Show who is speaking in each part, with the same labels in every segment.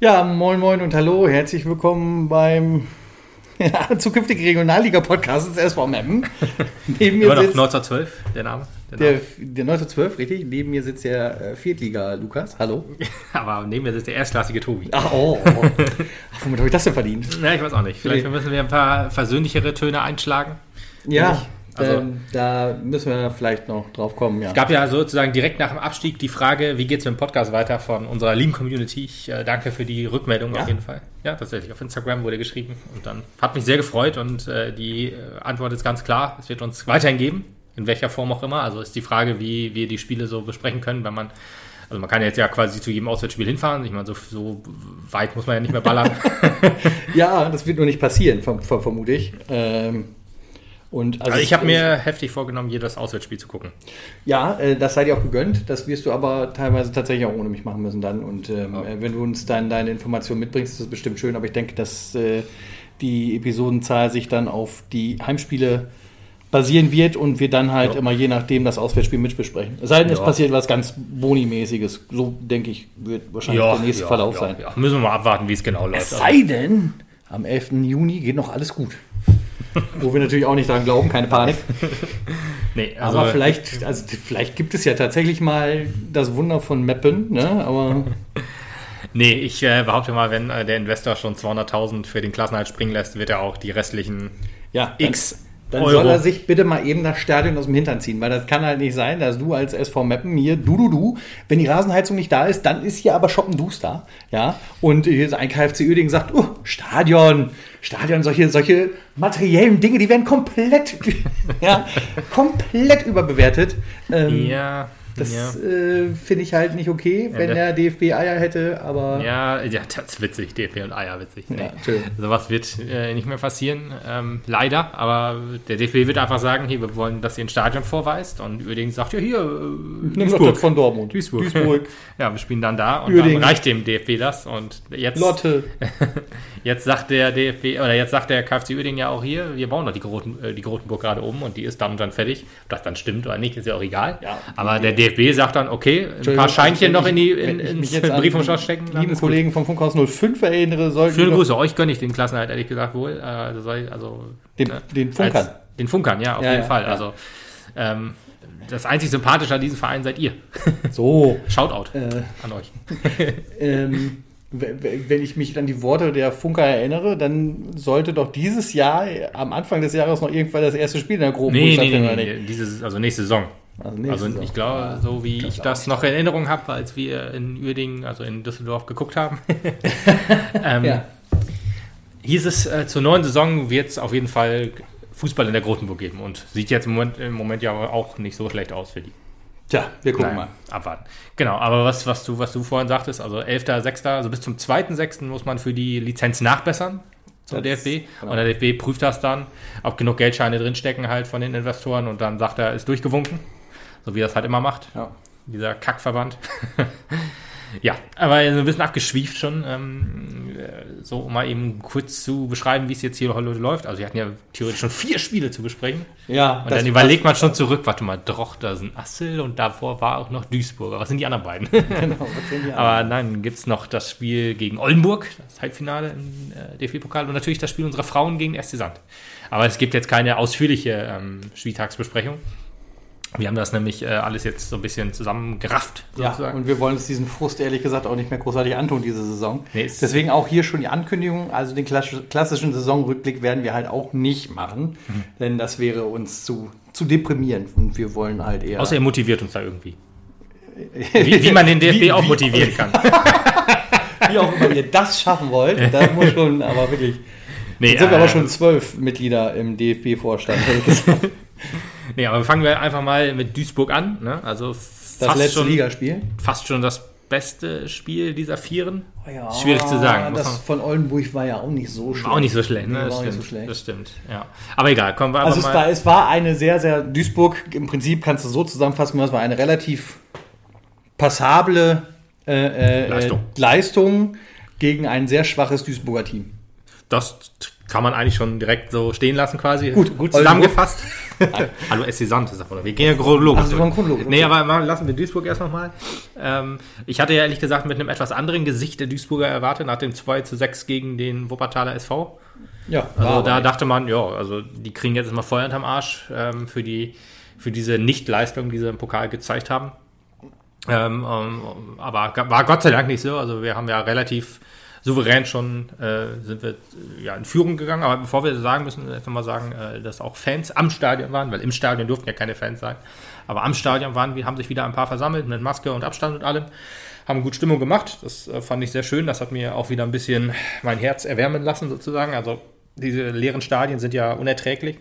Speaker 1: Ja, moin moin und hallo, herzlich willkommen beim ja, zukünftigen Regionalliga-Podcast des SV Meppen. Neben mir
Speaker 2: Immer noch
Speaker 1: sitzt
Speaker 2: 1912, der Name. Der
Speaker 1: der,
Speaker 2: Name.
Speaker 1: der 1912, richtig? Neben mir sitzt der äh, Viertliga-Lukas. Hallo.
Speaker 2: Aber neben mir sitzt der erstklassige Tobi.
Speaker 1: Ach, oh. Ach, womit habe ich das denn verdient?
Speaker 2: Ja, ich weiß auch nicht. Vielleicht müssen wir ein paar versöhnlichere Töne einschlagen.
Speaker 1: Ja,
Speaker 2: Also-
Speaker 1: ähm, da müssen wir vielleicht noch drauf kommen, ja.
Speaker 2: Es gab ja sozusagen direkt nach dem Abstieg die Frage, wie geht es mit dem Podcast weiter von unserer lieben Community. Ich äh, danke für die Rückmeldung
Speaker 1: Ja?
Speaker 2: auf jeden Fall. Ja, tatsächlich. Auf Instagram wurde geschrieben und dann hat mich sehr gefreut und äh, die äh, Antwort ist ganz klar. Es wird uns weiterhin geben, in welcher Form auch immer. Also ist die Frage, wie wir die Spiele so besprechen können, wenn man also man kann jetzt ja quasi zu jedem Auswärtsspiel hinfahren. Ich meine, so, so weit muss man ja nicht mehr ballern.
Speaker 1: Ja, das wird nur nicht passieren, verm verm- vermute ich. Ähm, und
Speaker 2: Also ich habe mir heftig vorgenommen, jedes Auswärtsspiel zu gucken.
Speaker 1: Ja, äh, das sei dir auch gegönnt. Das wirst du aber teilweise tatsächlich auch ohne mich machen müssen dann. Und ähm, äh, wenn du uns dann deine Informationen mitbringst, ist das bestimmt schön. Aber ich denke, dass äh, die Episodenzahl sich dann auf die Heimspiele basieren wird und wir dann halt
Speaker 2: Ja.
Speaker 1: immer je nachdem das Auswärtsspiel mitbesprechen. Es sei denn, es
Speaker 2: Ja.
Speaker 1: passiert was ganz Boni-mäßiges. So denke ich, wird wahrscheinlich der nächste Verlauf sein.
Speaker 2: ja. Müssen wir mal abwarten, wie es genau läuft.
Speaker 1: Es sei denn, am 11. Juni geht noch alles gut. Wo wir natürlich auch nicht dran glauben, keine Panik.
Speaker 2: nee, also,
Speaker 1: aber vielleicht, also vielleicht gibt es ja tatsächlich mal das Wunder von Meppen, ne? Aber
Speaker 2: nee, ich äh, behaupte mal, wenn äh, der Investor schon 200.000 für den Klassenhalt springen lässt, wird er auch die restlichen
Speaker 1: ja,
Speaker 2: X
Speaker 1: dann
Speaker 2: Euro.
Speaker 1: soll er sich bitte mal eben das Stadion aus dem Hintern ziehen, weil das kann halt nicht sein, dass du als SV Meppen hier, du, du, du, wenn die Rasenheizung nicht da ist, dann ist hier aber Shoppen Duster, ja? Und hier ist ein KFC Uerdingen sagt, oh, Stadion, Stadion, solche, solche materiellen Dinge, die werden komplett, ja, komplett überbewertet. Ähm,
Speaker 2: ja,
Speaker 1: Das
Speaker 2: ja.
Speaker 1: äh, finde ich halt nicht okay, wenn
Speaker 2: Ja,
Speaker 1: der DFB Eier hätte, aber
Speaker 2: Ja, ja, das ist witzig, DFB und Eier witzig. Nee.
Speaker 1: Ja, schön.
Speaker 2: Sowas wird äh, nicht mehr passieren, ähm, leider. Aber der DFB wird einfach sagen, hier, wir wollen, dass ihr ein Stadion vorweist. Und Uerdingen sagt, ja, hier, äh,
Speaker 1: das von Dortmund.
Speaker 2: Duisburg.
Speaker 1: Duisburg.
Speaker 2: ja, wir spielen dann da und
Speaker 1: Uerdingen.
Speaker 2: dann reicht dem DFB das. Und jetzt,
Speaker 1: Lotte.
Speaker 2: jetzt sagt der DFB, oder jetzt sagt der KFC Uerdingen ja auch hier, wir bauen doch die, Groten, äh, die Grotenburg gerade um und die ist dann und dann fertig. Ob das dann stimmt oder nicht, ist ja auch egal.
Speaker 1: Ja.
Speaker 2: Aber der DFB sagt dann, okay, ein paar Scheinchen noch in die, in, ins
Speaker 1: jetzt an
Speaker 2: Brief vom Schloss stecken. dann
Speaker 1: Lieben
Speaker 2: ist gut.
Speaker 1: Kollegen vom Funkhaus 05 erinnere, sollten
Speaker 2: Schöne Grüße, euch gönne ich den Klassenhalt, ehrlich gesagt wohl. Äh, Also, also
Speaker 1: Den-
Speaker 2: ne,
Speaker 1: den Funkern.
Speaker 2: Als, den Funkern, ja, auf
Speaker 1: Ja,
Speaker 2: jeden
Speaker 1: ja,
Speaker 2: Fall.
Speaker 1: ja.
Speaker 2: Also ähm, das einzig Sympathische an diesem Verein seid ihr.
Speaker 1: So.
Speaker 2: Shoutout
Speaker 1: Äh,
Speaker 2: an euch.
Speaker 1: ähm, wenn ich mich an die Worte der Funker erinnere, dann sollte doch dieses Jahr, am Anfang des Jahres, noch irgendwann das erste Spiel in der Gruppe
Speaker 2: Nee, nee, nee, nee. Dieses, also nächste Saison.
Speaker 1: Also, nächste
Speaker 2: Also
Speaker 1: Saison.
Speaker 2: ich glaube,
Speaker 1: Ja,
Speaker 2: so wie ich das noch in Erinnerung habe, als wir in Uerdingen, also in Düsseldorf geguckt haben, ähm,
Speaker 1: Ja.
Speaker 2: hieß es, äh, zur neuen Saison wird es auf jeden Fall Fußball in der Grotenburg geben und sieht jetzt im Moment, im Moment ja auch nicht so schlecht aus für die.
Speaker 1: Tja, wir gucken
Speaker 2: Naja,
Speaker 1: mal.
Speaker 2: abwarten. Genau, aber was, was, du, was du vorhin sagtest, also 11.6., also bis zum 2.6. muss man für die Lizenz nachbessern zum
Speaker 1: Das-
Speaker 2: DFB.
Speaker 1: genau.
Speaker 2: Und der DFB prüft das dann, ob genug Geldscheine drinstecken halt von den Investoren und dann sagt er, ist durchgewunken. So wie er es halt immer macht,
Speaker 1: Ja.
Speaker 2: dieser Kackverband. ja, aber so ein bisschen abgeschwieft schon. Ähm, äh, so, um mal eben kurz zu beschreiben, wie es jetzt hier heute läuft. Also wir hatten ja theoretisch schon vier Spiele zu besprechen.
Speaker 1: Ja,
Speaker 2: Und dann überlegt man schon zurück, warte mal, Drochtersen, Assel und davor war auch noch Duisburger. Was sind die anderen beiden?
Speaker 1: Genau, was sind die anderen?
Speaker 2: Aber nein, gibt es noch das Spiel gegen Oldenburg, das Halbfinale im äh, DFB-Pokal und natürlich das Spiel unserer Frauen gegen SC Sand. Aber es gibt jetzt keine ausführliche ähm, Spieltagsbesprechung. Wir haben das nämlich äh, alles jetzt so ein bisschen zusammengerafft,
Speaker 1: Ja,
Speaker 2: sozusagen.
Speaker 1: und wir wollen uns diesen Frust ehrlich gesagt auch nicht mehr großartig antun diese Saison.
Speaker 2: Nee, es-
Speaker 1: Deswegen auch hier schon die Ankündigung, also den klassisch- klassischen Saisonrückblick werden wir halt auch nicht machen,
Speaker 2: Mhm.
Speaker 1: denn das wäre uns zu, zu deprimierend und wir wollen halt eher...
Speaker 2: Außer er motiviert uns da irgendwie. Wie, wie man den DFB
Speaker 1: Wie-
Speaker 2: auch
Speaker 1: wie-
Speaker 2: motivieren kann.
Speaker 1: wie auch immer ihr das schaffen wollt, da muss schon, aber wirklich...
Speaker 2: Nee,
Speaker 1: Jetzt sind wir
Speaker 2: äh,
Speaker 1: aber schon zwölf Mitglieder im DFB-Vorstand.
Speaker 2: nee, aber fangen wir einfach mal mit Duisburg an. Ne? Also
Speaker 1: Das letzte
Speaker 2: schon,
Speaker 1: Ligaspiel.
Speaker 2: fast schon das beste Spiel dieser Vieren.
Speaker 1: Ja,
Speaker 2: Schwierig zu sagen,
Speaker 1: Das von Oldenburg war ja auch nicht so schlecht.
Speaker 2: Auch nicht so schlecht, ne? Das, stimmt,
Speaker 1: so schlecht.
Speaker 2: das stimmt. Ja. Aber egal, kommen wir einfach
Speaker 1: Also es
Speaker 2: mal.
Speaker 1: war, es war eine sehr, sehr, Duisburg, im Prinzip kannst du so zusammenfassen, es war eine relativ passable äh, äh,
Speaker 2: Leistung.
Speaker 1: Leistung gegen ein sehr schwaches Duisburger Team.
Speaker 2: das kann man eigentlich schon direkt so stehen lassen, quasi.
Speaker 1: Gut, gut
Speaker 2: zusammengefasst. Hallo SC Sand, ist davon. Wir gehen ja chronologisch.
Speaker 1: Also, wollen chronologisch.
Speaker 2: nee, aber mal, lassen wir Duisburg erst nochmal. Ähm, ich hatte ja ehrlich gesagt mit einem etwas anderen Gesicht der Duisburger erwartet, nach dem 2 zu 6 gegen den Wuppertaler SV.
Speaker 1: Ja,
Speaker 2: Also da
Speaker 1: aber
Speaker 2: dachte man, ja, also die kriegen jetzt mal Feuer unterm Arsch ähm, für, die, für diese Nichtleistung, die sie im Pokal gezeigt haben. Ähm, ähm, aber war Gott sei Dank nicht so. Also wir haben ja relativ souverän schon, äh, sind wir äh, ja, in Führung gegangen. Aber bevor wir das sagen müssen, wir jetzt nochmal sagen, äh, dass auch Fans am Stadion waren, weil im Stadion durften ja keine Fans sein. Aber am Stadion waren, wir haben sich wieder ein paar versammelt mit Maske und Abstand und allem. Haben gut Stimmung gemacht. Das äh, fand ich sehr schön. Das hat mir auch wieder ein bisschen mein Herz erwärmen lassen, sozusagen. Also diese leeren Stadien sind ja unerträglich.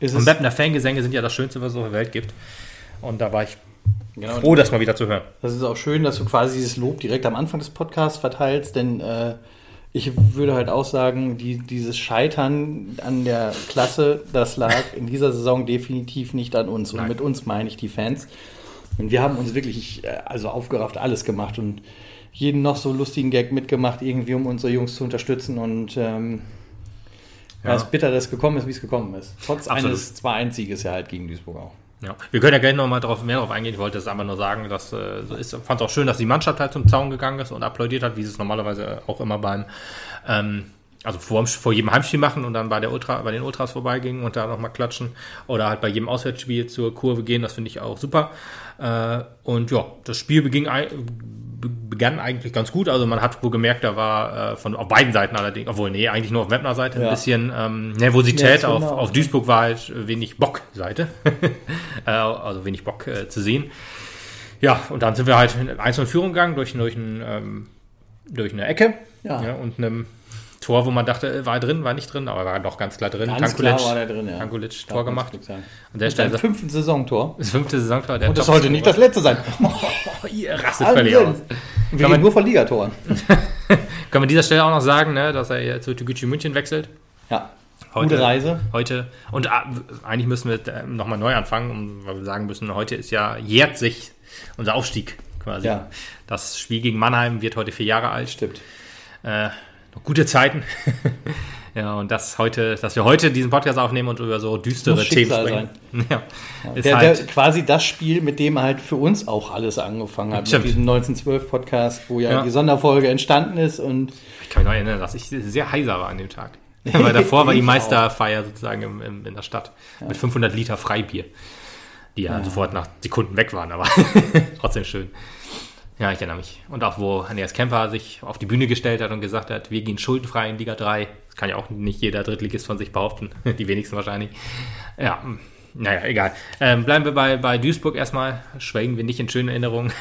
Speaker 1: ist
Speaker 2: Und Webner Fangesänge sind ja das Schönste, was es auf der Welt gibt. Und da war ich
Speaker 1: genau,
Speaker 2: froh, das mal wieder zu hören.
Speaker 1: Das ist auch schön, dass du quasi dieses Lob direkt am Anfang des Podcasts verteilst, denn äh, ich würde halt auch sagen, die, dieses Scheitern an der Klasse, das lag in dieser Saison definitiv nicht an uns. Und
Speaker 2: Nein.
Speaker 1: mit uns meine ich die Fans. Und wir haben uns wirklich äh, also aufgerafft, alles gemacht und jeden noch so lustigen Gag mitgemacht, irgendwie um unsere Jungs zu unterstützen. Und ähm, ja. Es ist bitter, dass es gekommen ist, wie es gekommen ist. Trotz
Speaker 2: Absolut.
Speaker 1: eines 2-1-Sieges ja halt gegen Duisburg auch.
Speaker 2: Ja. Wir können ja gleich noch mal drauf, mehr darauf eingehen. Ich wollte es einfach nur sagen, dass äh, so ist. Fand es auch schön, dass die Mannschaft halt zum Zaun gegangen ist und applaudiert hat, wie sie es normalerweise auch immer beim ähm, also vor, vor jedem Heimspiel machen und dann bei der Ultra, bei den Ultras vorbeigingen und da nochmal klatschen oder halt bei jedem Auswärtsspiel zur Kurve gehen, das finde ich auch super. Äh, und ja, das Spiel beging, begann eigentlich ganz gut. Also man hat wohl gemerkt, da war äh, von auf beiden Seiten allerdings, obwohl nee, eigentlich nur auf Webner Seite ein
Speaker 1: Ja.
Speaker 2: bisschen ähm, Nervosität.
Speaker 1: Ja,
Speaker 2: auf,
Speaker 1: genau.
Speaker 2: auf Duisburg war halt wenig Bock-Seite. äh, also wenig Bock äh, zu sehen. Ja, und dann sind wir halt in einzelnen Führung gegangen durch, durch, ein, ähm, durch eine Ecke
Speaker 1: ja,
Speaker 2: und einem Tor, wo man dachte, äh, war er drin, war nicht drin, aber war doch ganz klar drin.
Speaker 1: Ganz
Speaker 2: Tankulic,
Speaker 1: klar war der drin, ja.
Speaker 2: Tankulic Tor gemacht. An der Stelle
Speaker 1: fünften Saisontor.
Speaker 2: das fünfte Saisontor. Der
Speaker 1: Und das sollte nicht das letzte sein.
Speaker 2: Oh, ihr rastet völlig
Speaker 1: Wahnsinn.
Speaker 2: aus.
Speaker 1: Wir
Speaker 2: Kann man-
Speaker 1: reden nur von Ligatoren.
Speaker 2: Können wir an dieser Stelle auch noch sagen, ne, dass er jetzt zu Tegucci München wechselt?
Speaker 1: Ja.
Speaker 2: Heute,
Speaker 1: Gute Reise.
Speaker 2: Heute. Und äh, eigentlich müssen wir äh, nochmal neu anfangen, um- weil wir sagen müssen, heute ist ja, jährt sich unser Aufstieg quasi.
Speaker 1: Ja.
Speaker 2: Das Spiel gegen Mannheim wird heute vier Jahre alt.
Speaker 1: Stimmt.
Speaker 2: Äh, gute Zeiten. ja, und das heute, dass wir heute diesen Podcast aufnehmen und über so düstere Themen sprechen. Ja, ist
Speaker 1: Der,
Speaker 2: halt,
Speaker 1: der, quasi das Spiel, mit dem halt für uns auch alles angefangen hat.
Speaker 2: Stimmt.
Speaker 1: Mit diesem 1912-Podcast, wo ja,
Speaker 2: Ja.
Speaker 1: die Sonderfolge entstanden ist. Und
Speaker 2: ich kann mich noch erinnern, dass ich sehr heiser war an dem Tag. Weil davor war die Meisterfeier sozusagen im, im, in der Stadt mit 500 Liter Freibier, die ja, sofort nach Sekunden weg waren, aber trotzdem schön. Ja, ich erinnere mich. Und auch wo Andreas Kemper sich auf die Bühne gestellt hat und gesagt hat, wir gehen schuldenfrei in Liga 3. Das kann ja auch nicht jeder Drittligist von sich behaupten. Die wenigsten wahrscheinlich. Ja, hm, naja, egal. Ähm, bleiben wir bei, bei Duisburg erstmal. Schwelgen wir nicht in schönen Erinnerungen.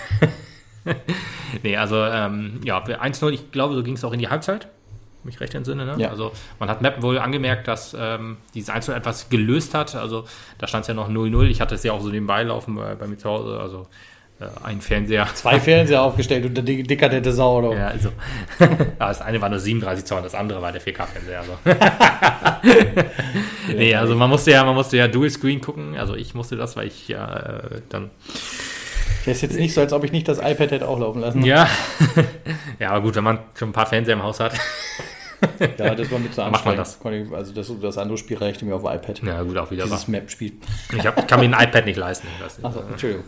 Speaker 2: nee, also, ähm, ja, 1-0, ich glaube, so ging es auch in die Halbzeit. Mich recht entsinne, ne?
Speaker 1: Ja.
Speaker 2: Also, man hat Mappen wohl angemerkt, dass ähm, dieses 1 etwas gelöst hat. Also, da stand es ja noch 0-0. Ich hatte es ja auch so nebenbei laufen bei, bei mir zu Hause. Also, äh, ein Fernseher.
Speaker 1: zwei Fernseher aufgestellt und der dick- dekadente Sau. Oder?
Speaker 2: Ja, also. das eine war nur 37 Zoll, das andere war der 4K-Fernseher. Also. nee, also man musste ja, man musste ja Dual Screen gucken. Also ich musste das, weil ich ja äh, dann.
Speaker 1: Der ist jetzt nicht so, als ob ich nicht das iPad hätte auch laufen lassen.
Speaker 2: Ja. ja, aber gut, wenn man schon ein paar Fernseher im Haus hat.
Speaker 1: Ja, das war mit so
Speaker 2: Macht man
Speaker 1: ich- Also das, das andere Spiel reichte mir auf iPad.
Speaker 2: Ja, gut, auch wieder.
Speaker 1: Dieses Map-Spiel.
Speaker 2: Ich, hab, ich kann mir ein iPad nicht leisten.
Speaker 1: Achso, Entschuldigung.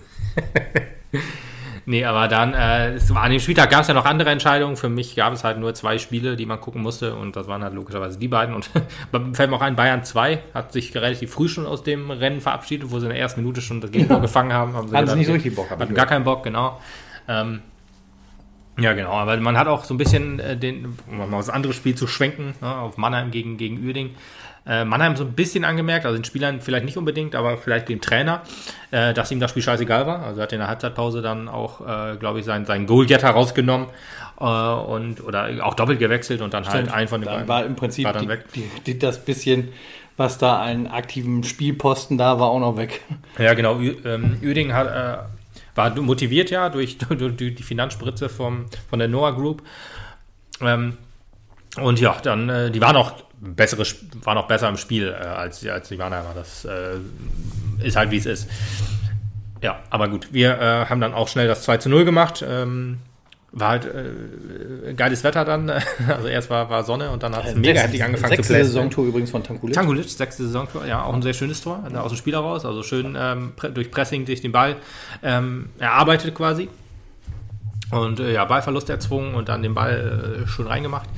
Speaker 2: Nee, aber dann, äh, es war, an dem Spieltag gab es ja noch andere Entscheidungen. Für mich gab es halt nur zwei Spiele, die man gucken musste und das waren halt logischerweise die beiden. Und fällt mir auch ein, Bayern 2 hat sich relativ früh schon aus dem Rennen verabschiedet, wo sie in der ersten Minute schon das Gegentor
Speaker 1: Ja.
Speaker 2: gefangen haben. haben
Speaker 1: Hatten sie
Speaker 2: gedacht,
Speaker 1: nicht so richtig Bock,
Speaker 2: Hatten gar keinen Bock, genau. Ähm, ja, genau, aber man hat auch so ein bisschen äh, den, um mal das andere Spiel zu schwenken, ne, auf Mannheim gegen, gegen Uerding. Äh, Mannheim so ein bisschen angemerkt, also den Spielern vielleicht nicht unbedingt, aber vielleicht dem Trainer, äh, dass ihm das Spiel scheißegal war. Also er hat in der Halbzeitpause dann auch, äh, glaube ich, seinen, seinen Goalgetter rausgenommen und oder auch doppelt gewechselt und dann halt einen von den
Speaker 1: Dann
Speaker 2: beiden
Speaker 1: war im Prinzip
Speaker 2: war dann
Speaker 1: die,
Speaker 2: weg.
Speaker 1: Die, die, das bisschen, was da an aktiven Spielposten da war, auch noch weg.
Speaker 2: Ja, genau. Ü- ähm, hat, äh, war motiviert ja durch, durch, die Finanzspritze vom, von der Noah Group. Ähm, und ja, dann, die waren auch bessere, waren auch besser im Spiel äh, als, als die Mannheimer. Das äh, ist halt wie es ist. Ja, aber gut, wir äh, haben dann auch schnell das 2 zu 0 gemacht. Ähm, war halt äh, geiles Wetter dann. Also erst war, war Sonne und dann hat es
Speaker 1: Äh,
Speaker 2: mega heftig angefangen
Speaker 1: sechste
Speaker 2: zu bläsen.
Speaker 1: Saisontor übrigens von Tankulic.
Speaker 2: Tangulic, sechste Saisontor, ja, auch ein sehr schönes Tor, aus dem Spiel heraus, also schön ähm, durch Pressing, durch den Ball ähm, erarbeitet quasi. Und äh, ja, Ballverlust erzwungen und dann den Ball äh, schon reingemacht.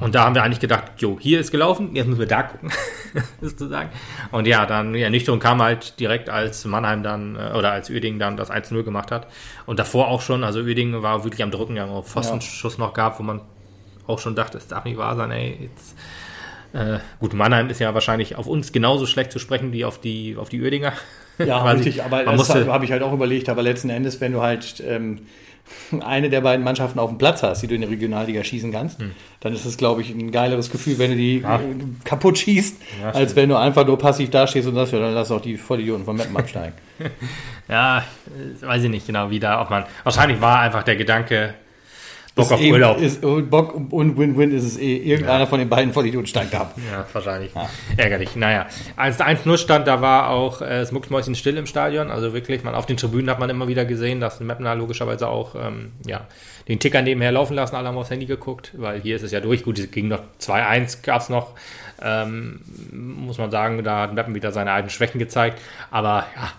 Speaker 2: Und da haben wir eigentlich gedacht, jo, hier ist gelaufen, jetzt müssen wir da gucken, sozusagen. Und ja, dann, die Ernüchterung kam halt direkt, als Mannheim dann, äh, oder als Uerdingen dann das 1-0 gemacht hat. Und davor auch schon, also Uerdingen war wirklich am Drücken, ja, auch Pfostenschuss noch gab, wo man auch schon dachte, es darf nicht wahr sein, ey, jetzt äh, gut, Mannheim ist ja wahrscheinlich auf uns genauso schlecht zu sprechen wie auf die, auf die Uerdinger.
Speaker 1: Ja, richtig, aber das habe ich halt auch überlegt, aber letzten Endes, wenn du halt ähm, eine der beiden Mannschaften auf dem Platz hast, die du in der Regionalliga schießen kannst, dann ist es, glaube ich, ein geileres Gefühl, wenn du die
Speaker 2: Hm. Ja.
Speaker 1: äh, kaputt schießt,
Speaker 2: Ja,
Speaker 1: als wenn du einfach nur passiv dastehst und sagst, ja, dann lass auch die Vollidioten vom Mappen absteigen.
Speaker 2: ja, weiß ich nicht genau, wie da, ob man, wahrscheinlich war einfach der Gedanke, Bock auf
Speaker 1: eh-
Speaker 2: Urlaub.
Speaker 1: Ist, oh, Bock und Win-Win ist es eh. Irgendeiner von den beiden Vollidioten steigt ab.
Speaker 2: Ja, wahrscheinlich. Ärgerlich. Naja, als der 1-0 stand, da war auch äh, das Mucksmäuschen still im Stadion. Also wirklich, man auf den Tribünen hat man immer wieder gesehen, dass Mapner logischerweise auch ähm, ja, den Ticker nebenher laufen lassen. Alle haben aufs Handy geguckt, weil hier ist es ja durch. Gut, es ging noch 2-1, gab es noch. Ähm, muss man sagen, da hat Meppen wieder seine alten Schwächen gezeigt. Aber ja,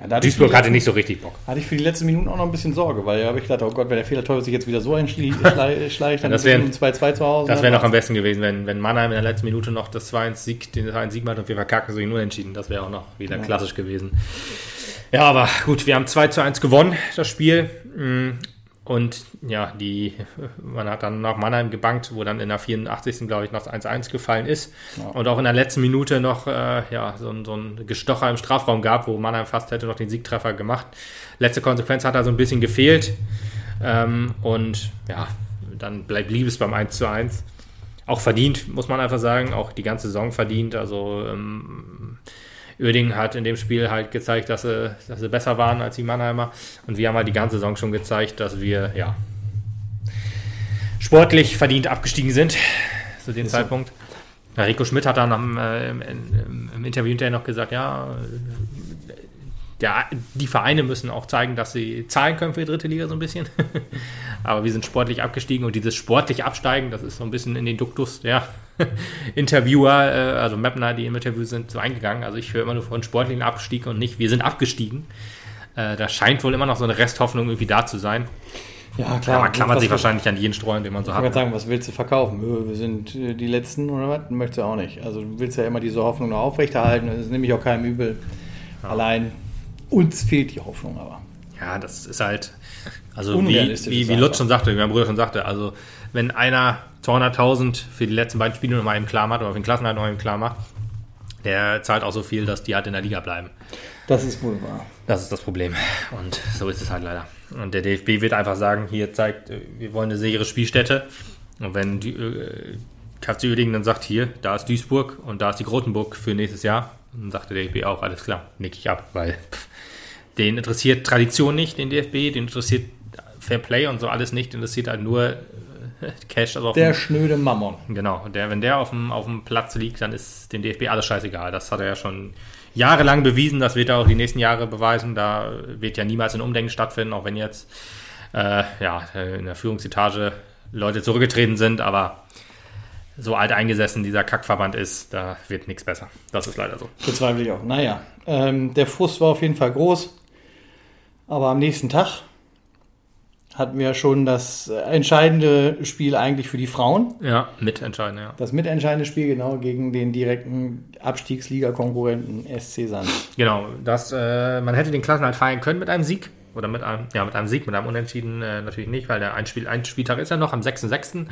Speaker 1: Ja,
Speaker 2: Duisburg hatte nicht so richtig Bock.
Speaker 1: Hatte ich für die letzten Minuten auch noch ein bisschen Sorge, weil da habe ich gedacht, oh Gott, wenn der Fehlerteufel sich jetzt wieder so einschleicht, schleicht, dann
Speaker 2: das
Speaker 1: ist es
Speaker 2: wär-
Speaker 1: ein 2-2 zu Hause.
Speaker 2: Das
Speaker 1: ne?
Speaker 2: wäre noch am besten gewesen, wenn, wenn Mannheim in der letzten Minute noch das 2-1 Sieg, den 2-1 Sieg macht und wir verkacken sich nur entschieden. Das wäre auch noch wieder klassisch gewesen. Ja, aber gut, wir haben 2 zu 1 gewonnen, das Spiel. Und ja, die, man hat dann nach Mannheim gebankt, wo dann in der 84. glaube ich noch das 1-1 gefallen ist. Und auch in der letzten Minute noch äh, ja, so, ein- so ein Gestocher im Strafraum gab, wo Mannheim fast hätte noch den Siegtreffer gemacht. Letzte Konsequenz hat da so ein bisschen gefehlt. Ähm, und ja, dann bleib, blieb es beim 1 zu 1. Auch verdient, muss man einfach sagen, auch die ganze Saison verdient. Also ähm, Oerding hat in dem Spiel halt gezeigt, dass sie, dass sie besser waren als die Mannheimer. Und wir haben halt die ganze Saison schon gezeigt, dass wir ja sportlich verdient abgestiegen sind zu dem
Speaker 1: Ist so.
Speaker 2: Zeitpunkt. Ja, Rico Schmidt hat dann am, äh, im, im, im Interview hinterher noch gesagt, ja, äh, der, die Vereine müssen auch zeigen, dass sie zahlen können für die dritte Liga so ein bisschen. Aber wir sind sportlich abgestiegen und dieses sportlich Absteigen, das ist so ein bisschen in den Duktus der Interviewer, äh, also Mapner, die im Interview sind, so eingegangen. Also ich höre immer nur von sportlichen Abstieg und nicht, wir sind abgestiegen. Äh, da scheint wohl immer noch so eine Resthoffnung irgendwie da zu sein.
Speaker 1: Ja,
Speaker 2: Ja,
Speaker 1: klar.
Speaker 2: man klammert sich wahrscheinlich an jeden Streu, den man so
Speaker 1: Ich
Speaker 2: hat.
Speaker 1: gerade sagen, was willst du verkaufen? Wir sind äh, die Letzten oder was? Möchtest du auch nicht. Also du willst ja immer diese Hoffnung noch aufrechterhalten. Das ist nämlich auch keinem übel. Allein uns fehlt die Hoffnung aber.
Speaker 2: Ja, das ist halt, also wie, wie, wie. Lutz schon sagte, wie mein Bruder schon sagte, also wenn einer 200.000 für die letzten beiden Spiele nochmal im klar macht oder für den Klassenhalt noch im klar macht, der zahlt auch so viel, dass die halt in der Liga bleiben.
Speaker 1: Das ist wohl wahr.
Speaker 2: Das ist das Problem. Und so ist es halt leider. Und der DFB wird einfach sagen, hier zeigt, äh, wir wollen eine sichere Spielstätte. Und wenn die äh, KFC Uerdingen dann sagt, hier, da ist Duisburg und da ist die Grotenburg für nächstes Jahr, dann sagt der DFB auch, alles klar, nick ich ab, weil pff, den interessiert Tradition nicht, den DFB, den interessiert Fair Play und so alles nicht, den interessiert halt nur Cash. Also
Speaker 1: Der
Speaker 2: dem-
Speaker 1: schnöde Mammon.
Speaker 2: Genau, der, wenn der auf dem, auf dem Platz liegt, dann ist dem DFB alles scheißegal. Das hat er ja schon jahrelang bewiesen, das wird er auch die nächsten Jahre beweisen. Da wird ja niemals ein Umdenken stattfinden, auch wenn jetzt äh, ja, in der Führungsetage Leute zurückgetreten sind, aber so alt eingesessen dieser Kackverband ist, da wird nichts besser. Das ist leider so.
Speaker 1: Bezweifle ich auch. Naja, ähm, der Frust war auf jeden Fall groß. Aber am nächsten Tag hatten wir schon das entscheidende Spiel eigentlich für die Frauen.
Speaker 2: Ja, mitentscheiden, ja.
Speaker 1: Das mitentscheidende Spiel genau gegen den direkten Abstiegsliga-Konkurrenten SC Sand.
Speaker 2: Genau, das, äh, man hätte den Klassenhalt feiern können mit einem Sieg. Oder mit einem, ja, mit einem Sieg, mit einem Unentschieden äh, natürlich nicht, weil der ein, Spiel, ein Spieltag ist ja noch am 6.6.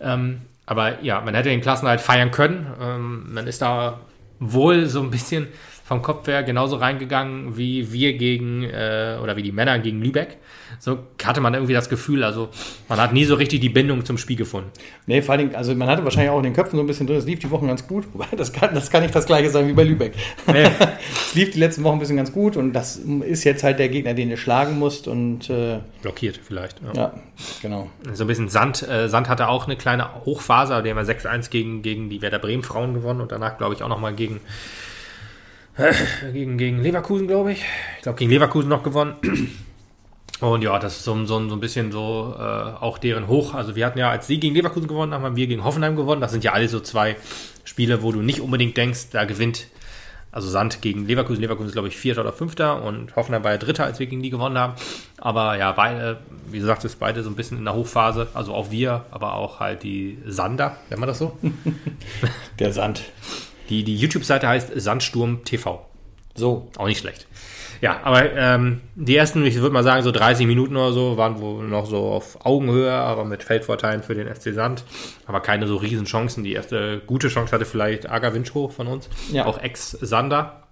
Speaker 2: Ähm, aber ja, man hätte den Klassenhalt feiern können. Ähm, man ist da wohl so ein bisschen vom Kopf her genauso reingegangen wie wir gegen, äh, oder wie die Männer gegen Lübeck. So hatte man irgendwie das Gefühl, also man hat nie so richtig die Bindung zum Spiel gefunden.
Speaker 1: Nee, vor allem, also man hatte wahrscheinlich auch in den Köpfen so ein bisschen drin, es lief die Wochen ganz gut. Wobei, das kann, das kann nicht das gleiche sein wie bei Lübeck.
Speaker 2: Nee.
Speaker 1: es lief die letzten Wochen ein bisschen ganz gut und das ist jetzt halt der Gegner, den ihr schlagen musst und äh,
Speaker 2: Blockiert vielleicht. Ja.
Speaker 1: ja, genau.
Speaker 2: So ein bisschen Sand. Äh, Sand hatte auch eine kleine Hochphase, aber die haben ja 6-1 gegen, gegen die Werder Bremen Frauen gewonnen und danach, glaube ich, auch nochmal gegen, gegen, gegen Leverkusen, glaube ich. Ich glaube, gegen Leverkusen noch gewonnen. Und ja, das ist so, so, so ein bisschen so äh, auch deren Hoch. Also wir hatten ja, als sie gegen Leverkusen gewonnen haben, haben wir gegen Hoffenheim gewonnen. Das sind ja alle so zwei Spiele, wo du nicht unbedingt denkst, da gewinnt also Sand gegen Leverkusen. Leverkusen ist, glaube ich, Vierter oder Fünfter und Hoffenheim war ja Dritter, als wir gegen die gewonnen haben. Aber ja, beide, wie gesagt, ist beide so ein bisschen in der Hochphase. Also auch wir, aber auch halt die Sander, nennt man das so?
Speaker 1: Der Sand.
Speaker 2: Die, die YouTube-Seite heißt Sandsturm TV.
Speaker 1: So.
Speaker 2: Auch nicht schlecht. Ja, aber ähm, die ersten, ich würde mal sagen, so 30 Minuten oder so, waren wohl noch so auf Augenhöhe, aber mit Feldvorteilen für den SC Sand. Aber keine so riesen Chancen. Die erste gute Chance hatte vielleicht Aga Wincho von uns.
Speaker 1: Ja.
Speaker 2: Auch Ex-Sander.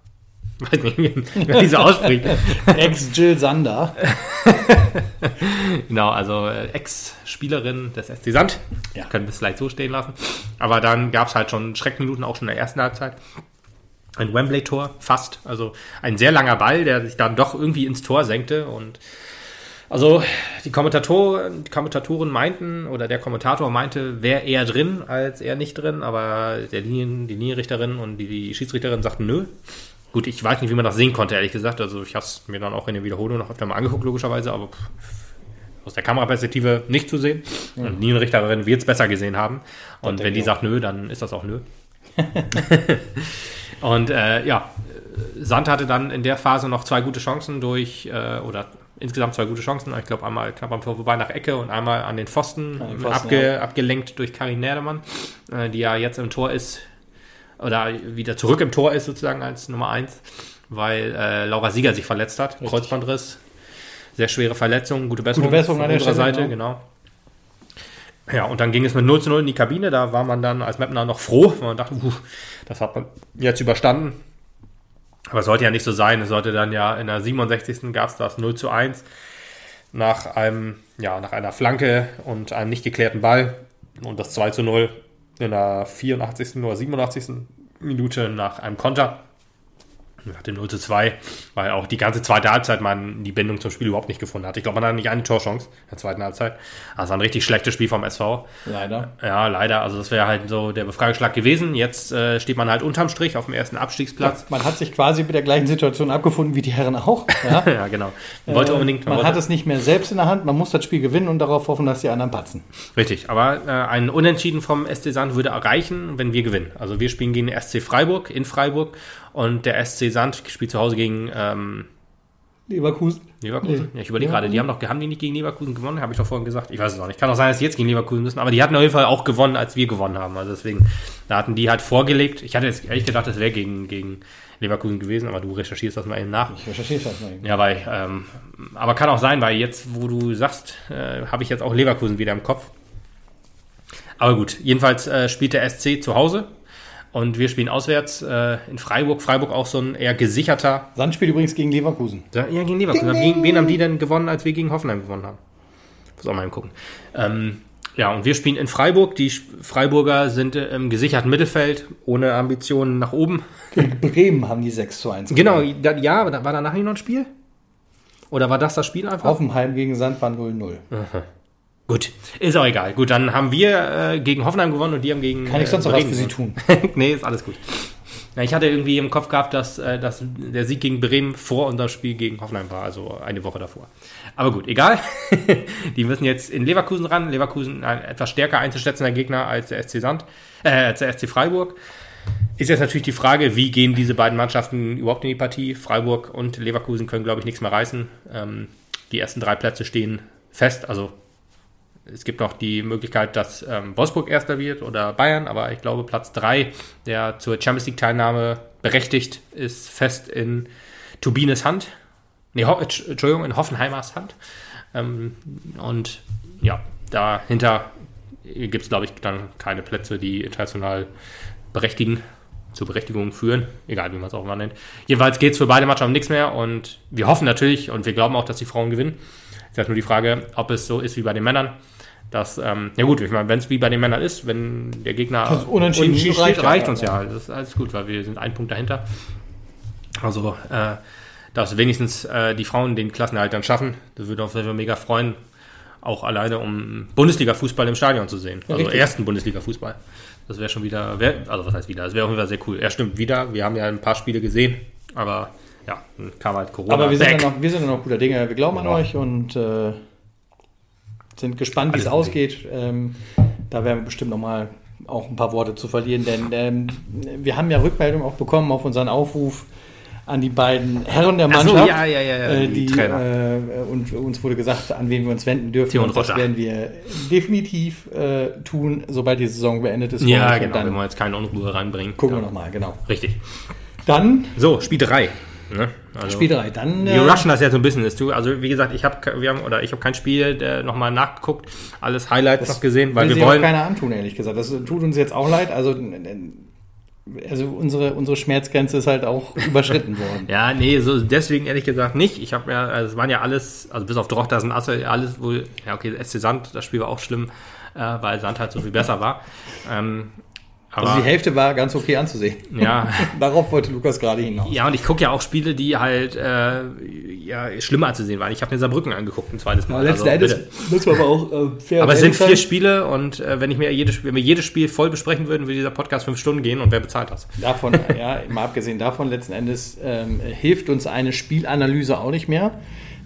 Speaker 2: Weiß nicht, wie man diese ausspricht.
Speaker 1: Ex-Jill Sander.
Speaker 2: genau, also äh, Ex-Spielerin des SC Sand.
Speaker 1: Ja.
Speaker 2: Können wir es vielleicht so stehen lassen. Aber dann gab es halt schon Schreckminuten, auch schon in der ersten Halbzeit. Ein Wembley-Tor, fast. Also ein sehr langer Ball, der sich dann doch irgendwie ins Tor senkte. Und also die Kommentatoren, die Kommentatoren meinten, oder der Kommentator meinte, wäre eher drin als eher nicht drin, aber der Linien, die Linienrichterin und die, die Schiedsrichterin sagten nö. Gut, ich weiß nicht, wie man das sehen konnte, ehrlich gesagt. Also ich habe es mir dann auch in der Wiederholung noch öfter mal angeguckt, logischerweise, aber pff, aus der Kameraperspektive nicht zu sehen. Und die Linienrichterin wird es besser gesehen haben. Und wenn die
Speaker 1: ich
Speaker 2: sagt nö, dann ist das auch nö. Und äh, ja, Sand hatte dann in der Phase noch zwei gute Chancen durch, äh, oder insgesamt zwei gute Chancen. Ich glaube, einmal knapp am Tor vorbei nach Ecke und einmal an den Pfosten,
Speaker 1: Pfosten,
Speaker 2: abge,
Speaker 1: ja.
Speaker 2: abgelenkt durch Karin Nerdemann, äh, die ja jetzt im Tor ist, oder wieder zurück im Tor ist sozusagen als Nummer eins, weil äh, Laura Sieger sich verletzt hat, Kreuzbandriss. Sehr schwere Verletzung, gute Besserung,
Speaker 1: Besserung
Speaker 2: von
Speaker 1: an der
Speaker 2: unserer
Speaker 1: Stelle,
Speaker 2: Seite, genau. Ja, und dann ging es mit 0 zu 0 in die Kabine. Da war man dann als Mapner noch froh, weil man dachte, uh, das hat man jetzt überstanden. Aber es sollte ja nicht so sein. Es sollte dann ja in der 67. gab es das 0 zu 1 nach einem, ja, nach einer Flanke und einem nicht geklärten Ball. Und das 2 zu 0 in der 84. oder 87. Minute nach einem Konter. Nach dem 0 zu 2, weil auch die ganze zweite Halbzeit man die Bindung zum Spiel überhaupt nicht gefunden hat. Ich glaube, man hatte nicht eine Torchance in der zweiten Halbzeit. Also ein richtig schlechtes Spiel vom SV.
Speaker 1: Leider.
Speaker 2: Ja, leider. Also das wäre halt so der Befreiungsschlag gewesen. Jetzt äh, steht man halt unterm Strich auf dem ersten Abstiegsplatz.
Speaker 1: Man hat sich quasi mit der gleichen Situation abgefunden wie die Herren auch. Ja?
Speaker 2: Ja, genau. Man wollte
Speaker 1: Äh,
Speaker 2: unbedingt.
Speaker 1: Man
Speaker 2: wollte,
Speaker 1: hat es nicht mehr selbst in der Hand, man muss das Spiel gewinnen und darauf hoffen, dass die anderen patzen.
Speaker 2: Richtig, aber äh, ein Unentschieden vom SC Sand würde erreichen, wenn wir gewinnen. Also wir spielen gegen den SC Freiburg in Freiburg und der SC Sand spielt zu Hause gegen ähm,
Speaker 1: Leverkusen.
Speaker 2: Leverkusen.
Speaker 1: Nee.
Speaker 2: Ja, ich überlege gerade, die haben doch, haben die nicht gegen Leverkusen gewonnen? Habe ich doch vorhin gesagt. Ich weiß es auch nicht. Kann auch sein, dass sie jetzt gegen Leverkusen müssen, aber die hatten auf jeden Fall auch gewonnen, als wir gewonnen haben. Also deswegen, da hatten die halt vorgelegt. Ich hatte jetzt ehrlich gedacht, das wäre gegen, gegen Leverkusen gewesen, aber du recherchierst das mal eben nach.
Speaker 1: Ich recherchiere das mal. eben.
Speaker 2: Ja, weil, ähm, aber kann auch sein, weil jetzt, wo du sagst, äh, habe ich jetzt auch Leverkusen wieder im Kopf. Aber gut, jedenfalls äh, spielt der SC zu Hause und wir spielen auswärts äh, in Freiburg. Freiburg auch so ein eher gesicherter.
Speaker 1: Sand spielt übrigens gegen Leverkusen.
Speaker 2: Ja, gegen Leverkusen. Gegen, wen haben die denn gewonnen, als wir gegen Hoffenheim gewonnen haben? Muss auch mal gucken. Ähm, ja, und wir spielen in Freiburg. Die Freiburger sind äh, im gesicherten Mittelfeld, ohne Ambitionen nach oben.
Speaker 1: Gegen Bremen haben die 6 zu 1.
Speaker 2: Genau,
Speaker 1: gewonnen.
Speaker 2: da, ja, war danach nicht noch ein Spiel? Oder war das das Spiel einfach?
Speaker 1: Hoffenheim gegen Sand war 0-0.
Speaker 2: Gut, ist auch egal. Gut, dann haben wir äh, gegen Hoffenheim gewonnen und die haben gegen.
Speaker 1: Kann ich
Speaker 2: äh,
Speaker 1: sonst noch was für Sie tun?
Speaker 2: nee, ist alles gut. Ja, ich hatte irgendwie im Kopf gehabt, dass, äh, dass der Sieg gegen Bremen vor unserem Spiel gegen Hoffenheim war, also eine Woche davor. Aber gut, egal. die müssen jetzt in Leverkusen ran. Leverkusen ein etwas stärker einzuschätzender Gegner als der SC Sand, äh, als der SC Freiburg. Ist jetzt natürlich die Frage, wie gehen diese beiden Mannschaften überhaupt in die Partie? Freiburg und Leverkusen können, glaube ich, nichts mehr reißen. Ähm, die ersten drei Plätze stehen fest. Also es gibt noch die Möglichkeit, dass ähm, Wolfsburg Erster wird oder Bayern, aber ich glaube, Platz 3, der zur Champions League-Teilnahme berechtigt, ist fest in Turbines Hand. Nee, Ho Entsch- Entschuldigung, in Hoffenheimers Hand. Ähm, und ja, dahinter gibt es, glaube ich, dann keine Plätze, die international berechtigen, zur Berechtigung führen, egal wie man es auch immer nennt. Jedenfalls geht es für beide Mannschaften nichts mehr und wir hoffen natürlich und wir glauben auch, dass die Frauen gewinnen. Ist jetzt nur die Frage, ob es so ist wie bei den Männern. Dass, ähm, ja gut, ich meine, wenn es wie bei den Männern ist, wenn der Gegner
Speaker 1: Das Unentschieden
Speaker 2: steht,
Speaker 1: reicht
Speaker 2: reicht,
Speaker 1: ja.
Speaker 2: uns ja. Das ist alles gut, weil wir sind ein Punkt dahinter. Also, äh, dass wenigstens äh, die Frauen den Klassenerhalt dann schaffen, das würde uns auf jeden Fall mega freuen. Auch alleine, um Bundesliga-Fußball im Stadion zu sehen. Also
Speaker 1: richtig.
Speaker 2: ersten Bundesliga-Fußball. Das wäre schon wieder, wär, also was heißt wieder? Das wäre auf jeden Fall sehr cool. Ja, stimmt, wieder. Wir haben ja ein paar Spiele gesehen, aber ja, dann kam halt Corona.
Speaker 1: Aber wir sind, dann noch, wir sind dann noch guter Dinge. Wir glauben an
Speaker 2: Genau.
Speaker 1: euch und äh, sind gespannt, wie es ausgeht. Ähm, da werden wir bestimmt noch mal auch ein paar Worte zu verlieren, denn ähm, wir haben ja Rückmeldung auch bekommen auf unseren Aufruf an die beiden Herren der
Speaker 2: Ach so,
Speaker 1: Mannschaft.
Speaker 2: ja, ja, ja, ja,
Speaker 1: äh,
Speaker 2: die
Speaker 1: die,
Speaker 2: Trainer.
Speaker 1: äh, und uns wurde gesagt, an wen wir uns wenden dürfen.
Speaker 2: Theo und
Speaker 1: das
Speaker 2: Rotter.
Speaker 1: werden wir definitiv äh, tun, sobald die Saison beendet ist.
Speaker 2: ja, genau,
Speaker 1: Dann
Speaker 2: wenn wir jetzt keine Unruhe reinbringen.
Speaker 1: gucken
Speaker 2: ja.
Speaker 1: wir noch mal, genau.
Speaker 2: Richtig.
Speaker 1: Dann
Speaker 2: So, Spiel 3. Ne? Also,
Speaker 1: Spiel 3. Dann
Speaker 2: Wir
Speaker 1: äh,
Speaker 2: rushen das ja so ein bisschen. Ist du, also wie gesagt, ich habe wir haben oder ich habe kein Spiel äh, nochmal nachgeguckt, alles Highlights noch gesehen, weil wir wollen.
Speaker 1: keiner antun, ehrlich gesagt. Das tut uns jetzt auch leid. Also, also unsere, unsere Schmerzgrenze ist halt auch überschritten worden.
Speaker 2: Ja, nee, so deswegen ehrlich gesagt nicht. Ich habe ja, also es waren ja alles, also bis auf Drochter sind Asse, alles wohl, ja okay, SC Sand, das Spiel war auch schlimm, äh, weil Sand halt so viel besser war. Ähm, aber
Speaker 1: Also die Hälfte war ganz okay anzusehen.
Speaker 2: ja,
Speaker 1: Darauf wollte Lukas gerade hinaus.
Speaker 2: ja, und ich gucke ja auch Spiele, die halt äh, ja, schlimmer anzusehen waren. Ich habe mir Saarbrücken angeguckt ein zweites Mal.
Speaker 1: Aber letzten
Speaker 2: also,
Speaker 1: Endes müssen wir aber auch äh, fair
Speaker 2: Aber es sind vier Spiele und äh, wenn ich mir jedes, wenn wir jedes Spiel voll besprechen würden, würde dieser Podcast fünf Stunden gehen und wer bezahlt das?
Speaker 1: Davon, ja, mal abgesehen davon, letzten Endes ähm, hilft uns eine Spielanalyse auch nicht mehr.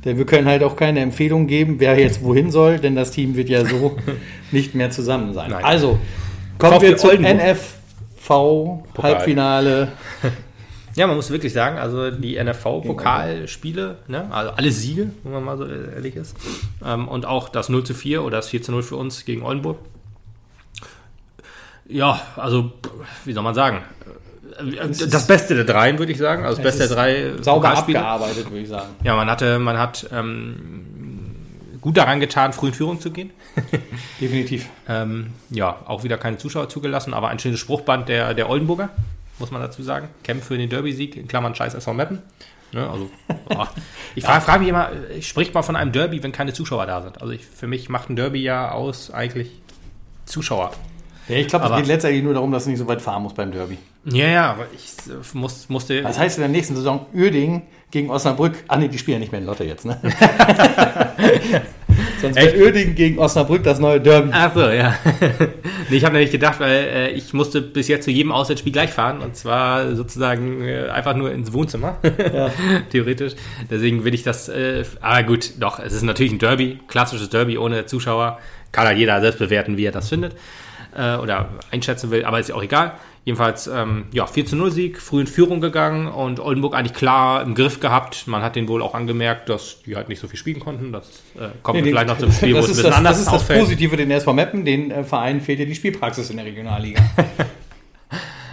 Speaker 1: Denn wir können halt auch keine Empfehlung geben, wer jetzt wohin soll, denn das Team wird ja so nicht mehr zusammen sein.
Speaker 2: Nein.
Speaker 1: Also, kommen wir zum. NFV-Halbfinale.
Speaker 2: Ja, man muss wirklich sagen, also die NFV-Pokalspiele, ne, also alle Siege, wenn man mal so ehrlich ist, ähm, und auch das 0 zu 4 oder das 4 zu 0 für uns gegen Oldenburg. Ja, also, wie soll man sagen? Das Beste der dreien, würde ich sagen. Also das
Speaker 1: Es
Speaker 2: Beste der drei
Speaker 1: Sauber abgearbeitet, würde ich sagen.
Speaker 2: Ja, man hatte, man hat ähm, gut daran getan, früh in Führung zu gehen.
Speaker 1: Definitiv.
Speaker 2: Ähm, ja, auch wieder keine Zuschauer zugelassen, aber ein schönes Spruchband der, der Oldenburger, muss man dazu sagen. Kämpfen für den Derby-Sieg, in Klammern scheiß SV Meppen. Ne, also, oh. Ich frage frag mich immer, spricht man von einem Derby, wenn keine Zuschauer da sind? Also ich, für mich macht ein Derby ja aus eigentlich Zuschauer.
Speaker 1: Ja, ich glaube, es geht letztendlich nur darum, dass du nicht so weit fahren musst beim Derby.
Speaker 2: Ja, ja, aber ich äh, muss, musste...
Speaker 1: Das heißt in der nächsten Saison Uerdingen gegen Osnabrück. Ah ne, die spielen ja nicht mehr in Lotte jetzt, ne? Sonst wäre Uerdingen gegen Osnabrück das neue Derby.
Speaker 2: Ach so, ja. nee, ich habe nämlich gedacht, weil äh, ich musste bis jetzt zu jedem Auswärtsspiel gleich fahren und zwar sozusagen äh, einfach nur ins Wohnzimmer, theoretisch. Deswegen will ich das, äh, aber gut, doch, es ist natürlich ein Derby, klassisches Derby ohne Zuschauer. Kann halt jeder selbst bewerten, wie er das findet äh, oder einschätzen will, aber ist ja auch egal. Jedenfalls, ähm, ja, 4 zu 0 Sieg, früh in Führung gegangen und Oldenburg eigentlich klar im Griff gehabt. Man hat denen wohl auch angemerkt, dass die halt nicht so viel spielen konnten. Das äh, kommt
Speaker 1: Nee,
Speaker 2: vielleicht noch zum Spiel, wo
Speaker 1: das
Speaker 2: es ein
Speaker 1: ist
Speaker 2: bisschen
Speaker 1: das,
Speaker 2: anders
Speaker 1: das ist das
Speaker 2: ausfällt.
Speaker 1: Positive den SV Meppen. Den äh, Vereinen fehlt ja die Spielpraxis in der Regionalliga.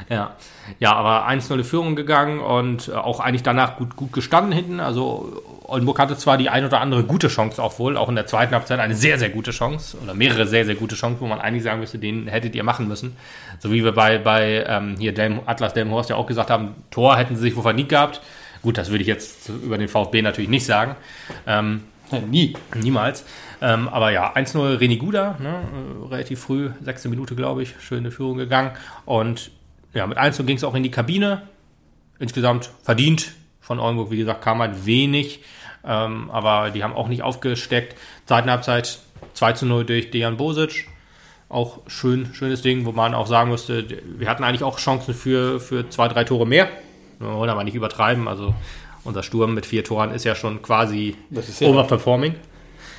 Speaker 2: Ja, ja aber 1-0 in Führung gegangen und äh, auch eigentlich danach gut, gut gestanden hinten. Also Oldenburg hatte zwar die ein oder andere gute Chance auch wohl, auch in der zweiten Halbzeit eine sehr, sehr gute Chance oder mehrere sehr, sehr gute Chancen, wo man eigentlich sagen müsste, den hättet ihr machen müssen. So wie wir bei, bei ähm, hier Delm, Atlas Delmenhorst ja auch gesagt haben, Tor hätten sie sich wohl verdient gehabt. Gut, das würde ich jetzt über den VfB natürlich nicht sagen. Ähm,
Speaker 1: Nie.
Speaker 2: Niemals. Ähm, aber ja, 1-0 René Guda, ne, äh, relativ früh, sechste Minute, glaube ich, schöne Führung gegangen. Und ja, mit 1-0 ging es auch in die Kabine. Insgesamt verdient von Oldenburg, wie gesagt, kam halt wenig. Ähm, aber die haben auch nicht aufgesteckt. Zweite Halbzeit 2 0 durch Dejan Bosic. Auch schön, schönes Ding, wo man auch sagen müsste, wir hatten eigentlich auch Chancen für, für zwei, drei Tore mehr. Wir wollen aber nicht übertreiben. Also unser Sturm mit vier Toren ist ja schon quasi
Speaker 1: ja-
Speaker 2: overperforming.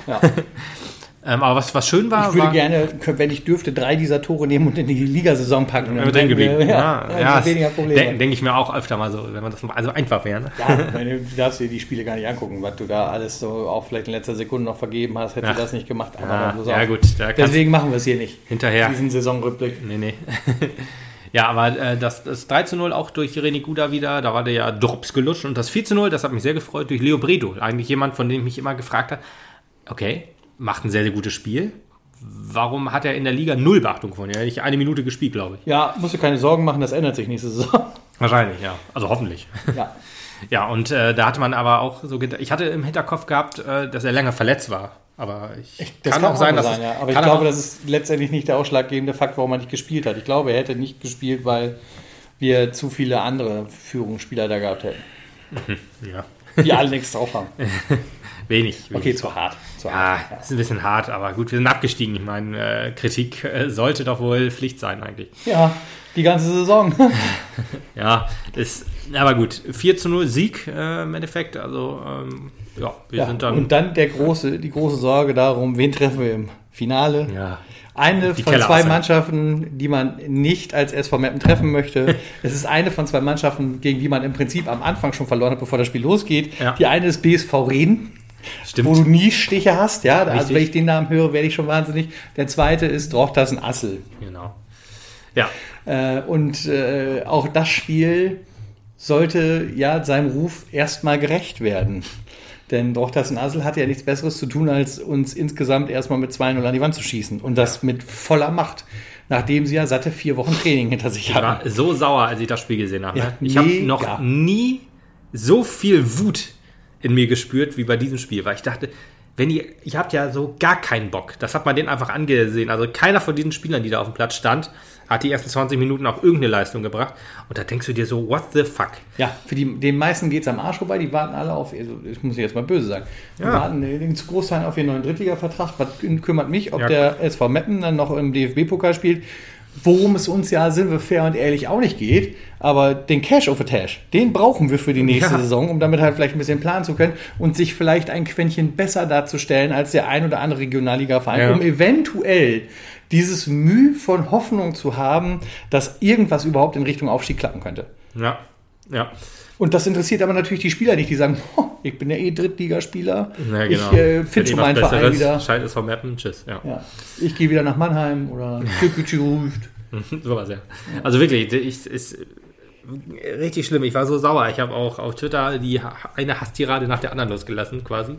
Speaker 1: Ja.
Speaker 2: Ähm, aber was, was schön war,
Speaker 1: Ich würde
Speaker 2: war
Speaker 1: gerne, wenn ich dürfte, drei dieser Tore nehmen und in die Ligasaison packen.
Speaker 2: Ja, drin geblieben.
Speaker 1: Ja, ja, ja, weniger Probleme.
Speaker 2: Denke denk ich mir auch öfter mal so, wenn man das mal- also einfach wäre. Ne?
Speaker 1: Ja, meine, du darfst dir die Spiele gar nicht angucken, was du da alles so auch vielleicht in letzter Sekunde noch vergeben hast, hättest du das nicht gemacht. Aber
Speaker 2: Ja,
Speaker 1: dann
Speaker 2: ja gut,
Speaker 1: Deswegen machen wir es hier nicht.
Speaker 2: hinterher.
Speaker 1: Diesen Saisonrückblick.
Speaker 2: Nee, nee. ja, aber äh, das, das 3 zu 0 auch durch René Guda wieder, da war der ja Drops gelutscht. Und das 4 zu 0, das hat mich sehr gefreut, durch Leo Bredo. Eigentlich jemand, von dem ich mich immer gefragt habe, okay, macht ein sehr, sehr gutes Spiel. Warum hat er in der Liga null Beachtung von? Er hat nicht eine Minute gespielt, glaube ich.
Speaker 1: Ja, musst du keine Sorgen machen, das ändert sich nächste Saison.
Speaker 2: Wahrscheinlich, ja. Also hoffentlich.
Speaker 1: Ja.
Speaker 2: Ja, und äh, da hatte man aber auch so gedacht, ich hatte im Hinterkopf gehabt, äh, dass er länger verletzt war. Aber ich,
Speaker 1: Das
Speaker 2: kann, auch sein, dass es-
Speaker 1: ja. Aber ich
Speaker 2: kann
Speaker 1: glaube, das ist letztendlich nicht der ausschlaggebende Fakt, warum er nicht gespielt hat. Ich glaube, er hätte nicht gespielt, weil wir zu viele andere Führungsspieler da gehabt hätten.
Speaker 2: Ja.
Speaker 1: Die alle nichts drauf haben.
Speaker 2: wenig, wenig.
Speaker 1: Okay, zu hart. Zu
Speaker 2: Ja,
Speaker 1: hart.
Speaker 2: ist ein bisschen hart, aber gut, wir sind abgestiegen. Ich meine, äh, Kritik äh, sollte doch wohl Pflicht sein eigentlich.
Speaker 1: Ja, die ganze Saison.
Speaker 2: Ja, ist, aber gut, 4 zu 0 Sieg äh, im Endeffekt. Also, ähm, ja, wir
Speaker 1: Ja,
Speaker 2: sind dann.
Speaker 1: und dann der große, die große Sorge darum, wen treffen wir im Finale?
Speaker 2: ja,
Speaker 1: Eine
Speaker 2: Die
Speaker 1: von
Speaker 2: Keller
Speaker 1: zwei. Mannschaften, die man nicht als SV Meppen treffen möchte. es ist eine von zwei Mannschaften, gegen die man im Prinzip am Anfang schon verloren hat, bevor das Spiel losgeht.
Speaker 2: Ja.
Speaker 1: Die eine ist BSV Reden,
Speaker 2: stimmt.
Speaker 1: wo du nie Stiche hast. Ja, also
Speaker 2: Richtig.
Speaker 1: wenn ich den Namen höre, werde ich schon wahnsinnig. Der zweite ist Drochtersen Assel.
Speaker 2: Genau. Ja,
Speaker 1: Äh, und äh, auch das Spiel sollte ja seinem Ruf erstmal gerecht werden. Denn Drochtersen Assel hatte ja nichts Besseres zu tun, als uns insgesamt erstmal mit 2-0 an die Wand zu schießen. Und das mit voller Macht. Nachdem sie ja satte vier Wochen Training hinter sich
Speaker 2: ich war
Speaker 1: hatten.
Speaker 2: so sauer, als ich das Spiel gesehen habe.
Speaker 1: Ja,
Speaker 2: ne? ich habe noch nie so viel Wut in mir gespürt wie bei diesem Spiel, weil ich dachte, wenn ihr, ihr habt ja so gar keinen Bock. Das hat man denen einfach angesehen. Also keiner von diesen Spielern, die da auf dem Platz stand, hat die ersten 20 Minuten auch irgendeine Leistung gebracht. Und da denkst du dir so, what the fuck?
Speaker 1: Ja, für die, den meisten geht es am Arsch vorbei. Die warten alle auf, also ich muss jetzt mal böse sagen, die
Speaker 2: Ja.
Speaker 1: warten äh, den Großteil auf ihren neuen Drittliga-Vertrag. Was kümmert mich, ob
Speaker 2: Ja.
Speaker 1: der SV Meppen dann noch im DFB-Pokal spielt? Worum es uns ja, sind wir fair und ehrlich, auch nicht geht. Aber den Cash of a Tash, den brauchen wir für die nächste
Speaker 2: Ja.
Speaker 1: Saison, um damit halt vielleicht ein bisschen planen zu können und sich vielleicht ein Quäntchen besser darzustellen als der ein oder andere Regionalliga-Verein,
Speaker 2: Ja.
Speaker 1: um eventuell dieses Mühe von Hoffnung zu haben, dass irgendwas überhaupt in Richtung Aufstieg klappen könnte.
Speaker 2: Ja, ja.
Speaker 1: Und das interessiert aber natürlich die Spieler nicht, die sagen, "Oh, ich bin ja eh Drittligaspieler.
Speaker 2: Ja,
Speaker 1: Ich
Speaker 2: genau.
Speaker 1: äh,
Speaker 2: Wenn
Speaker 1: finde schon meinen Verein
Speaker 2: Besseres,
Speaker 1: wieder.
Speaker 2: Scheit ist vom Mappen, tschüss. Ja.
Speaker 1: Ja. Ich gehe wieder nach Mannheim oder Türkgücü ruft.
Speaker 2: so was, ja. Also wirklich, ich, ist richtig schlimm. Ich war so sauer. Ich habe auch auf Twitter die eine Hasstirade nach der anderen losgelassen, quasi.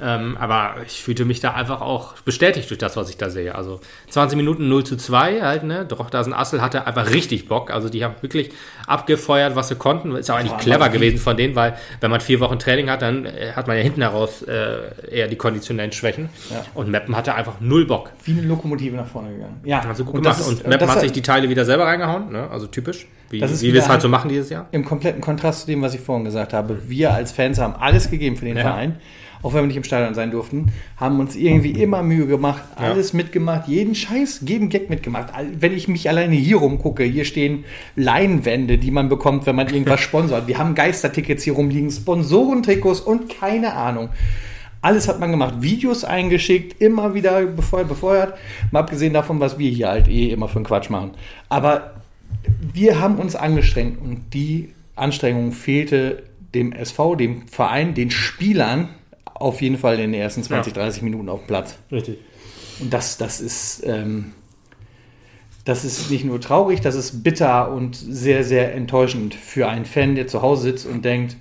Speaker 2: Ähm, aber ich fühlte mich da einfach auch bestätigt durch das, was ich da sehe. Also 20 Minuten 0 zu 2 halt, ne? Drochtersen Assel hatte einfach richtig Bock. Also die haben wirklich abgefeuert, was sie konnten. Ist auch eigentlich
Speaker 1: Boah,
Speaker 2: clever gewesen von denen, weil wenn man vier Wochen Training hat, dann äh, hat man ja hinten heraus äh, eher die konditionellen Schwächen.
Speaker 1: Ja.
Speaker 2: Und Meppen hatte einfach null Bock.
Speaker 1: Wie eine Lokomotive nach vorne gegangen. Ja,
Speaker 2: Also gut
Speaker 1: und
Speaker 2: gemacht.
Speaker 1: ist-
Speaker 2: und Meppen hat sich die Teile wieder selber reingehauen, ne? also typisch, wie,
Speaker 1: Das ist
Speaker 2: wie wir es halt so machen dieses Jahr.
Speaker 1: im kompletten Kontrast zu dem, was ich vorhin gesagt habe. Wir als Fans haben alles gegeben für den
Speaker 2: Ja.
Speaker 1: Verein, auch wenn wir nicht im Stadion sein durften, haben uns irgendwie immer Mühe gemacht, alles mitgemacht, jeden Scheiß, jeden Gag mitgemacht. Wenn ich mich alleine hier rumgucke, hier stehen Leinwände, die man bekommt, wenn man irgendwas sponsort. Wir haben Geistertickets hier rumliegen, Sponsorentrikots und keine Ahnung. Alles hat man gemacht, Videos eingeschickt, immer wieder befeuert, befeuert. Mal abgesehen davon, was wir hier halt eh immer für einen Quatsch machen. Aber wir haben uns angestrengt und die Anstrengung fehlte dem SV, dem Verein, den Spielern auf jeden Fall in den ersten 20, 30 Minuten auf dem Platz.
Speaker 2: Richtig.
Speaker 1: Und das, das ist, ähm, das ist nicht nur traurig, das ist bitter und sehr, sehr enttäuschend für einen Fan, der zu Hause sitzt und denkt,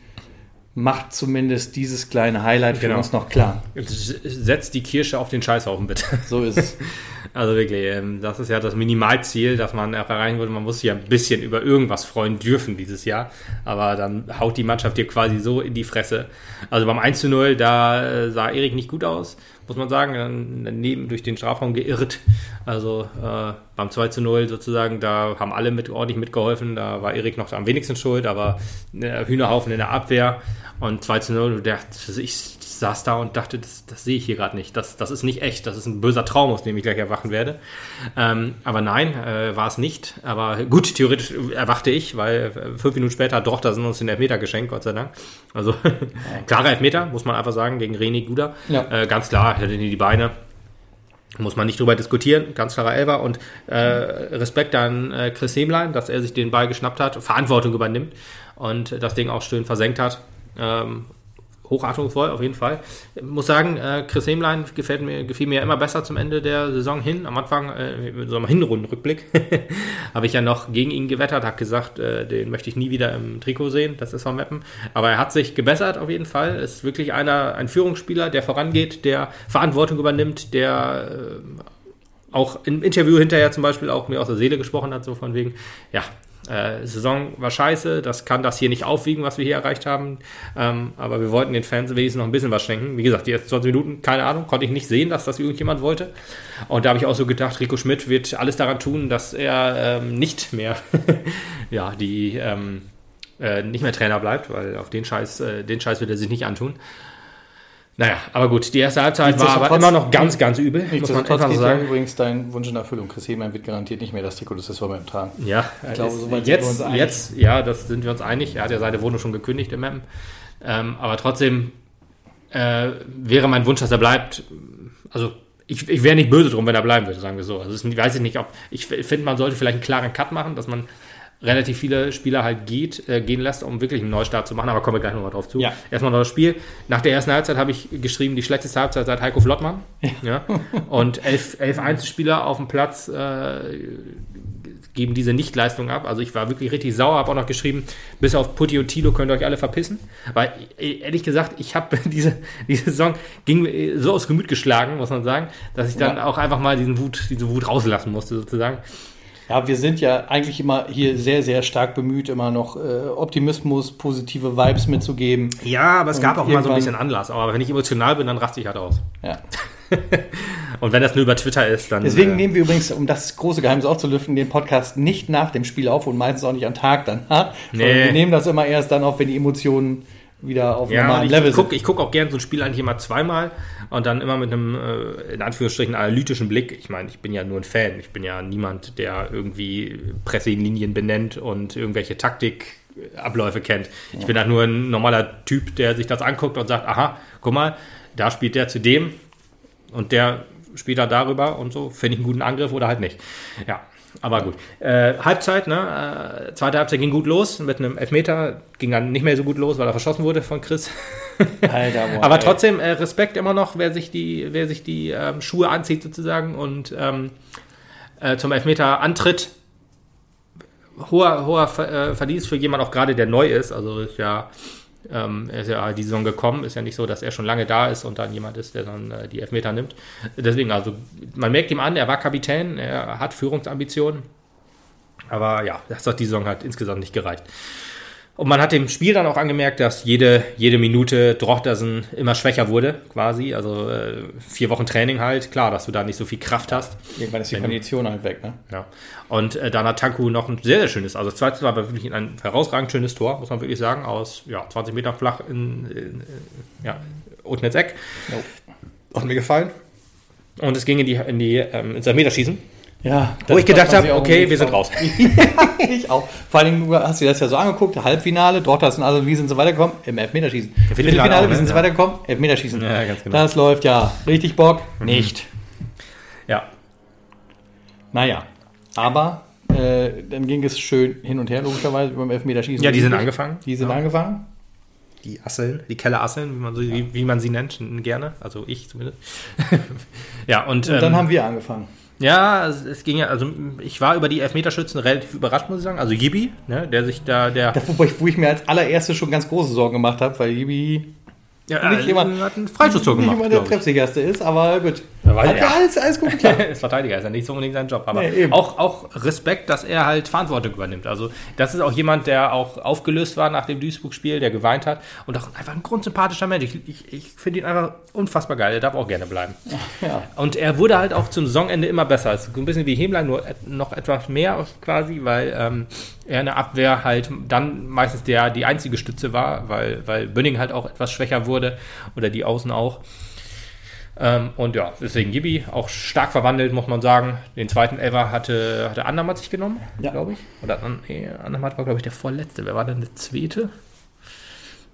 Speaker 1: macht zumindest dieses kleine Highlight für
Speaker 2: Genau.
Speaker 1: uns noch klar.
Speaker 2: Setzt die Kirsche auf den Scheißhaufen, bitte.
Speaker 1: So ist es.
Speaker 2: Also wirklich, ähm, das ist ja das Minimalziel, dass man erreichen wollte. Man muss sich ja ein bisschen über irgendwas freuen dürfen dieses Jahr. Aber dann haut die Mannschaft dir quasi so in die Fresse. Also beim 1 zu 0, da äh, sah Erik nicht gut aus, muss man sagen. Daneben durch den Strafraum geirrt. Also äh, beim 2 zu 0 sozusagen, da haben alle mit, ordentlich mitgeholfen. Da war Erik noch am wenigsten schuld, aber äh, Hühnerhaufen in der Abwehr. Und 2 zu 0, der, ich saß da und dachte, das, das sehe ich hier gerade nicht. Das, das ist nicht echt. Das ist ein böser Traum, aus dem ich gleich erwachen werde. Ähm, aber nein, äh, war es nicht. Aber gut, theoretisch erwachte ich, weil äh, fünf Minuten später hat Drochtersen uns den Elfmeter geschenkt, Gott sei Dank. Also klarer Elfmeter, muss man einfach sagen, gegen René Guda.
Speaker 1: Ja.
Speaker 2: Äh, ganz klar, hätte die Beine. Muss man nicht drüber diskutieren, ganz klarer Elfer und äh, Respekt an äh, Chris Hemlein, dass er sich den Ball geschnappt hat, Verantwortung übernimmt und das Ding auch schön versenkt hat. Ähm, hochachtungsvoll auf jeden Fall. Ich muss sagen, äh, Chris Hemlein gefällt mir, gefiel mir immer besser zum Ende der Saison hin. Am Anfang, äh, so einem Hinrundenrückblick, habe ich ja noch gegen ihn gewettert, habe gesagt, äh, den möchte ich nie wieder im Trikot sehen, das ist vom Mappen. Aber er hat sich gebessert auf jeden Fall. Ist wirklich einer, ein Führungsspieler, der vorangeht, der Verantwortung übernimmt, der äh, auch im Interview hinterher zum Beispiel auch mir aus der Seele gesprochen hat, so von wegen, ja, äh, Saison war scheiße, das kann das hier nicht aufwiegen, was wir hier erreicht haben. Ähm, aber wir wollten den Fans wenigstens noch ein bisschen was schenken. Wie gesagt, die ersten 20 Minuten, keine Ahnung, konnte ich nicht sehen, dass das irgendjemand wollte. Und da habe ich auch so gedacht, Rico Schmidt wird alles daran tun, dass er ähm, nicht mehr ja, die ähm, äh, nicht mehr Trainer bleibt, weil auf den Scheiß, äh, den Scheiß wird er sich nicht antun. Naja, aber gut, die erste Halbzeit war aber immer noch ganz, ganz übel, muss man so
Speaker 1: geht ja
Speaker 2: sagen.
Speaker 1: übrigens dein Wunsch in Erfüllung. Chris Hemann wird garantiert nicht mehr das Trikot des SVM tragen.
Speaker 2: Ja,
Speaker 1: Ich glaube,
Speaker 2: ist-
Speaker 1: soweit sind wir
Speaker 2: jetzt,
Speaker 1: uns einig.
Speaker 2: jetzt, ja, das sind wir uns einig. Er hat ja seine Wohnung schon gekündigt im Mem. Ähm, aber trotzdem äh, wäre mein Wunsch, dass er bleibt. Also ich, ich wäre nicht böse drum, wenn er bleiben würde, sagen wir so. Also ist- weiß ich nicht, ob ich finde, man sollte vielleicht einen klaren Cut machen, dass man relativ viele Spieler halt geht, äh, gehen lässt, um wirklich einen Neustart zu machen. Aber kommen wir gleich nochmal drauf zu.
Speaker 1: Ja.
Speaker 2: Erstmal noch das Spiel. Nach der ersten Halbzeit habe ich geschrieben, die schlechteste Halbzeit seit Heiko Flottmann. Ja. Und elf, elf Einzelspieler auf dem Platz äh, geben diese Nichtleistung ab. Also ich war wirklich richtig sauer, habe auch noch geschrieben, bis auf Putti und Tilo könnt ihr euch alle verpissen. Weil äh, ehrlich gesagt, ich habe diese, diese Saison ging äh, so aus Gemüt geschlagen, muss man sagen, dass ich dann
Speaker 1: Ja.
Speaker 2: auch einfach mal diesen Wut, diese Wut rauslassen musste sozusagen.
Speaker 1: Ja, wir sind ja eigentlich immer hier sehr, sehr stark bemüht, immer noch äh, Optimismus, positive Vibes mitzugeben.
Speaker 2: Ja, aber es gab
Speaker 1: Und
Speaker 2: auch mal so ein bisschen Anlass. Aber wenn ich emotional bin, dann raste ich halt aus.
Speaker 1: Ja.
Speaker 2: Und wenn das nur über Twitter ist, dann.
Speaker 1: Deswegen
Speaker 2: äh,
Speaker 1: nehmen wir übrigens, um das große Geheimnis aufzulüften, den Podcast nicht nach dem Spiel auf und meistens auch nicht am Tag danach.
Speaker 2: Nee.
Speaker 1: Wir nehmen das immer erst dann auf, wenn die Emotionen wieder auf
Speaker 2: Ja,
Speaker 1: normalen
Speaker 2: ich,
Speaker 1: Level
Speaker 2: ich gucke
Speaker 1: sind.
Speaker 2: ich guck auch gerne so ein Spiel eigentlich immer zweimal und dann immer mit einem, äh, in Anführungsstrichen, analytischen Blick. Ich meine, ich bin ja nur ein Fan. Ich bin ja niemand, der irgendwie Presselinien benennt und irgendwelche Taktikabläufe kennt. Ich bin halt nur ein normaler Typ, der sich das anguckt und sagt, aha, guck mal, da spielt der zu dem und der spielt dann darüber und so. Finde ich einen guten Angriff oder halt nicht. Ja. Aber gut. Äh, Halbzeit, ne? Äh, zweite Halbzeit ging gut los mit einem Elfmeter. Ging dann nicht mehr so gut los, weil er verschossen wurde von Chris.
Speaker 1: Alter, boah,
Speaker 2: Aber trotzdem äh, Respekt immer noch, wer sich die, wer sich die ähm, Schuhe anzieht sozusagen und ähm, äh, zum Elfmeter antritt. Hoher, hoher äh, Verdienst für jemand auch gerade, der neu ist. Also ist ja, ähm, er ist ja die Saison gekommen. Ist ja nicht so, dass er schon lange da ist und dann jemand ist, der dann äh, die Elfmeter nimmt. Deswegen, also man merkt ihm an, er war Kapitän, er hat Führungsambitionen. Aber ja, das hat die Saison halt insgesamt nicht gereicht. Und man hat dem Spiel dann auch angemerkt, dass jede, jede Minute Drochtersen immer schwächer wurde, quasi. Also äh, vier Wochen Training halt. Klar, dass du da nicht so viel Kraft hast.
Speaker 1: Irgendwann ist die
Speaker 2: Wenn-
Speaker 1: Kondition halt weg, ne?
Speaker 2: Ja. Und äh, dann hat Tanku noch ein sehr, sehr schönes, also das zweite war wirklich ein herausragend schönes Tor, muss man wirklich sagen, aus ja, 20 Meter flach in, in, in ja, unten ins Eck. Hat mir gefallen. Und es ging in die, in die ähm, ins Elfmeterschießen.
Speaker 1: Ja.
Speaker 2: Wo ich gedacht habe, okay, wir sind raus.
Speaker 1: ich auch. Vor allem, du hast dir das ja so angeguckt, Halbfinale, dort hast du also, wie sind sie weitergekommen? Im Elfmeterschießen.
Speaker 2: Viertelfinale auch,
Speaker 1: wie
Speaker 2: ne?
Speaker 1: sind sie
Speaker 2: Ja.
Speaker 1: weitergekommen? Elfmeterschießen.
Speaker 2: Ja, ganz genau.
Speaker 1: Das läuft ja. Richtig Bock? Nicht.
Speaker 2: Ja.
Speaker 1: Naja. Aber äh, dann ging es schön hin und her, logischerweise, beim Elfmeterschießen.
Speaker 2: Ja, die sind angefangen.
Speaker 1: Die sind
Speaker 2: Ja.
Speaker 1: angefangen.
Speaker 2: Die Asseln, die Kellerasseln, wie man, so, wie, wie man sie nennt, gerne. Also ich zumindest. ja, und,
Speaker 1: Und dann
Speaker 2: ähm,
Speaker 1: haben wir angefangen.
Speaker 2: Ja, es, ging ja, also ich war über die Elfmeterschützen relativ überrascht, muss ich sagen. Also Yibi, ne, der sich da, der
Speaker 1: Da, wo, ich, wo ich mir als allererstes schon ganz große Sorgen gemacht habe, weil Ibi
Speaker 2: ja,
Speaker 1: nicht
Speaker 2: äh,
Speaker 1: immer-
Speaker 2: hat ein Freischusstor
Speaker 1: nicht
Speaker 2: gemacht.
Speaker 1: immer der treffsicherste ist, aber gut.
Speaker 2: Ja,
Speaker 1: Hat ja alles, alles gut geklappt.
Speaker 2: Als Verteidiger ist ja nicht so unbedingt sein Job, aber
Speaker 1: Nee,
Speaker 2: auch, auch Respekt, dass er halt Verantwortung übernimmt. Also das ist auch jemand, der auch aufgelöst war nach dem Duisburg-Spiel, der geweint hat und auch einfach ein grundsympathischer Mensch. Ich, ich, ich finde ihn einfach unfassbar geil, der darf auch gerne bleiben.
Speaker 1: Ja.
Speaker 2: Und er wurde halt auch zum Saisonende immer besser. Es ist ein bisschen wie Hemlein, nur noch etwas mehr quasi, weil ähm, er in der Abwehr halt dann meistens der, die einzige Stütze war, weil, weil Bönning halt auch etwas schwächer wurde oder die Außen auch. Ähm, und ja, deswegen Gibi auch stark verwandelt, muss man sagen. Den zweiten Ever hatte, hatte Andermatt sich genommen,
Speaker 1: Ja.
Speaker 2: glaube ich. Oder nee, Andermatt war, glaube ich, der vorletzte. Wer war denn der zweite?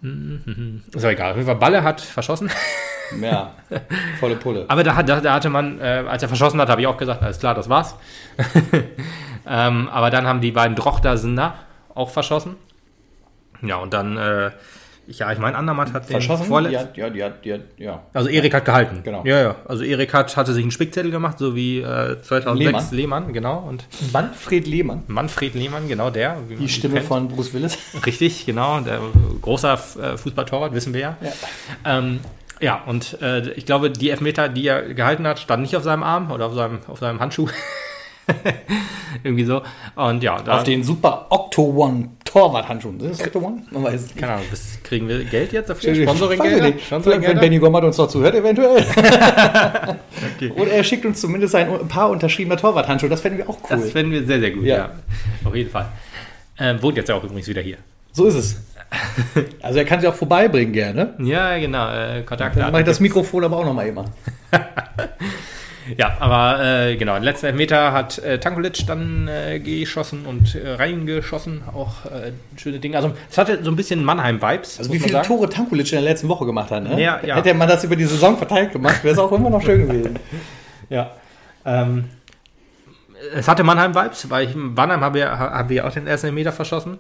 Speaker 2: Mhm. Ist auch egal. Auf jeden Fall Balle hat verschossen.
Speaker 1: ja, volle Pulle.
Speaker 2: Aber da, hat- da, da hatte man, äh, als er verschossen hat, habe ich auch gesagt, alles klar, das war's. ähm, aber dann haben die beiden Drochtersener auch verschossen. Ja, und dann, äh, ja, ich meine, Andermatt hat den
Speaker 1: Verschossen?
Speaker 2: vorletz-
Speaker 1: Die hat, ja, die hat, die hat, ja.
Speaker 2: Also Erik hat gehalten.
Speaker 1: Genau.
Speaker 2: Ja, ja. Also Erik hat, hatte sich einen Spickzettel gemacht, so wie äh, 2006
Speaker 1: Lehmann.
Speaker 2: Lehmann. genau. Und
Speaker 1: Manfred Lehmann.
Speaker 2: Manfred Lehmann, genau der.
Speaker 1: Die Stimme von Bruce Willis.
Speaker 2: Richtig, genau. Der großer äh, Fußballtorwart, wissen wir ja.
Speaker 1: Ja.
Speaker 2: Ähm, ja, und äh, ich glaube, die Elfmeter, die er gehalten hat, standen nicht auf seinem Arm oder auf seinem, auf seinem Handschuh. Irgendwie so. Und ja, da,
Speaker 1: Auf den Super Octo One Torwart-Handschuhen. Ist das Octo One? Man weiß es nicht.
Speaker 2: keine Ahnung, bis, kriegen wir Geld jetzt dafür?
Speaker 1: Ich
Speaker 2: Sponsoring-Gelder?
Speaker 1: nicht. Vielleicht, wenn? Benny Gommert uns noch zuhört, eventuell. Oder er schickt uns zumindest ein paar unterschriebene Torwart-Handschuhe. Das fänden wir auch cool.
Speaker 2: Das fänden wir sehr, sehr gut, ja.
Speaker 1: Ja.
Speaker 2: Auf jeden Fall. Ähm, wohnt jetzt ja auch übrigens wieder hier.
Speaker 1: So ist es. Also er kann sie auch vorbeibringen gerne.
Speaker 2: Ja, genau. Äh,
Speaker 1: Dann
Speaker 2: Kontaktdaten.
Speaker 1: mache ich das Mikrofon aber auch nochmal immer.
Speaker 2: Ja, aber äh, genau, den letzten Elfmeter hat äh, Tankulic dann äh, geschossen und äh, reingeschossen. Auch äh, schöne Dinge. Also es hatte so ein bisschen Mannheim-Vibes.
Speaker 1: Also wie viele. Tore Tankulic in der letzten Woche gemacht hat, ne?
Speaker 2: Ja, ja.
Speaker 1: Hätte man das über die Saison verteilt gemacht, wäre es auch immer noch schön gewesen.
Speaker 2: Ja. Ähm, es hatte Mannheim-Vibes, weil ich, in Mannheim haben wir, haben wir auch den ersten Elfmeter verschossen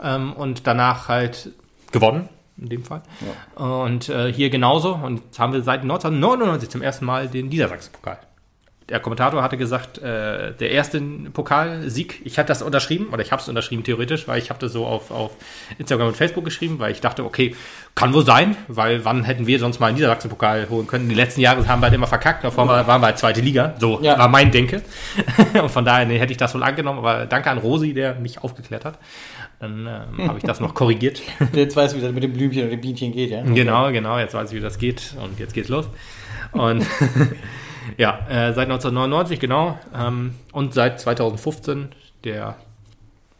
Speaker 2: ähm, und danach halt gewonnen, in dem Fall. Und äh, hier genauso. Und jetzt haben wir seit 1999 zum ersten Mal den Niedersachsen-Pokal. Der Kommentator hatte gesagt, äh, der erste Pokalsieg, ich hatte das unterschrieben, oder ich habe es unterschrieben theoretisch, weil ich habe das so auf, auf Instagram und Facebook geschrieben, weil ich dachte, okay, kann wohl sein, weil wann hätten wir sonst mal einen Niedersachsen-Pokal holen können? Die letzten Jahre haben wir halt immer verkackt, davor waren wir halt zweite Liga, so
Speaker 1: Ja.
Speaker 2: war mein Denke. und von daher nee, hätte ich das wohl angenommen, aber danke an Rosi, der mich aufgeklärt hat. Dann ähm, habe ich das noch korrigiert.
Speaker 1: Jetzt weißt du, wie das mit dem Blümchen und dem Bienchen geht, ja?
Speaker 2: Genau, genau, jetzt weiß ich, wie das geht und jetzt geht's los. Und ja, äh, seit 1999, genau, ähm, und seit 2015 der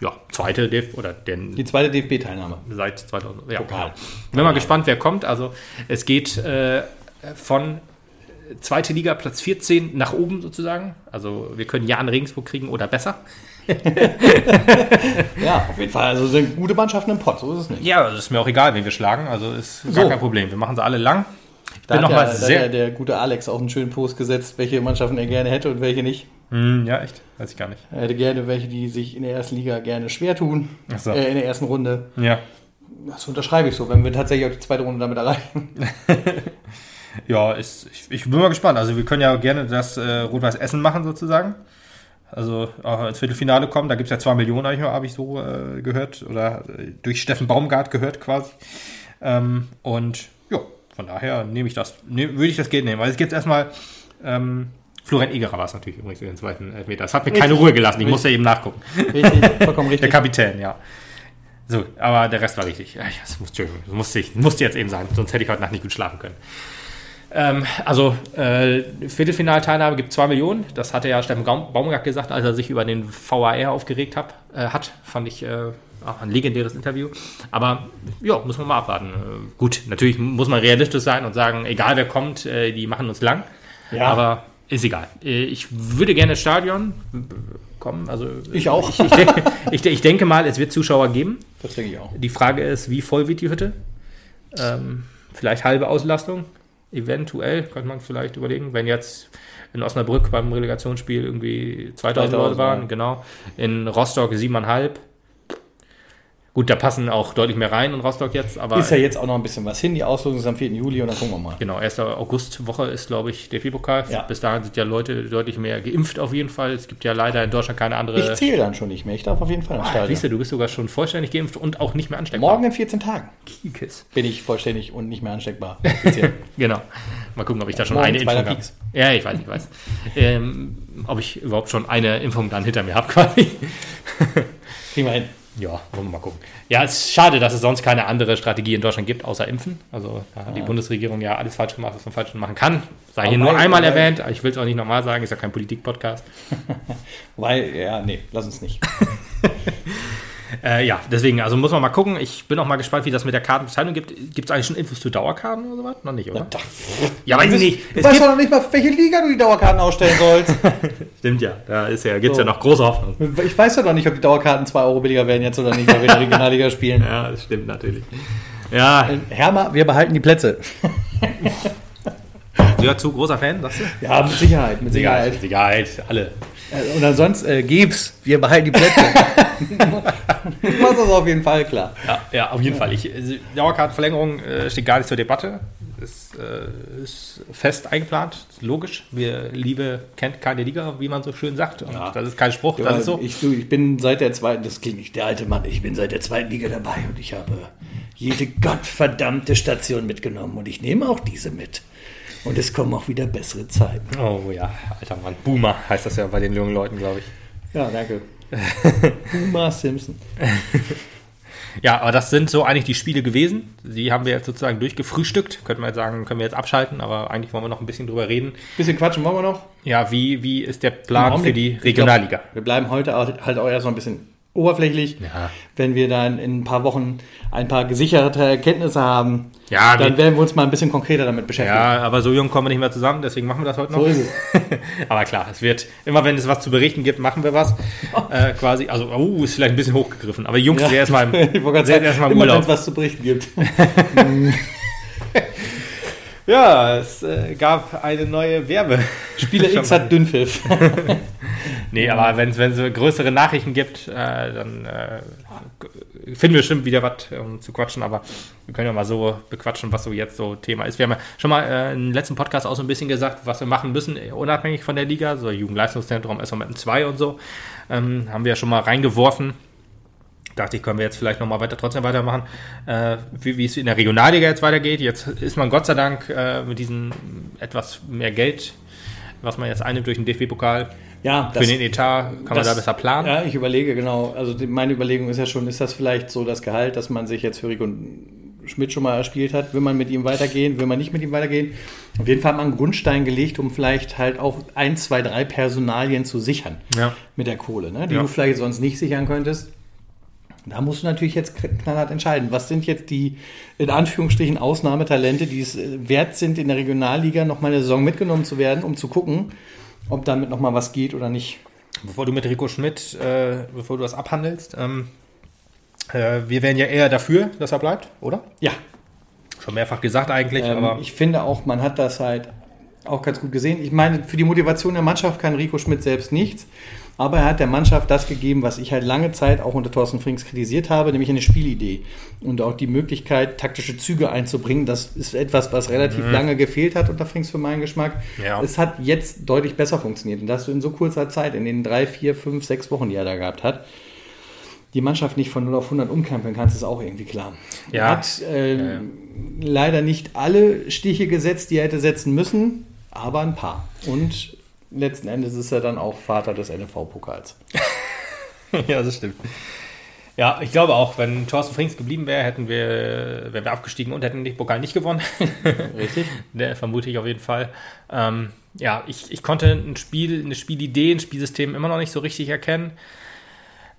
Speaker 2: ja, zweite DF oder der
Speaker 1: Die zweite DFB-Teilnahme.
Speaker 2: seit 2000 ja,
Speaker 1: Pokal.
Speaker 2: genau. Bin mal gespannt, wer kommt. Also es geht äh, von zweite Liga Platz 14 nach oben sozusagen. Also wir können ja an Regensburg kriegen oder besser.
Speaker 1: Ja, auf jeden Fall. Also sind gute Mannschaften im Pott, so ist es nicht.
Speaker 2: Ja, das ist mir auch egal, wen wir schlagen. Also ist gar
Speaker 1: So.
Speaker 2: kein Problem. Wir machen sie alle lang. Ich
Speaker 1: Da
Speaker 2: bin
Speaker 1: hat
Speaker 2: noch
Speaker 1: ja,
Speaker 2: mal sehr.
Speaker 1: ja der gute Alex auch einen schönen Post gesetzt, welche Mannschaften er gerne hätte und welche nicht.
Speaker 2: Hm, ja, echt? Weiß ich gar nicht.
Speaker 1: Er hätte gerne welche, die sich in der ersten Liga gerne schwer tun.
Speaker 2: Ach so.
Speaker 1: Äh, in der ersten Runde.
Speaker 2: Ja.
Speaker 1: Das unterschreibe ich so, wenn wir tatsächlich auch die zweite Runde damit erreichen.
Speaker 2: Ja, ist, ich, ich bin mal gespannt. Also wir können ja gerne das äh, Rot-Weiß Essen machen sozusagen. Also auch ins Viertelfinale kommen. Da gibt es ja zwei Millionen, habe ich, habe ich so äh, gehört. Oder äh, durch Steffen Baumgart gehört quasi. Ähm, und ja, von daher nehme ich das, nehm, würde ich das Geld nehmen. Weil es geht jetzt erstmal, ähm, Florian Egerer war es natürlich übrigens in den zweiten Elfmeter. Das hat mir keine
Speaker 1: Richtig.
Speaker 2: Ruhe gelassen. Ich musste eben nachgucken.
Speaker 1: Richtig, vollkommen
Speaker 2: Der
Speaker 1: richtig.
Speaker 2: Kapitän, ja. So, aber der Rest war richtig. Das, musste ich musste jetzt eben sagen, sonst hätte ich heute Nacht nicht gut schlafen können. Ähm, also, äh, Viertelfinalteilnahme gibt 2 Millionen. Das hatte ja Steffen Baum- Baumgart gesagt, als er sich über den VAR aufgeregt hab, äh, hat. Fand ich äh, auch ein legendäres Interview. Aber ja, muss man mal abwarten. Äh, gut, natürlich muss man realistisch sein und sagen, egal wer kommt, äh, die machen uns lang.
Speaker 1: Ja.
Speaker 2: Aber ist egal. Äh, Ich würde gerne ins Stadion kommen. Also,
Speaker 1: Ich auch.
Speaker 2: Ich, ich, denke, ich, ich denke mal, es wird Zuschauer geben.
Speaker 1: Das denke ich auch.
Speaker 2: Die Frage ist, wie voll wird die Hütte? Ähm, vielleicht halbe Auslastung, eventuell, könnte man vielleicht überlegen, wenn jetzt in Osnabrück beim Relegationsspiel irgendwie 2000 Leute
Speaker 1: 2000,
Speaker 2: waren,
Speaker 1: ja.
Speaker 2: genau. In Rostock 7,5. Gut, da passen auch deutlich mehr rein in Rostock jetzt, aber
Speaker 1: Ist ja jetzt auch noch ein bisschen was hin. Die Auslosung ist am 4. Juli und dann gucken wir mal.
Speaker 2: genau, 1. Augustwoche ist, glaube ich, der pokal
Speaker 1: Ja.
Speaker 2: Bis dahin sind ja Leute deutlich mehr geimpft auf jeden Fall. Es gibt ja leider in Deutschland keine andere.
Speaker 1: Ich zähle dann schon nicht mehr. Ich darf auf jeden Fall ins
Speaker 2: Ah,
Speaker 1: Stadion.
Speaker 2: Siehst du, du bist sogar schon vollständig geimpft und auch nicht mehr ansteckbar.
Speaker 1: Morgen in 14 Tagen
Speaker 2: Kiekes.
Speaker 1: bin ich vollständig und nicht mehr ansteckbar.
Speaker 2: Genau. Mal gucken, ob ich da schon
Speaker 1: Morgen
Speaker 2: eine Impfung habe. Ja, ich weiß, ich weiß. ähm, ob ich überhaupt schon eine Impfung dann hinter mir habe, quasi.
Speaker 1: Kriegen wir hin.
Speaker 2: Ja, wollen wir mal gucken. Ja, es ist schade, dass es sonst keine andere Strategie in Deutschland gibt, außer Impfen. Also da hat die Bundesregierung ja alles falsch gemacht, was man falsch machen kann. Sei hier
Speaker 1: Aber
Speaker 2: nur
Speaker 1: weil-
Speaker 2: einmal
Speaker 1: weil-
Speaker 2: erwähnt, ich will es auch nicht nochmal sagen, ist ja kein Politik-Podcast.
Speaker 1: Weil, ja, nee, lass uns nicht.
Speaker 2: Äh, ja, deswegen, also muss man mal gucken. Ich bin auch mal gespannt, wie das mit der Kartenbeteiligung gibt. Gibt es eigentlich schon Infos zu Dauerkarten oder sowas? Noch nicht, oder?
Speaker 1: Da-
Speaker 2: Ja, weiß ich nicht.
Speaker 1: Du
Speaker 2: Es
Speaker 1: weißt
Speaker 2: gibt,
Speaker 1: doch noch nicht mal, für welche Liga du die Dauerkarten ausstellen sollst.
Speaker 2: stimmt ja, da ist ja, gibt's
Speaker 1: So.
Speaker 2: ja noch große Hoffnung.
Speaker 1: ich weiß ja noch nicht, ob die Dauerkarten 2 Euro billiger werden jetzt oder nicht, weil wir in der Regionalliga spielen.
Speaker 2: Ja, das stimmt natürlich. Ja,
Speaker 1: Hermer, wir behalten die Plätze.
Speaker 2: ja, zu großer Fan, sagst du?
Speaker 1: Ja, mit Sicherheit, mit Sicherheit.
Speaker 2: Sicherheit, alle.
Speaker 1: Äh, Und ansonsten äh, gib's, wir behalten die Plätze. Machst das auf jeden Fall klar.
Speaker 2: Ja, ja auf jeden Fall. Ich, also, Dauerkartenverlängerung äh, steht gar nicht zur Debatte. Ist, äh, ist fest eingeplant, ist logisch. Wir Liebe kennt keine Liga, wie man so schön sagt. Und
Speaker 1: Ja.
Speaker 2: das ist kein Spruch, das ist so.
Speaker 1: ich, du, ich bin seit der zweiten, das klingt nicht der alte Mann, ich bin seit der zweiten Liga dabei und ich habe jede gottverdammte Station mitgenommen und ich nehme auch diese mit. Und es kommen auch wieder bessere Zeiten.
Speaker 2: Oh ja, alter Mann. Boomer heißt das ja bei den jungen Leuten, glaube ich.
Speaker 1: Ja, danke. Boomer Simpson.
Speaker 2: Ja, aber das sind so eigentlich die Spiele gewesen. Die haben wir jetzt sozusagen durchgefrühstückt. Könnte man jetzt sagen, können wir jetzt abschalten, aber eigentlich wollen wir noch ein bisschen drüber reden.
Speaker 1: Bisschen quatschen wollen wir noch.
Speaker 2: Ja, wie, wie ist der Plan für die
Speaker 1: ich glaub,
Speaker 2: Regionalliga?
Speaker 1: Wir bleiben heute halt auch erst noch ein bisschen oberflächlich.
Speaker 2: Ja.
Speaker 1: Wenn wir dann in ein paar Wochen ein paar gesicherte Erkenntnisse haben,
Speaker 2: Ja,
Speaker 1: dann werden wir uns mal ein bisschen konkreter damit beschäftigen.
Speaker 2: Ja, aber so jung kommen wir nicht mehr zusammen, deswegen machen wir das heute noch.
Speaker 1: So ist es.
Speaker 2: aber klar, es wird, immer wenn es was zu berichten gibt, machen wir was. Äh, quasi, also, uh, ist vielleicht ein bisschen hochgegriffen, aber Jungs,
Speaker 1: Ja,
Speaker 2: sind erstmal im,
Speaker 1: sagen,
Speaker 2: erstmal im
Speaker 1: immer wenn es
Speaker 2: Urlaub.
Speaker 1: was zu berichten gibt.
Speaker 2: Ja, es äh, gab eine neue Werbe.
Speaker 1: Spieler X hat Dünnpfiff.
Speaker 2: Nee, aber wenn es so größere Nachrichten gibt, äh, dann äh, finden wir bestimmt wieder was um zu quatschen, aber wir können ja mal so bequatschen, was so jetzt so Thema ist. Wir haben ja schon mal äh, im letzten Podcast auch so ein bisschen gesagt, was wir machen müssen, äh, unabhängig von der Liga, so Jugendleistungszentrum, SVM 2 und so, ähm, haben wir ja schon mal reingeworfen. Dachte ich, können wir jetzt vielleicht nochmal weiter, trotzdem weitermachen, äh, wie, wie es in der Regionalliga jetzt weitergeht. Jetzt ist man Gott sei Dank äh, mit diesem etwas mehr Geld, was man jetzt einnimmt durch den DFB-Pokal,
Speaker 1: Ja,
Speaker 2: für den Etat kann man
Speaker 1: das-
Speaker 2: da besser planen.
Speaker 1: Ja, ich überlege, genau. Also die, meine Überlegung ist ja schon, ist das vielleicht so das Gehalt, das man sich jetzt für Rico Schmidt schon mal erspielt hat? Will man mit ihm weitergehen? Will man nicht mit ihm weitergehen? Auf jeden Fall hat man einen Grundstein gelegt, um vielleicht halt auch ein, zwei, drei Personalien zu sichern
Speaker 2: Ja.
Speaker 1: mit der Kohle, ne? die
Speaker 2: Ja.
Speaker 1: du vielleicht sonst nicht sichern könntest. Da musst du natürlich jetzt knallhart entscheiden. Was sind jetzt die, in Anführungsstrichen, Ausnahmetalente, die es äh, wert sind, in der Regionalliga nochmal eine Saison mitgenommen zu werden, um zu gucken, ob damit nochmal was geht oder nicht.
Speaker 2: Bevor du mit Rico Schmidt, äh, bevor du das abhandelst, ähm, äh, wir wären ja eher dafür, dass er bleibt, oder?
Speaker 1: Ja,
Speaker 2: Schon mehrfach gesagt eigentlich,
Speaker 1: ähm,
Speaker 2: aber
Speaker 1: ich finde auch, man hat das halt auch ganz gut gesehen. Ich meine, für die Motivation der Mannschaft kann Rico Schmidt selbst nichts. Aber er hat der Mannschaft das gegeben, was ich halt lange Zeit auch unter Thorsten Frings kritisiert habe, nämlich eine Spielidee und auch die Möglichkeit, taktische Züge einzubringen. Das ist etwas, was relativ lange gefehlt hat unter Frings für meinen Geschmack.
Speaker 2: Ja.
Speaker 1: Es hat jetzt deutlich besser funktioniert und das in so kurzer Zeit, in den drei, vier, fünf, sechs Wochen, die er da gehabt hat, die Mannschaft nicht von 0 auf 100 umkrempeln kannst, ist auch irgendwie klar.
Speaker 2: Ja.
Speaker 1: Er hat äh,
Speaker 2: Ja, ja.
Speaker 1: leider nicht alle Stiche gesetzt, die er hätte setzen müssen, aber ein paar. Und letzten Endes ist er dann auch Vater des NFV-Pokals.
Speaker 2: ja, das stimmt. Ja, ich glaube auch, wenn Thorsten Frings geblieben wäre, hätten wir, wären wir abgestiegen und hätten den Pokal nicht gewonnen.
Speaker 1: Richtig?
Speaker 2: Der vermute ich auf jeden Fall. Ähm, ja, ich, ich konnte ein Spiel, eine Spielidee, ein Spielsystem immer noch nicht so richtig erkennen.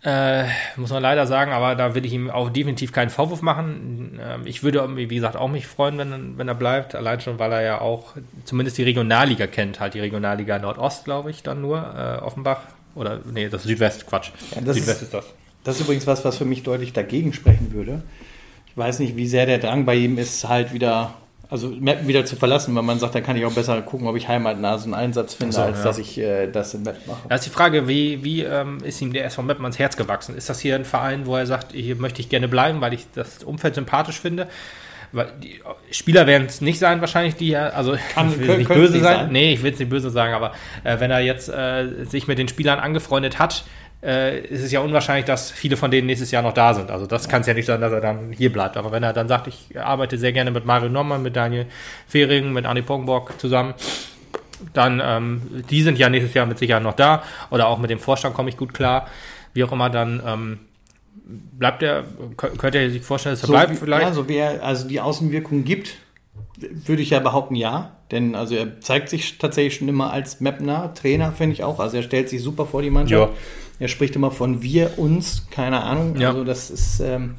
Speaker 2: Äh, muss man leider sagen, aber da will ich ihm auch definitiv keinen Vorwurf machen. Ähm, ich würde, wie gesagt, auch mich freuen, wenn, wenn er bleibt. Allein schon, weil er ja auch zumindest die Regionalliga kennt. Halt die Regionalliga Nordost, glaube ich, dann nur. Äh, Offenbach. Oder, nee, das ist Südwest, Quatsch.
Speaker 1: Ja, das
Speaker 2: Südwest
Speaker 1: ist-
Speaker 2: ist das.
Speaker 1: Das ist übrigens was, was für mich deutlich dagegen sprechen würde. Ich weiß nicht, wie sehr der Drang bei ihm ist, halt wieder, also Mappen wieder zu verlassen, weil man sagt, dann kann ich auch besser gucken, ob ich heimatnah so einen Einsatz finde,
Speaker 2: so,
Speaker 1: als
Speaker 2: ja.
Speaker 1: dass ich äh, das in Mappen mache.
Speaker 2: Da ist die Frage, wie, wie ähm, ist ihm der SV Meppen ans Herz gewachsen? Ist das hier ein Verein, wo er sagt, hier möchte ich gerne bleiben, weil ich das Umfeld sympathisch finde? Weil die Spieler werden es nicht sein, wahrscheinlich, die er, also
Speaker 1: Kann-
Speaker 2: ich will
Speaker 1: können-
Speaker 2: nicht böse sein.
Speaker 1: sein.
Speaker 2: Nee, ich will es nicht böse sagen, aber äh, wenn er jetzt äh, sich mit den Spielern angefreundet hat, äh, ist es ja unwahrscheinlich, dass viele von denen nächstes Jahr noch da sind. Also das kann es ja nicht sein, dass er dann hier bleibt. Aber wenn er dann sagt, ich arbeite sehr gerne mit Mario Norman, mit Daniel Fehring, mit Arne Pongbock zusammen, dann, ähm, die sind ja nächstes Jahr mit Sicherheit noch da. Oder auch mit dem Vorstand komme ich gut klar. Wie auch immer, dann ähm, bleibt er, kö- könnte er sich vorstellen, dass er bleibt
Speaker 1: wie,
Speaker 2: vielleicht?
Speaker 1: Ja, so wie er also die Außenwirkung gibt, würde ich ja behaupten, ja. Denn also er zeigt sich tatsächlich schon immer als Mapner, Trainer, finde ich auch. Also er stellt sich super vor die Mannschaft.
Speaker 2: Ja.
Speaker 1: Er spricht immer von wir, uns, keine Ahnung.
Speaker 2: Ja.
Speaker 1: Also das ist ähm,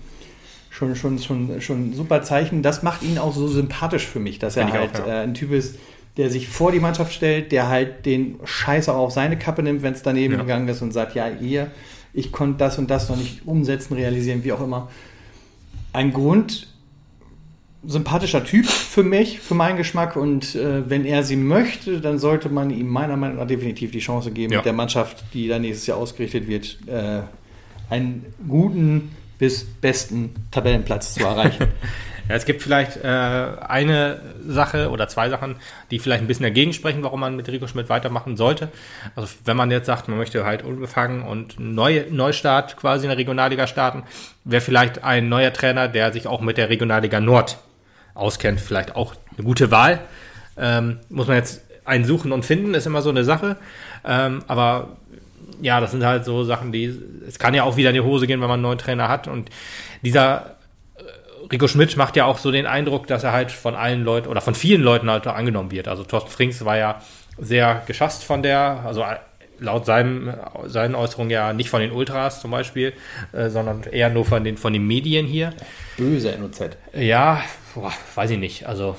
Speaker 1: schon, schon, schon, schon ein super Zeichen. Das macht ihn auch so sympathisch für mich, dass er halt
Speaker 2: auch, ja.
Speaker 1: äh, ein Typ ist, der sich vor die Mannschaft stellt, der halt den Scheiß auch auf seine Kappe nimmt, wenn es daneben
Speaker 2: Ja.
Speaker 1: gegangen ist und sagt, ja, ihr, ich konnte das und das noch nicht umsetzen, realisieren, wie auch immer. Ein Grund sympathischer Typ für mich, für meinen Geschmack und äh, wenn er sie möchte, dann sollte man ihm meiner Meinung nach definitiv die Chance geben,
Speaker 2: Ja.
Speaker 1: mit der Mannschaft, die dann nächstes Jahr ausgerichtet wird, äh, einen guten bis besten Tabellenplatz zu erreichen.
Speaker 2: Ja, es gibt vielleicht äh, eine Sache oder zwei Sachen, die vielleicht ein bisschen dagegen sprechen, warum man mit Rico Schmidt weitermachen sollte. Also wenn man jetzt sagt, man möchte halt unbefangen und einen Neu Neustart quasi in der Regionalliga starten, wäre vielleicht ein neuer Trainer, der sich auch mit der Regionalliga Nord auskennt, vielleicht auch eine gute Wahl. Ähm, muss man jetzt einen suchen und finden, ist immer so eine Sache. Ähm, aber ja, das sind halt so Sachen, die, es kann ja auch wieder in die Hose gehen, wenn man einen neuen Trainer hat. Und dieser Rico Schmidt macht ja auch so den Eindruck, dass er halt von allen Leuten oder von vielen Leuten halt angenommen wird. Also Thorsten Frings war ja sehr geschasst von der, also laut seinem, seinen Äußerungen ja nicht von den Ultras zum Beispiel, äh, sondern eher nur von den, von den Medien hier.
Speaker 1: Böse NOZ.
Speaker 2: Ja, boah, weiß ich nicht. Also,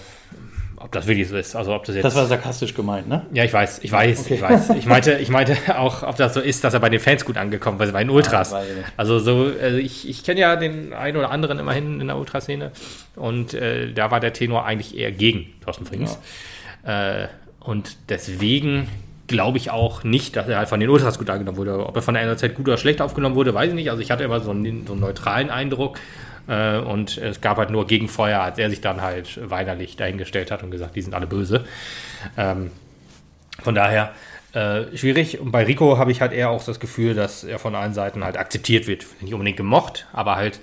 Speaker 2: ob das wirklich so ist. Also, ob das jetzt.
Speaker 1: Das war sarkastisch gemeint, ne?
Speaker 2: ja, ich weiß, ich weiß,
Speaker 1: Okay.
Speaker 2: ich weiß. Ich meinte, ich meinte auch, ob das so ist, dass er bei den Fans gut angekommen ist, bei den Ultras.
Speaker 1: Ja,
Speaker 2: also so, also ich, ich kenne ja den einen oder anderen immerhin in der Ultraszene und äh, da war der Tenor eigentlich eher gegen Thorsten Frings. Äh, und deswegen glaube ich auch nicht, dass er halt von den Ultras gut angenommen wurde. Ob er von der NRZ gut oder schlecht aufgenommen wurde, weiß ich nicht. Also ich hatte immer so einen, so einen neutralen Eindruck. Äh, und es gab halt nur Gegenfeuer, als er sich dann halt weinerlich dahingestellt hat und gesagt, die sind alle böse. Ähm, von daher äh, schwierig. Und bei Rico habe ich halt eher auch das Gefühl, dass er von allen Seiten halt akzeptiert wird. Nicht unbedingt gemocht, aber halt,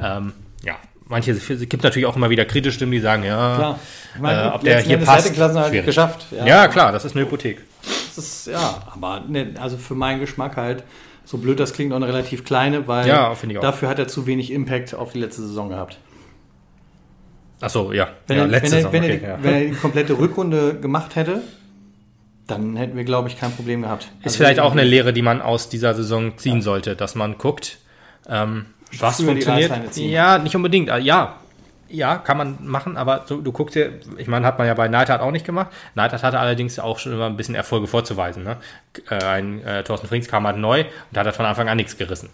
Speaker 2: ähm, ja, manche, es gibt natürlich auch immer wieder kritische Stimmen, die sagen, ja,
Speaker 1: Klar. Ich meine,
Speaker 2: äh, ob der hier passt.
Speaker 1: halt geschafft.
Speaker 2: Ja. klar, das ist eine Hypothek.
Speaker 1: Das ist, ja, aber ne, also für meinen Geschmack halt, so blöd das klingt, auch eine relativ kleine, weil
Speaker 2: Ja,
Speaker 1: dafür hat er zu wenig Impact auf die letzte Saison gehabt.
Speaker 2: Achso, ja.
Speaker 1: Wenn,
Speaker 2: ja
Speaker 1: er,
Speaker 2: letzte
Speaker 1: wenn, er, wenn, er,
Speaker 2: okay, ja.
Speaker 1: wenn er die komplette Rückrunde gemacht hätte, dann hätten wir, glaube ich, kein Problem gehabt.
Speaker 2: Ist
Speaker 1: Also
Speaker 2: vielleicht auch eine Lehre, die man aus dieser Saison ziehen sollte, dass man guckt, ähm, was funktioniert. Ja, nicht unbedingt. äh, Ja, ja, kann man machen, aber so, du guckst dir, ich meine, hat man ja bei Neidhardt auch nicht gemacht. Neidhardt hatte allerdings auch schon immer ein bisschen Erfolge vorzuweisen. Ne? Äh, Ein äh, Thorsten Frings kam halt neu und hat halt von Anfang an nichts gerissen.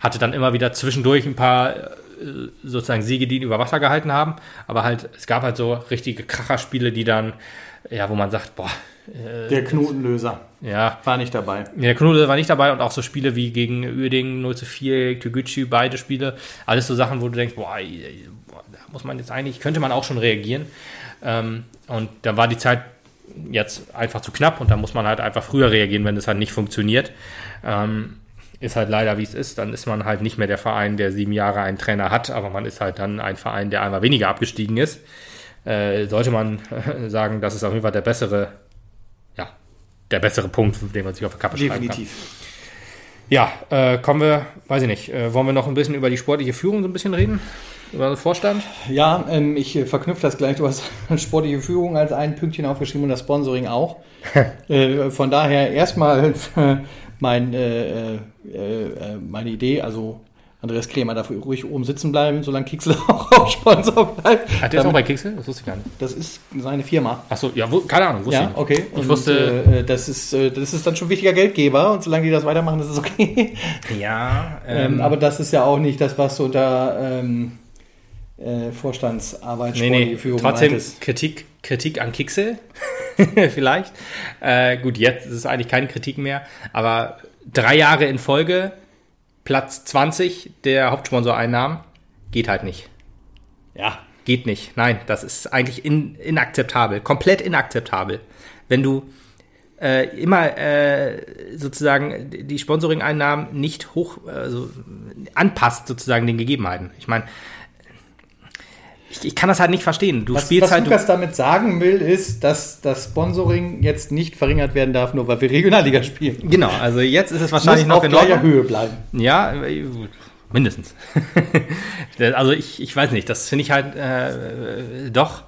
Speaker 2: Hatte dann immer wieder zwischendurch ein paar äh, sozusagen Siege, die ihn über Wasser gehalten haben, aber halt, es gab halt so richtige Kracherspiele, die dann, ja, wo man sagt, boah,
Speaker 1: Der Knotenlöser
Speaker 2: ja,
Speaker 1: war nicht dabei.
Speaker 2: der Knudel war nicht dabei und auch so Spiele wie gegen Uerdingen 0 zu 4, Toguchi, beide Spiele. Alles so Sachen, wo du denkst, boah, muss man jetzt eigentlich, könnte man auch schon reagieren. Ähm, und da war die Zeit jetzt einfach zu knapp und da muss man halt einfach früher reagieren, wenn es halt nicht funktioniert. Ähm, ist halt leider, wie es ist. Dann ist man halt nicht mehr der Verein, der sieben Jahre einen Trainer hat, aber man ist halt dann ein Verein, der einmal weniger abgestiegen ist. Äh, sollte man sagen, das ist auf jeden Fall der bessere, ja, der bessere Punkt, den man sich auf die Kappe schreiben kann.
Speaker 1: Definitiv.
Speaker 2: Ja, äh, kommen wir, weiß ich nicht, äh, wollen wir noch ein bisschen über die sportliche Führung so ein bisschen reden? Über den Vorstand?
Speaker 1: Ja, ähm, ich äh, verknüpfe das gleich. Du hast sportliche Führung als ein Pünktchen aufgeschrieben und das Sponsoring auch. äh, von daher erstmal äh, mein, äh, äh, meine Idee, also Andreas Kremer darf ruhig oben sitzen bleiben, solange Kixel auch, auch Sponsor bleibt.
Speaker 2: Hat der jetzt auch bei Kixel? Das wusste ich gar nicht.
Speaker 1: Das ist seine Firma.
Speaker 2: Achso, ja, wo, keine Ahnung, wusste
Speaker 1: Ja,
Speaker 2: ich
Speaker 1: okay.
Speaker 2: Ich wusste-
Speaker 1: äh, das, ist, äh, das ist dann schon wichtiger Geldgeber und solange die das weitermachen, ist es okay.
Speaker 2: Ja,
Speaker 1: Ähm, aber das ist ja auch nicht das, was unter ähm, äh, Vorstandsarbeit,
Speaker 2: nee, nee,
Speaker 1: Führung
Speaker 2: trotzdem
Speaker 1: meintest.
Speaker 2: Kritik, Kritik an Kixel, vielleicht. Äh, gut, jetzt ist es eigentlich keine Kritik mehr, aber drei Jahre in Folge, Platz 20 der Hauptsponsoreinnahmen, geht halt nicht.
Speaker 1: Ja,
Speaker 2: Geht nicht. Nein, das ist eigentlich in, inakzeptabel. Komplett inakzeptabel. Wenn du äh, immer äh, sozusagen die Sponsoring-Einnahmen nicht hoch also anpasst, sozusagen den Gegebenheiten. Ich meine, ich, ich kann das halt nicht verstehen. Du
Speaker 1: was,
Speaker 2: spielst
Speaker 1: was
Speaker 2: halt.
Speaker 1: Lukas damit sagen will, ist, dass das Sponsoring jetzt nicht verringert werden darf, nur weil wir Regionalliga spielen.
Speaker 2: Genau, also jetzt ist es wahrscheinlich
Speaker 1: muss
Speaker 2: noch
Speaker 1: auf
Speaker 2: in
Speaker 1: gleicher. Höhe bleiben.
Speaker 2: Ja, mindestens. also ich, ich weiß nicht, das finde ich halt äh, doch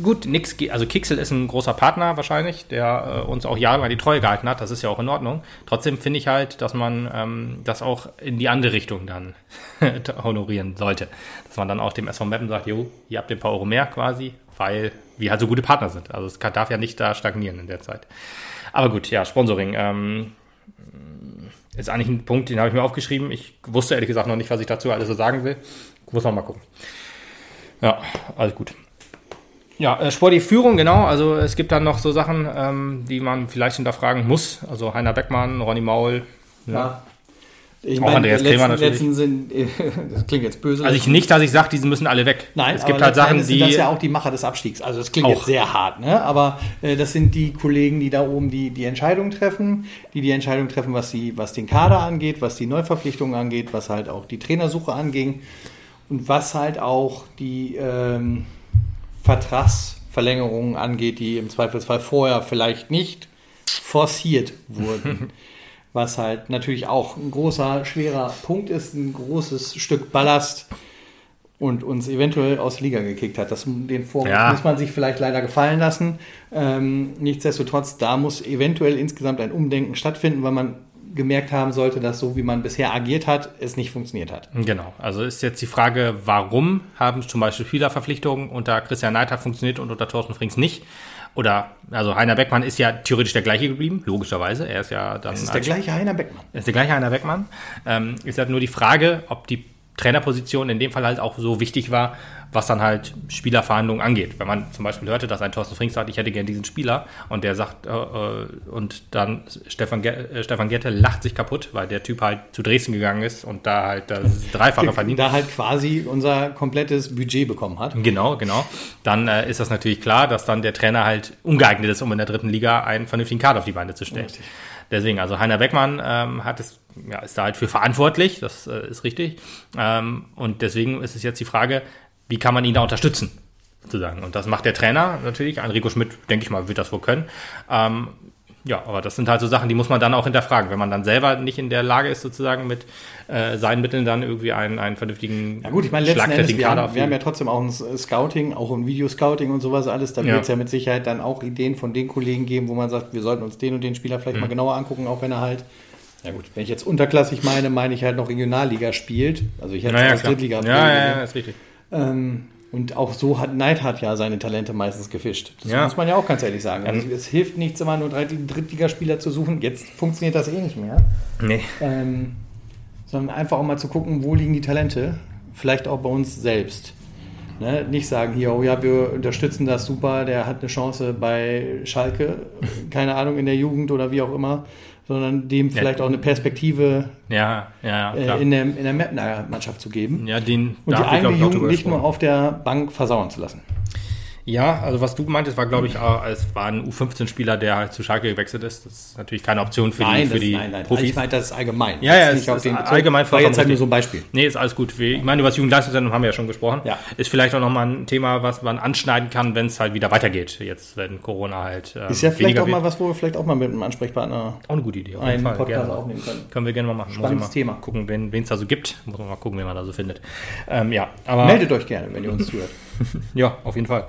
Speaker 2: gut. Nix, also Kixel ist ein großer Partner wahrscheinlich, der äh, uns auch jahrelang die Treue gehalten hat. Das ist ja auch in Ordnung. Trotzdem finde ich halt, dass man ähm, das auch in die andere Richtung dann honorieren sollte. Dass man dann auch dem SV sagt, jo, ihr habt ein paar Euro mehr quasi, weil wir halt so gute Partner sind. Also es kann, darf ja nicht da stagnieren in der Zeit. Aber gut, ja, Sponsoring. Ähm, ist eigentlich ein Punkt, den habe ich mir aufgeschrieben. Ich wusste ehrlich gesagt noch nicht, was ich dazu alles so sagen will. Muss man mal gucken. Ja, alles gut. Ja, äh, sportliche Führung, genau. Also es gibt dann noch so Sachen, ähm, die man vielleicht hinterfragen muss. Also Heiner Beckmann, Ronny Maul. Ja.
Speaker 1: Ja. Ich
Speaker 2: Auch Andreas
Speaker 1: letzten,
Speaker 2: Krämer natürlich.
Speaker 1: letzten sind, das klingt jetzt böse.
Speaker 2: Also ich nicht, dass ich sage, die müssen alle weg.
Speaker 1: Nein,
Speaker 2: es gibt halt Sachen,
Speaker 1: sind
Speaker 2: die.
Speaker 1: das ja auch die Macher des Abstiegs. Also das klingt
Speaker 2: Auch.
Speaker 1: jetzt sehr hart, ne? Aber äh, das sind die Kollegen, die da oben die, die Entscheidung treffen, die die Entscheidung treffen, was, die, was den Kader angeht, was die Neuverpflichtungen angeht, was halt auch die Trainersuche anging und was halt auch die ähm, Vertragsverlängerungen angeht, die im Zweifelsfall vorher vielleicht nicht forciert wurden. was halt natürlich auch ein großer, schwerer Punkt ist, ein großes Stück Ballast und uns eventuell aus Liga gekickt hat. Das, den Vorwurf
Speaker 2: Ja.
Speaker 1: muss man sich vielleicht leider gefallen lassen. Ähm, nichtsdestotrotz, da muss eventuell insgesamt ein Umdenken stattfinden, weil man gemerkt haben sollte, dass so wie man bisher agiert hat, es nicht funktioniert hat.
Speaker 2: Genau. Also ist jetzt die Frage, warum haben zum Beispiel Spielerverpflichtungen unter Christian Neidhardt funktioniert und unter Thorsten Frings nicht? Oder, also Heiner Beckmann ist ja theoretisch der gleiche geblieben, logischerweise. Er ist ja dann.
Speaker 1: Es ist der gleiche Heiner Beckmann.
Speaker 2: Er ist der gleiche Heiner Beckmann. Ähm, ist halt nur die Frage, ob die Trainerposition in dem Fall halt auch so wichtig war, was dann halt Spielerverhandlungen angeht. Wenn man zum Beispiel hörte, dass ein Thorsten Frings sagt, ich hätte gern diesen Spieler und der sagt, äh, äh, und dann Stefan, äh, Stefan Gerte lacht sich kaputt, weil der Typ halt zu Dresden gegangen ist und da halt das Dreifache verdient.
Speaker 1: Da halt quasi unser komplettes Budget bekommen hat.
Speaker 2: Genau, genau. Dann äh, ist das natürlich klar, dass dann der Trainer halt ungeeignet ist, um in der dritten Liga einen vernünftigen Kader auf die Beine zu stellen.
Speaker 1: Richtig.
Speaker 2: Deswegen, also Heiner Beckmann ähm, hat es, ja, ist da halt für verantwortlich, das äh, ist richtig. Ähm, und deswegen ist es jetzt die Frage, wie kann man ihn da unterstützen, sozusagen. Und das macht der Trainer natürlich. Ein Rico Schmidt, denke ich mal, wird das wohl können. Ähm, ja, aber das sind halt so Sachen, die muss man dann auch hinterfragen. Wenn man dann selber nicht in der Lage ist, sozusagen mit äh, seinen Mitteln dann irgendwie einen, einen vernünftigen,
Speaker 1: Ja gut, ich meine, letzten Endes, wir haben, wir haben ja trotzdem auch ein Scouting, auch ein Videoscouting und sowas alles. Da
Speaker 2: Ja.
Speaker 1: wird es ja mit Sicherheit dann auch Ideen von den Kollegen geben, wo man sagt, wir sollten uns den und den Spieler
Speaker 2: Mhm.
Speaker 1: vielleicht mal genauer angucken, auch wenn er halt, ja gut, wenn ich jetzt unterklassig meine, meine ich halt noch Regionalliga spielt. Also ich hätte
Speaker 2: Naja, klar.
Speaker 1: Drittliga
Speaker 2: ja, ja, ja, ist richtig.
Speaker 1: Ähm, und auch so hat Neidhardt ja seine Talente meistens gefischt. Das
Speaker 2: Ja.
Speaker 1: muss man ja auch ganz ehrlich sagen. Also es hilft nichts, immer nur Dritt- Drittligaspieler zu suchen. Jetzt funktioniert das eh nicht mehr.
Speaker 2: Nee.
Speaker 1: Ähm, sondern einfach auch mal zu gucken, wo liegen die Talente. Vielleicht auch bei uns selbst. Ne? Nicht sagen hier, oh ja, wir unterstützen das super, der hat eine Chance bei Schalke, keine Ahnung, in der Jugend oder wie auch immer, sondern dem vielleicht auch eine Perspektive
Speaker 2: Ja, ja, ja,
Speaker 1: äh, in der, in der Mapner Mannschaft zu geben.
Speaker 2: ja, den
Speaker 1: Und die eigene Jugend nicht nur auf der Bank versauern zu lassen.
Speaker 2: Ja, also was du meintest, war, glaube ich, auch, es war ein U15-Spieler, der halt zu Schalke gewechselt ist. Das ist natürlich keine Option für die, für
Speaker 1: das,
Speaker 2: die
Speaker 1: nein, nein.
Speaker 2: Profis.
Speaker 1: Ich meine, das ist allgemein.
Speaker 2: Ja, ja, es ist allgemein
Speaker 1: War jetzt halt nur so ein Beispiel.
Speaker 2: Nee, ist alles gut. Ich meine, über das Jugendleistungszentrum haben wir ja schon gesprochen.
Speaker 1: Ja.
Speaker 2: Ist vielleicht auch nochmal ein Thema, was man anschneiden kann, wenn es halt wieder weitergeht. Jetzt, wenn Corona halt. Ähm,
Speaker 1: Ist ja vielleicht auch mal was, wo wir vielleicht auch mal mit einem Ansprechpartner
Speaker 2: Auch eine gute Idee. Auf
Speaker 1: einen
Speaker 2: Fall.
Speaker 1: Podcast
Speaker 2: Gerne.
Speaker 1: aufnehmen können.
Speaker 2: Können wir gerne mal machen.
Speaker 1: Spannendes
Speaker 2: mal
Speaker 1: Thema.
Speaker 2: Gucken, wen es da so gibt. Muss man mal gucken, wen man da so findet. Ähm, ja, aber.
Speaker 1: Meldet euch gerne, wenn ihr uns zuhört.
Speaker 2: Ja, auf jeden Fall.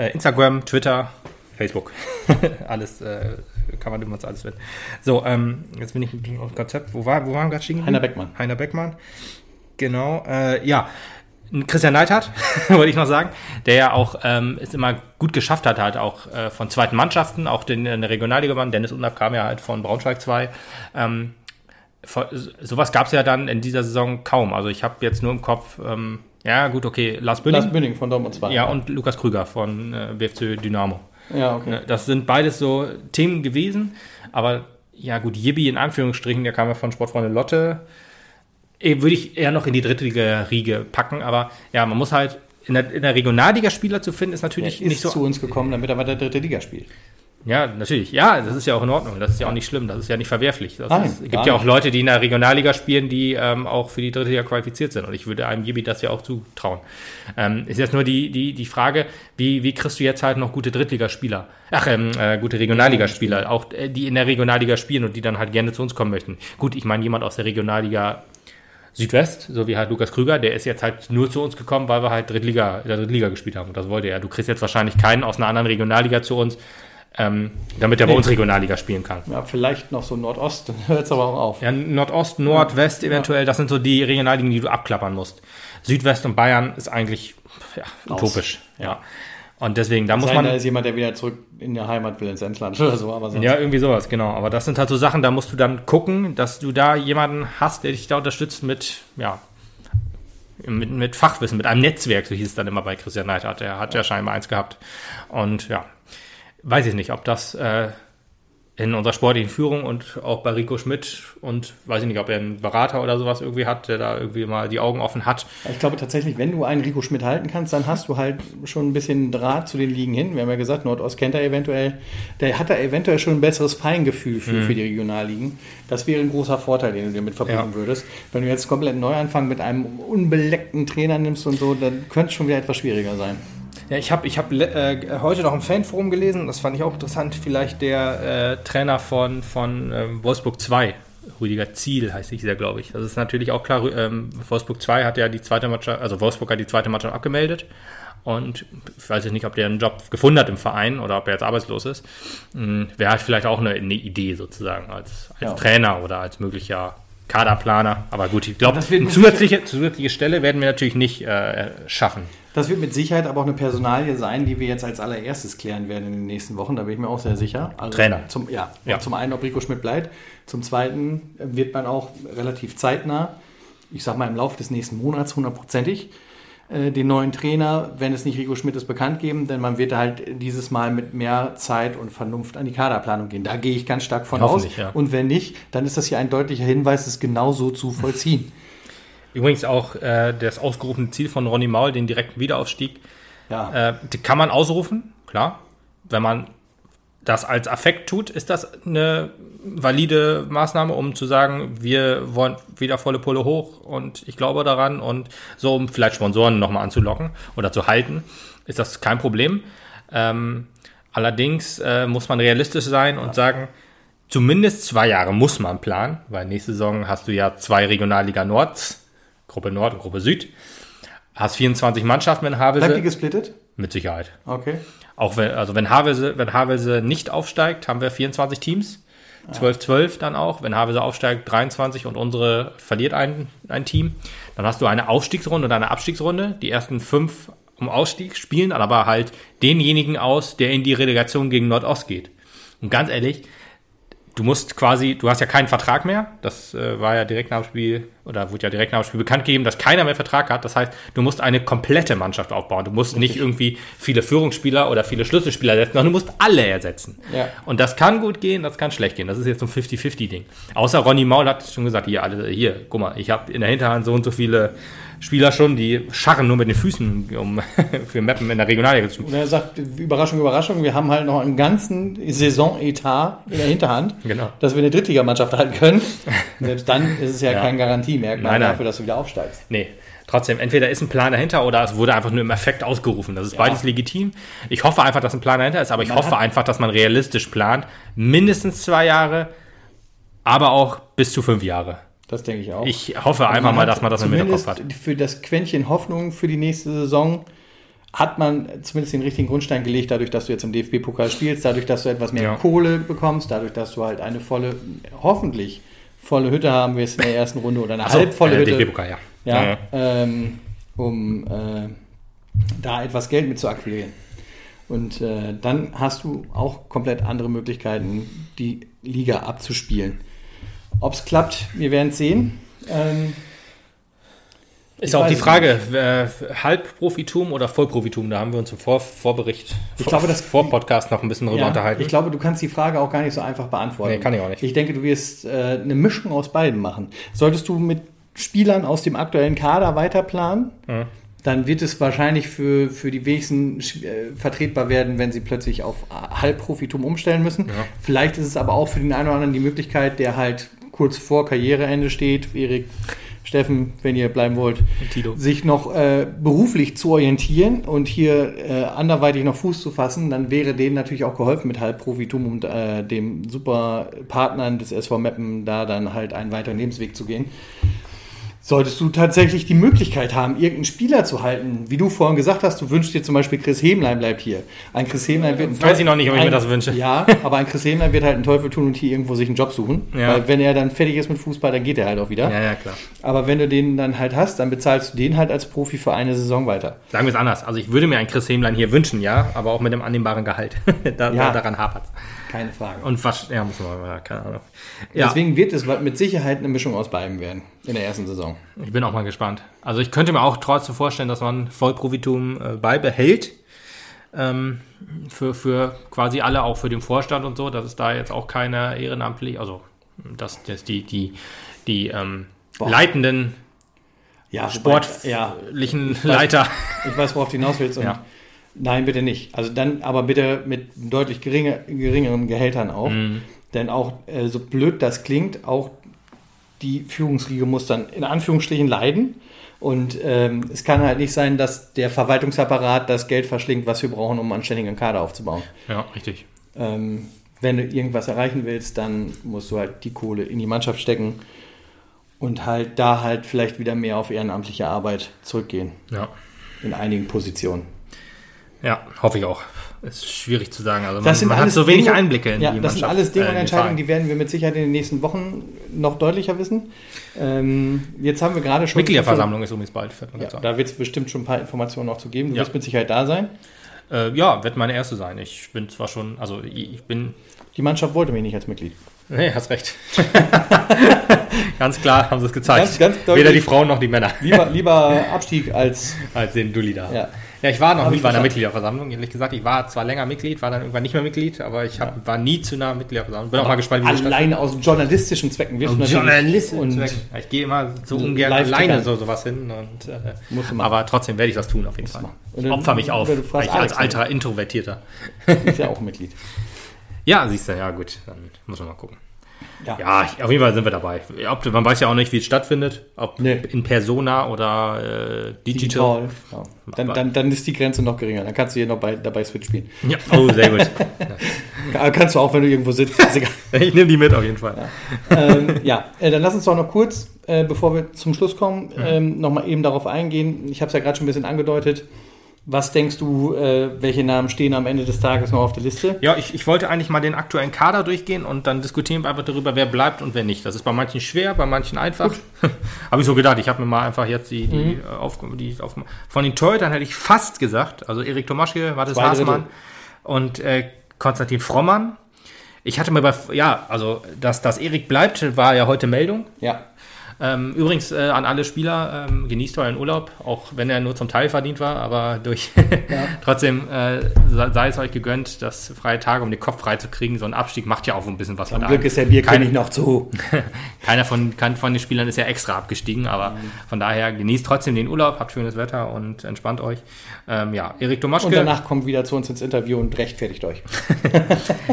Speaker 2: Äh, Instagram, Twitter, Facebook. alles äh, kann man über uns alles finden. So, ähm, jetzt bin ich auf dem Konzept. Wo, war, wo waren wir gerade stehen?
Speaker 1: Heiner Beckmann.
Speaker 2: Heiner Beckmann. Genau. Äh, ja. Christian Neidhardt, wollte ich noch sagen, der ja auch ähm, es immer gut geschafft hat, halt auch äh, von zweiten Mannschaften, auch den in der Regionalliga waren. Dennis Undaff kam ja halt von Braunschweig 2. Ähm, sowas gab es ja dann in dieser Saison kaum. Also ich habe jetzt nur im Kopf, ähm, ja gut, okay, Lars Bünning.
Speaker 1: Lars Bünding von Dortmund 2.
Speaker 2: Ja, und Lukas Krüger von äh, BFC Dynamo.
Speaker 1: Ja, okay.
Speaker 2: Ne, Das sind beides so Themen gewesen. Aber ja, gut, Yibi in Anführungsstrichen, der kam ja von Sportfreunde Lotte. Eh, Würde ich eher noch in die Drittliga-Riege packen. Aber ja, man muss halt in der, in der Regionalliga Spieler zu finden, ist natürlich
Speaker 1: ist
Speaker 2: nicht so.
Speaker 1: zu uns gekommen, damit er weiter dritte Liga spielt.
Speaker 2: Ja, natürlich. Ja, das ist ja auch in Ordnung. Das ist ja auch nicht schlimm. Das ist ja nicht verwerflich. Das
Speaker 1: Nein,
Speaker 2: ist, es gibt ja auch. Leute, die in der Regionalliga spielen, die ähm, auch für die dritte Liga qualifiziert sind. Und ich würde einem Gibi das ja auch zutrauen. Ähm, ist jetzt nur die, die, die Frage, wie, wie kriegst du jetzt halt noch gute Drittligaspieler? Ach, ähm, äh, gute Regionalligaspieler, auch äh, die in der Regionalliga spielen und die dann halt gerne zu uns kommen möchten. Gut, ich meine, jemand aus der Regionalliga Südwest, so wie halt Lukas Krüger, der ist jetzt halt nur zu uns gekommen, weil wir halt Drittliga, in der Drittliga gespielt haben. Und das wollte er. Du kriegst jetzt wahrscheinlich keinen aus einer anderen Regionalliga zu uns, ähm, damit er bei uns Regionalliga spielen kann.
Speaker 1: Ja, vielleicht noch so Nordost, hört es aber auch auf.
Speaker 2: Ja, Nordost, Nordwest eventuell, das sind so die Regionalligen, die du abklappern musst. Südwest und Bayern ist eigentlich ja, utopisch. Ja. Und deswegen, da muss
Speaker 1: Sein,
Speaker 2: man.
Speaker 1: da ist jemand, der wieder zurück in der Heimat will, ins Emsland oder so. Aber sonst
Speaker 2: Ja, irgendwie sowas, genau. Aber das sind halt so Sachen, da musst du dann gucken, dass du da jemanden hast, der dich da unterstützt mit, ja, mit, mit Fachwissen, mit einem Netzwerk, so hieß es dann immer bei Christian Neidhardt. Der hat ja scheinbar eins gehabt. Und ja, weiß ich nicht, ob das äh, in unserer sportlichen Führung und auch bei Rico Schmidt und weiß ich nicht, ob er einen Berater oder sowas irgendwie hat, der da irgendwie mal die Augen offen hat.
Speaker 1: Ich glaube tatsächlich, wenn du einen Rico Schmidt halten kannst, dann hast du halt schon ein bisschen Draht zu den Ligen hin. Wir haben ja gesagt, Nordost kennt er eventuell. Der hat da eventuell schon ein besseres Feingefühl für, für die Regionalligen. Das wäre ein großer Vorteil, den du dir mit verbinden
Speaker 2: Ja.
Speaker 1: würdest. Wenn du jetzt komplett neu anfangen mit einem unbeleckten Trainer nimmst und so, dann könnte es schon wieder etwas schwieriger sein.
Speaker 2: Ja, ich habe ich hab, äh, heute noch im Fanforum gelesen, das fand ich auch interessant, vielleicht der äh, Trainer von, von äh, Wolfsburg 2, Rüdiger Ziel heißt ich sehr, glaube ich. Das ist natürlich auch klar. Ähm, Wolfsburg 2 hat ja die zweite Mannschaft, also Wolfsburg hat die zweite Mannschaft abgemeldet. Und ich weiß jetzt nicht, ob der einen Job gefunden hat im Verein oder ob er jetzt arbeitslos ist. Hm, Wäre halt vielleicht auch eine, eine Idee sozusagen als, als
Speaker 1: Ja.
Speaker 2: Trainer oder als möglicher Kaderplaner. Aber gut, ich glaube, eine zusätzliche, zusätzliche Stelle werden wir natürlich nicht äh, schaffen.
Speaker 1: Das wird mit Sicherheit aber auch eine Personalie sein, die wir jetzt als allererstes klären werden in den nächsten Wochen. Da bin ich mir auch sehr sicher. Also
Speaker 2: Trainer.
Speaker 1: Zum, ja,
Speaker 2: Ja.
Speaker 1: zum einen, ob Rico Schmidt bleibt. Zum zweiten wird man auch relativ zeitnah, ich sag mal im Laufe des nächsten Monats hundertprozentig, äh, den neuen Trainer, wenn es nicht Rico Schmidt ist, bekannt geben. Denn man wird halt dieses Mal mit mehr Zeit und Vernunft an die Kaderplanung gehen. Da gehe ich ganz stark von aus.
Speaker 2: Ja.
Speaker 1: Und wenn nicht, dann ist das hier ein deutlicher Hinweis, es genauso zu vollziehen.
Speaker 2: Übrigens auch äh, das ausgerufene Ziel von Ronny Maul, den direkten Wiederaufstieg,
Speaker 1: Ja.
Speaker 2: Äh, kann man ausrufen, klar. Wenn man das als Affekt tut, ist das eine valide Maßnahme, um zu sagen, wir wollen wieder volle Pulle hoch und ich glaube daran und so, um vielleicht Sponsoren nochmal anzulocken oder zu halten, ist das kein Problem. Ähm, allerdings äh, muss man realistisch sein und sagen, zumindest zwei Jahre muss man planen, weil nächste Saison hast du ja zwei Regionalliga Nords, Gruppe Nord und Gruppe Süd. Hast 24 Mannschaften in
Speaker 1: Bleibt die
Speaker 2: Havelse.
Speaker 1: gesplittet?
Speaker 2: Mit Sicherheit.
Speaker 1: Okay.
Speaker 2: Auch wenn, also wenn Havelse, wenn Havelse nicht aufsteigt, haben wir 24 Teams. 12-12 dann auch. Wenn Havelse aufsteigt, 23 und unsere verliert ein, ein Team. Dann hast du eine Aufstiegsrunde und eine Abstiegsrunde. Die ersten fünf um Ausstieg spielen aber halt denjenigen aus, der in die Relegation gegen Nordost geht. Und ganz ehrlich, du musst quasi, du hast ja keinen Vertrag mehr. Das äh, war ja direkt nach dem Spiel, oder wurde ja direkt nach dem Spiel bekannt gegeben, dass keiner mehr Vertrag hat. Das heißt, du musst eine komplette Mannschaft aufbauen. Du musst nicht irgendwie viele Führungsspieler oder viele Schlüsselspieler ersetzen, sondern du musst alle ersetzen.
Speaker 1: Ja.
Speaker 2: Und das kann gut gehen, das kann schlecht gehen. Das ist jetzt so ein 50-50-Ding. Außer Ronny Maul hat schon gesagt, hier, alle, hier, guck mal, ich habe in der Hinterhand so und so viele Spieler schon, die scharren nur mit den Füßen, um für Mappen in der Regionalliga zu spielen.
Speaker 1: Und er sagt, Überraschung, Überraschung, wir haben halt noch einen ganzen Saisonetat in der Hinterhand,
Speaker 2: Genau.
Speaker 1: dass wir eine Drittligamannschaft halten können. Selbst dann ist es ja,
Speaker 2: Ja.
Speaker 1: kein Garantiemerkmal
Speaker 2: Nein, nein.
Speaker 1: dafür, dass du wieder aufsteigst.
Speaker 2: Nee, trotzdem, entweder ist ein Plan dahinter oder es wurde einfach nur im Effekt ausgerufen. Das ist beides legitim. Ich hoffe einfach, dass ein Plan dahinter ist, aber ich
Speaker 1: Man
Speaker 2: hoffe einfach, dass man realistisch plant. Mindestens zwei Jahre, aber auch bis zu fünf Jahre.
Speaker 1: Das denke ich auch.
Speaker 2: Ich hoffe einfach mal, dass man das im Hinterkopf hat.
Speaker 1: Für das Quäntchen Hoffnung für die nächste Saison hat man zumindest den richtigen Grundstein gelegt, dadurch, dass du jetzt im DFB-Pokal spielst, dadurch, dass du etwas mehr
Speaker 2: Ja.
Speaker 1: Kohle bekommst, dadurch, dass du halt eine volle, hoffentlich volle Hütte haben wirst in der ersten Runde oder eine
Speaker 2: so,
Speaker 1: halbvolle
Speaker 2: äh,
Speaker 1: Hütte.
Speaker 2: DFB-Pokal, ja.
Speaker 1: ja,
Speaker 2: Ja.
Speaker 1: Ähm, um äh, da etwas Geld mit zu akquirieren. Und äh, dann hast du auch komplett andere Möglichkeiten, die Liga abzuspielen. Ob es klappt, wir werden es sehen. Ähm,
Speaker 2: Ist auch die Frage, äh, Halbprofitum oder Vollprofitum? Da haben wir uns im Vor Vorbericht,
Speaker 1: Ich glaube, das-
Speaker 2: vor Podcast noch ein bisschen drüber
Speaker 1: ja,
Speaker 2: unterhalten.
Speaker 1: ich glaube, du kannst die Frage auch gar nicht so einfach beantworten.
Speaker 2: Nee, kann ich auch nicht.
Speaker 1: Ich denke, du wirst äh, eine Mischung aus beiden machen. Solltest du mit Spielern aus dem aktuellen Kader weiter planen,
Speaker 2: Mhm.
Speaker 1: dann wird es wahrscheinlich für, für die wenigsten äh, vertretbar werden, wenn sie plötzlich auf Halbprofitum umstellen müssen.
Speaker 2: Ja.
Speaker 1: Vielleicht ist es aber auch für den einen oder anderen die Möglichkeit, der halt kurz vor Karriereende steht, Erik, Steffen, wenn ihr bleiben wollt, sich noch äh, beruflich zu orientieren und hier äh, anderweitig noch Fuß zu fassen, dann wäre denen natürlich auch geholfen mit Halbprofitum und äh, dem super Partnern des SV Meppen da dann halt einen weiteren Lebensweg zu gehen. Solltest du tatsächlich die Möglichkeit haben, irgendeinen Spieler zu halten, wie du vorhin gesagt hast, du wünschst dir zum Beispiel Chris Hemlein bleibt hier. Ein Chris Hemlein wird ein
Speaker 2: Weiß ich noch nicht, ob ich mir
Speaker 1: ein-
Speaker 2: das wünsche.
Speaker 1: Ja, aber ein Chris Hemlein wird halt einen Teufel tun und hier irgendwo sich einen Job suchen.
Speaker 2: Ja.
Speaker 1: Weil wenn er dann fertig ist mit Fußball, dann geht er halt auch wieder.
Speaker 2: Ja, ja, klar.
Speaker 1: Aber wenn du den dann halt hast, dann bezahlst du den halt als Profi für eine Saison weiter.
Speaker 2: Sagen wir es anders. Also ich würde mir einen Chris Hemlein hier wünschen, ja, aber auch mit einem annehmbaren Gehalt. da,
Speaker 1: Ja.
Speaker 2: Daran hapert
Speaker 1: Keine Frage.
Speaker 2: Und was, ja, muss man mal, keine Ahnung. Ja,
Speaker 1: Deswegen wird es mit Sicherheit eine Mischung aus beidem werden in der ersten Saison.
Speaker 2: ich bin auch mal gespannt. Also ich könnte mir auch trotzdem vorstellen, dass man Vollprofitum äh, beibehält. Ähm, für, für quasi alle, auch für den Vorstand und so, dass es da jetzt auch keine ehrenamtlich, also dass, dass die, die, die ähm, leitenden
Speaker 1: Ja,
Speaker 2: sportlichen
Speaker 1: ja,
Speaker 2: Leiter.
Speaker 1: ich weiß, worauf du hinaus willst. Und
Speaker 2: Ja.
Speaker 1: Nein, bitte nicht. Also dann aber bitte mit deutlich geringer, geringeren Gehältern auch.
Speaker 2: Mhm.
Speaker 1: Denn auch, äh, so blöd das klingt, auch die Führungsriege muss dann in Anführungsstrichen leiden. Und ähm, es kann halt nicht sein, dass der Verwaltungsapparat das Geld verschlingt, was wir brauchen, um einen anständigen Kader aufzubauen.
Speaker 2: Ja, richtig.
Speaker 1: Ähm, wenn du irgendwas erreichen willst, dann musst du halt die Kohle in die Mannschaft stecken und halt da halt vielleicht wieder mehr auf ehrenamtliche Arbeit zurückgehen.
Speaker 2: Ja.
Speaker 1: In einigen Positionen.
Speaker 2: Ja, hoffe ich auch. Ist schwierig zu sagen. Also man, man hat so wenig
Speaker 1: Dinge-
Speaker 2: Einblicke in
Speaker 1: ja,
Speaker 2: die
Speaker 1: das sind alles Dinge
Speaker 2: äh,
Speaker 1: und
Speaker 2: den
Speaker 1: Entscheidungen, die werden wir mit Sicherheit in den nächsten Wochen noch deutlicher wissen. Ähm, jetzt haben wir gerade schon.
Speaker 2: Mitgliederversammlung ist übrigens bald, fällt mir
Speaker 1: Ja, da wird es bestimmt schon ein paar Informationen noch zu geben. Du
Speaker 2: Ja.
Speaker 1: wirst mit Sicherheit da sein.
Speaker 2: ein. Äh, ja, wird meine erste sein. Ich bin zwar schon, also ich bin,
Speaker 1: Die Mannschaft wollte mich nicht als Mitglied.
Speaker 2: nee, hast recht. ganz klar haben sie es gezeigt.
Speaker 1: Ganz- ganz.
Speaker 2: Weder die Frauen noch die Männer,
Speaker 1: Lieber, lieber Abstieg als.
Speaker 2: als den Dulli da.
Speaker 1: Ja.
Speaker 2: Ja, ich war noch
Speaker 1: Hab
Speaker 2: nie bei einer. Mitgliederversammlung, ehrlich gesagt. Ich war zwar länger Mitglied, war dann irgendwann nicht mehr Mitglied, aber ich hab, war nie zu einer Mitgliederversammlung. Bin auch mal gespannt, wie das
Speaker 1: Allein aus journalistischen Zwecken natürlich-
Speaker 2: Journalisten.
Speaker 1: und
Speaker 2: Und ich gehe immer so ungern alleine so sowas hin. Und, äh,
Speaker 1: Musst du machen.
Speaker 2: aber trotzdem werde ich das tun, auf jeden Fall.
Speaker 1: machen.
Speaker 2: Ich
Speaker 1: Und dann-
Speaker 2: opfer mich auf,
Speaker 1: fragst
Speaker 2: ich als alter Introvertierter.
Speaker 1: ist ja auch Mitglied.
Speaker 2: Ja, siehst du, ja gut, dann muss man mal gucken.
Speaker 1: Ja.
Speaker 2: Ja, auf jeden Fall sind wir dabei. Ob, man weiß ja auch nicht, wie es stattfindet, ob
Speaker 1: Nee.
Speaker 2: in Persona oder äh, Digital.
Speaker 1: Ja. Dann, dann, dann ist die Grenze noch geringer. Dann kannst du hier noch bei, dabei Switch spielen.
Speaker 2: Ja, oh, sehr gut.
Speaker 1: Ka- Kannst du auch, wenn du irgendwo sitzt.
Speaker 2: Ich nehme die mit auf jeden Fall.
Speaker 1: ähm, ja, äh, dann lass uns doch noch kurz, äh, bevor wir zum Schluss kommen, ähm, nochmal eben darauf eingehen. Ich habe es ja gerade schon ein bisschen angedeutet. Was denkst du, äh, welche Namen stehen am Ende des Tages noch auf der Liste?
Speaker 2: Ja, ich, ich wollte eigentlich mal den aktuellen Kader durchgehen und dann diskutieren wir einfach darüber, wer bleibt und wer nicht. Das ist bei manchen schwer, bei manchen einfach. habe ich so gedacht. Ich habe mir mal einfach jetzt die, die, äh, Aufgabe, die auf, von den Torhütern hätte ich fast gesagt. Also Erik Tomaschke, Mathis. Haßmann und äh, Konstantin Frommann. Ich hatte mir bei, ja, also, dass, dass Erik bleibt, war ja heute Meldung.
Speaker 1: Ja,
Speaker 2: Ähm, übrigens äh, an alle Spieler, ähm, genießt euren Urlaub, auch wenn er nur zum Teil verdient war, aber durch trotzdem äh, sei es euch gegönnt, das freie Tage, um den Kopf frei zu kriegen. So ein Abstieg macht ja auch ein bisschen was
Speaker 1: zum Glück
Speaker 2: einem.
Speaker 1: ist der Bierkönig
Speaker 2: Kein-
Speaker 1: noch zu.
Speaker 2: Keiner von, kein von den Spielern ist ja extra abgestiegen, aber von daher genießt trotzdem den Urlaub, habt schönes Wetter und entspannt euch. Ähm, ja, Erik Tomaschke.
Speaker 1: Und danach kommt wieder zu uns ins Interview und rechtfertigt euch.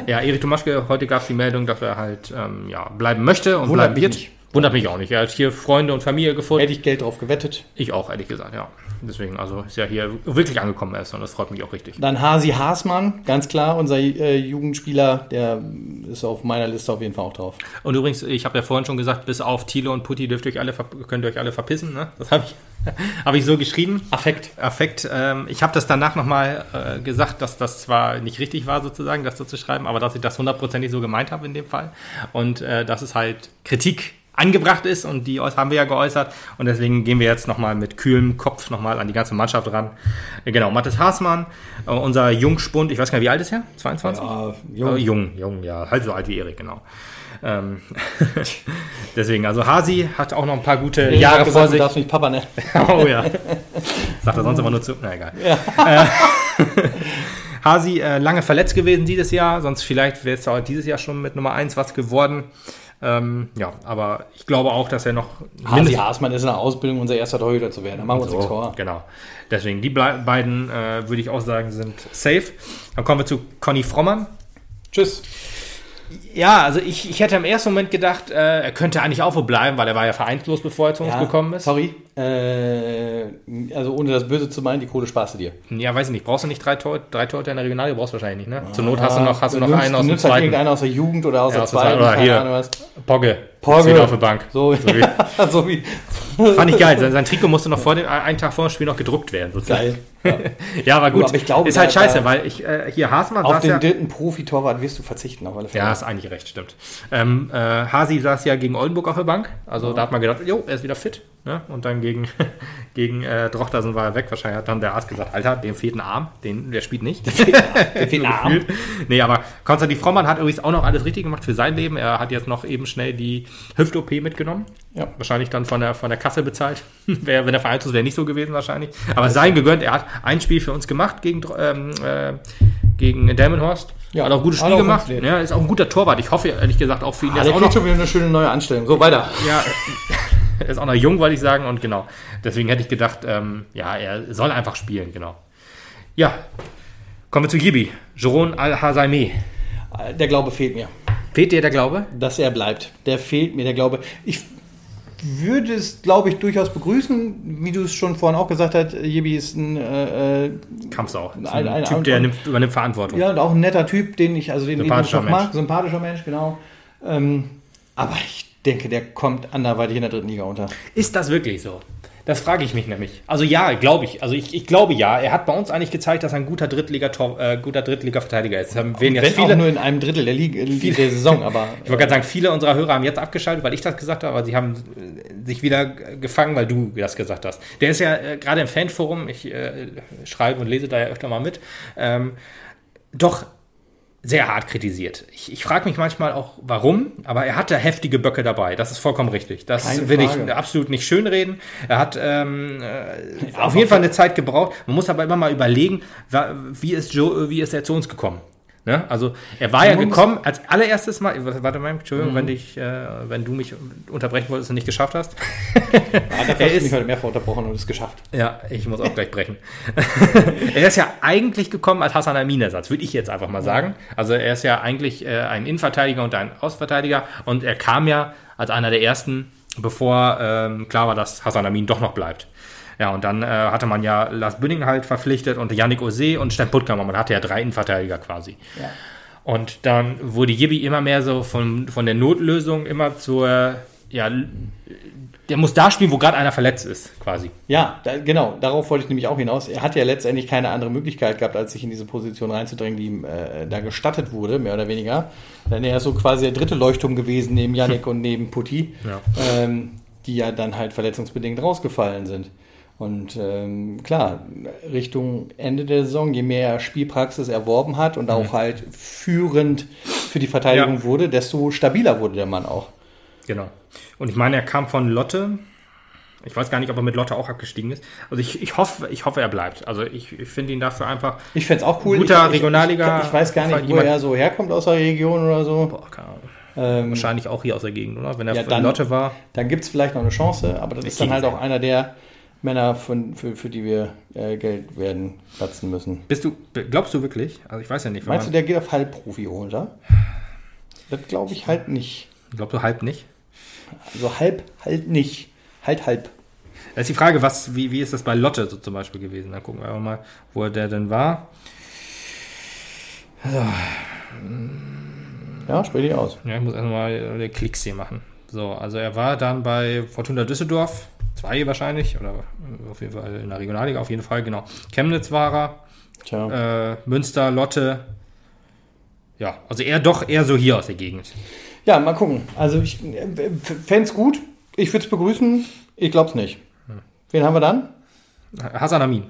Speaker 2: Ja, Erik Tomaschke, heute gab es die Meldung, dass er halt ähm, ja, bleiben möchte und
Speaker 1: Wundert
Speaker 2: bleiben wird.
Speaker 1: nicht.
Speaker 2: Wundert mich auch nicht. Er hat hier Freunde und Familie gefunden.
Speaker 1: Hätte ich Geld drauf gewettet.
Speaker 2: Ich auch, ehrlich gesagt, ja. Deswegen, also ist ja hier wirklich angekommen erst und das freut mich auch richtig.
Speaker 1: Dann Hasi Haasmann, ganz klar, unser äh, Jugendspieler, der ist auf meiner Liste auf jeden Fall auch drauf.
Speaker 2: Und übrigens, ich habe ja vorhin schon gesagt, bis auf Thilo und Putti dürft ihr euch alle, könnt ihr euch alle verpissen. Ne? Das habe ich, hab ich so geschrieben.
Speaker 1: Affekt.
Speaker 2: Affekt. Ähm, ich habe das danach nochmal äh, gesagt, dass das zwar nicht richtig war, sozusagen, das so zu schreiben, aber dass ich das hundertprozentig so gemeint habe in dem Fall. Und äh, dass es halt Kritik angebracht ist und die haben wir ja geäußert. Und deswegen gehen wir jetzt nochmal mit kühlem Kopf nochmal an die ganze Mannschaft ran. Äh, genau, Mathis Haßmann, äh, unser Jungspund, ich weiß gar nicht, wie alt ist er? 22?
Speaker 1: Ja,
Speaker 2: Jung.
Speaker 1: jung.
Speaker 2: Äh, jung, jung, ja, halb so alt wie Erik, genau. Ähm, deswegen, also Hasi hat auch noch ein paar gute
Speaker 1: Erik
Speaker 2: Jahre vor sich.
Speaker 1: Du darfst mich Papa nennen.
Speaker 2: Oh ja. Sagt er sonst immer nur zu. Na egal. Äh, Hasi äh, lange verletzt gewesen dieses Jahr, sonst vielleicht wäre es auch dieses Jahr schon mit Nummer 1 was geworden. Ähm, ja, aber ich glaube auch, dass er noch mindestens-
Speaker 1: Haasmann ist in der Ausbildung, unser erster Torhüter zu werden. Da machen wir uns nichts vor.
Speaker 2: Genau. Deswegen, die beiden, äh, würde ich auch sagen, sind safe. Dann kommen wir zu Conny Frommann.
Speaker 1: Tschüss.
Speaker 2: Ja, also ich, ich hätte im ersten Moment gedacht, äh, er könnte eigentlich auch wo bleiben, weil er war ja vereinslos, bevor er zu uns
Speaker 1: Ja,
Speaker 2: gekommen ist.
Speaker 1: Sorry. Äh, also ohne das Böse zu meinen, die Kohle sparst du dir.
Speaker 2: Ja, weiß ich nicht. Brauchst du nicht drei, Tor drei Torhüter in der Regionalliga? Brauchst du wahrscheinlich nicht, ne? Zur Not hast du noch, hast du noch
Speaker 1: nimmst,
Speaker 2: einen aus
Speaker 1: du
Speaker 2: dem
Speaker 1: nimmst halt
Speaker 2: zweiten.
Speaker 1: irgendeinen aus der Jugend oder aus
Speaker 2: Ja,
Speaker 1: der
Speaker 2: aus
Speaker 1: zweiten.
Speaker 2: Oder hier.
Speaker 1: Ahnung was.
Speaker 2: Pogge.
Speaker 1: Pogge.
Speaker 2: Steht auf der Bank.
Speaker 1: So,
Speaker 2: So wie,
Speaker 1: so wie.
Speaker 2: fand ich geil. Sein, sein Trikot musste noch vor dem, einen Tag vor dem Spiel noch gedruckt werden. Sozusagen.
Speaker 1: Geil.
Speaker 2: Ja, aber gut.
Speaker 1: aber ich glaube,
Speaker 2: ist halt
Speaker 1: da-
Speaker 2: scheiße, weil ich, äh, hier Haasmann
Speaker 1: Auf den
Speaker 2: ja...
Speaker 1: dritten Profi-Torwart wirst du verzichten, auf alle Fälle.
Speaker 2: Ja, ist eigentlich recht, stimmt. Ähm, äh, Hasi saß ja gegen Oldenburg auf der Bank. Also da hat man gedacht, jo, er ist wieder fit. Ne? Und dann gegen, gegen äh, Drochtersen war er weg. Wahrscheinlich hat dann der Arzt gesagt, Alter, dem fehlt ein Arm. Den, der spielt nicht.
Speaker 1: Der fehlt ein Arm.
Speaker 2: Nee, aber Konstantin Frommann hat übrigens auch noch alles richtig gemacht für sein Leben. Er hat jetzt noch eben schnell die Hüft-OP mitgenommen.
Speaker 1: Ja.
Speaker 2: Wahrscheinlich dann von der, von der Kasse bezahlt. Wär, wenn der vereinslos wäre, nicht so gewesen wahrscheinlich. Aber sein gegönnt. Er hat ein Spiel für uns gemacht gegen, ähm, äh, gegen Delmenhorst.
Speaker 1: Ja,
Speaker 2: hat auch gutes Spiel gemacht. Ja, ist auch ein guter Torwart. Ich hoffe ehrlich gesagt auch für ihn.
Speaker 1: Ah,
Speaker 2: Er
Speaker 1: der kriegt
Speaker 2: noch,
Speaker 1: schon wieder eine schöne neue Anstellung. So, weiter.
Speaker 2: ja, er ist auch noch jung, wollte ich sagen. Und genau. Deswegen hätte ich gedacht, ähm, ja, er soll einfach spielen, genau. Ja. Kommen wir zu Gibi. Jeroen Al-Hazaimeh.
Speaker 1: Der Glaube fehlt mir,
Speaker 2: Fehlt dir der Glaube?
Speaker 1: dass er bleibt. Der fehlt mir, der Glaube. Ich, würde es, glaube ich, durchaus begrüßen. Wie du es schon vorhin auch gesagt hast, Jebi ist ein, äh, äh,
Speaker 2: Kampfsau.
Speaker 1: Ein- ein-
Speaker 2: Typ,
Speaker 1: ein-
Speaker 2: der nimmt, übernimmt Verantwortung.
Speaker 1: ja, und auch ein netter Typ, den ich, also den, den ich
Speaker 2: Sympathischer
Speaker 1: auch mag. Sympathischer Mensch, genau. Ähm, aber ich denke, der kommt anderweitig in der dritten Liga unter.
Speaker 2: Ist das wirklich so? Das frage ich mich nämlich. Also ja, glaube ich. Also ich, ich glaube ja. Er hat bei uns eigentlich gezeigt, dass er ein guter Drittliga äh, guter Drittliga-Verteidiger ist. Das haben
Speaker 1: Wenn
Speaker 2: jetzt
Speaker 1: auch
Speaker 2: viele,
Speaker 1: nur in einem Drittel der, Liga, der Saison, aber
Speaker 2: ich wollte gerade sagen, viele unserer Hörer haben jetzt abgeschaltet, weil ich das gesagt habe, aber sie haben äh, sich wieder gefangen, weil du das gesagt hast. Der ist ja äh, gerade im Fanforum, ich äh, schreibe und lese da ja öfter mal mit, ähm, doch sehr hart kritisiert. Ich, ich frage mich manchmal auch, warum, aber er hatte heftige Böcke dabei. Das ist vollkommen richtig. Das
Speaker 1: Keine
Speaker 2: will
Speaker 1: Frage.
Speaker 2: ich absolut nicht schönreden. Er hat ähm, äh, auf jeden Fall eine Zeit gebraucht. Man muss aber immer mal überlegen, wie ist, Joe, wie ist er zu uns gekommen. Ne? Also er war ja gekommen als allererstes Mal, warte mal, Entschuldigung,
Speaker 1: Mhm.
Speaker 2: wenn, dich, äh, wenn du mich unterbrechen wolltest und nicht geschafft hast.
Speaker 1: ja, dafür
Speaker 2: Er
Speaker 1: hast
Speaker 2: ist-
Speaker 1: mich heute mehrfach unterbrochen und es geschafft.
Speaker 2: Ja, ich muss auch gleich brechen. er ist ja eigentlich gekommen als Hassan Amin-Ersatz, würde ich jetzt einfach mal sagen. Also er ist ja eigentlich äh, ein Innenverteidiger und ein Außenverteidiger und er kam ja als einer der ersten, bevor ähm, klar war, dass Hassan Amin doch noch bleibt. Ja, und dann äh, hatte man ja Lars Bünding halt verpflichtet und Yannick Ose und Stein Puttkammer. Man hatte ja drei Innenverteidiger quasi.
Speaker 1: Ja.
Speaker 2: Und dann wurde Jibi immer mehr so von, von der Notlösung immer zur, ja, der muss da spielen, wo gerade einer verletzt ist, quasi.
Speaker 1: Ja, da, genau, darauf wollte ich nämlich auch hinaus. Er hat ja letztendlich keine andere Möglichkeit gehabt, als sich in diese Position reinzudrängen, die ihm äh, da gestattet wurde, mehr oder weniger. Denn er ist so quasi der dritte Leuchtturm gewesen, neben Yannick und neben Putti,
Speaker 2: Ja.
Speaker 1: ähm, die ja dann halt verletzungsbedingt rausgefallen sind. Und ähm, klar, Richtung Ende der Saison, je mehr Spielpraxis erworben hat und auch halt führend für die Verteidigung
Speaker 2: Ja.
Speaker 1: wurde, desto stabiler wurde der Mann auch.
Speaker 2: Genau. Und ich meine, er kam von Lotte. Ich weiß gar nicht, ob er mit Lotte auch abgestiegen ist. Also ich, ich hoffe, ich hoffe, er bleibt. Also ich, ich finde ihn dafür einfach.
Speaker 1: Ich fände es auch cool.
Speaker 2: Guter
Speaker 1: ich,
Speaker 2: Regionalliga-
Speaker 1: Ich, ich weiß gar nicht, wo er so herkommt aus der Region oder so.
Speaker 2: Boah, keine Ahnung.
Speaker 1: Ähm,
Speaker 2: Wahrscheinlich auch hier aus der Gegend, oder? Wenn er
Speaker 1: Ja,
Speaker 2: von
Speaker 1: dann-
Speaker 2: Lotte war.
Speaker 1: dann gibt es vielleicht noch eine Chance, aber das ist dann halt auch einer der Männer, von, für, für die wir äh, Geld werden platzen müssen.
Speaker 2: Bist du, glaubst du wirklich? Also ich weiß ja nicht.
Speaker 1: Meinst du, der geht auf Halbprofi runter? Das glaube ich halt nicht.
Speaker 2: glaubst du halb nicht?
Speaker 1: Also halb, halt nicht. Halt, halb.
Speaker 2: Da ist die Frage, was, wie, wie ist das bei Lotte so zum Beispiel gewesen? Dann gucken wir einfach mal, wo der denn war.
Speaker 1: Ja, sprich dich aus.
Speaker 2: Ja, ich muss erstmal den Klicks hier machen. So, also er war dann bei Fortuna Düsseldorf, zwei wahrscheinlich, oder äh, auf jeden Fall in der Regionalliga, auf jeden Fall, genau. Chemnitz war er,
Speaker 1: Tja.
Speaker 2: äh, Münster, Lotte. Ja, also eher doch eher so hier aus der Gegend.
Speaker 1: Ja, mal gucken. Also ich fände es gut. Ich würde es begrüßen. Ich glaube es nicht. Wen haben wir dann?
Speaker 2: Hasan Amin.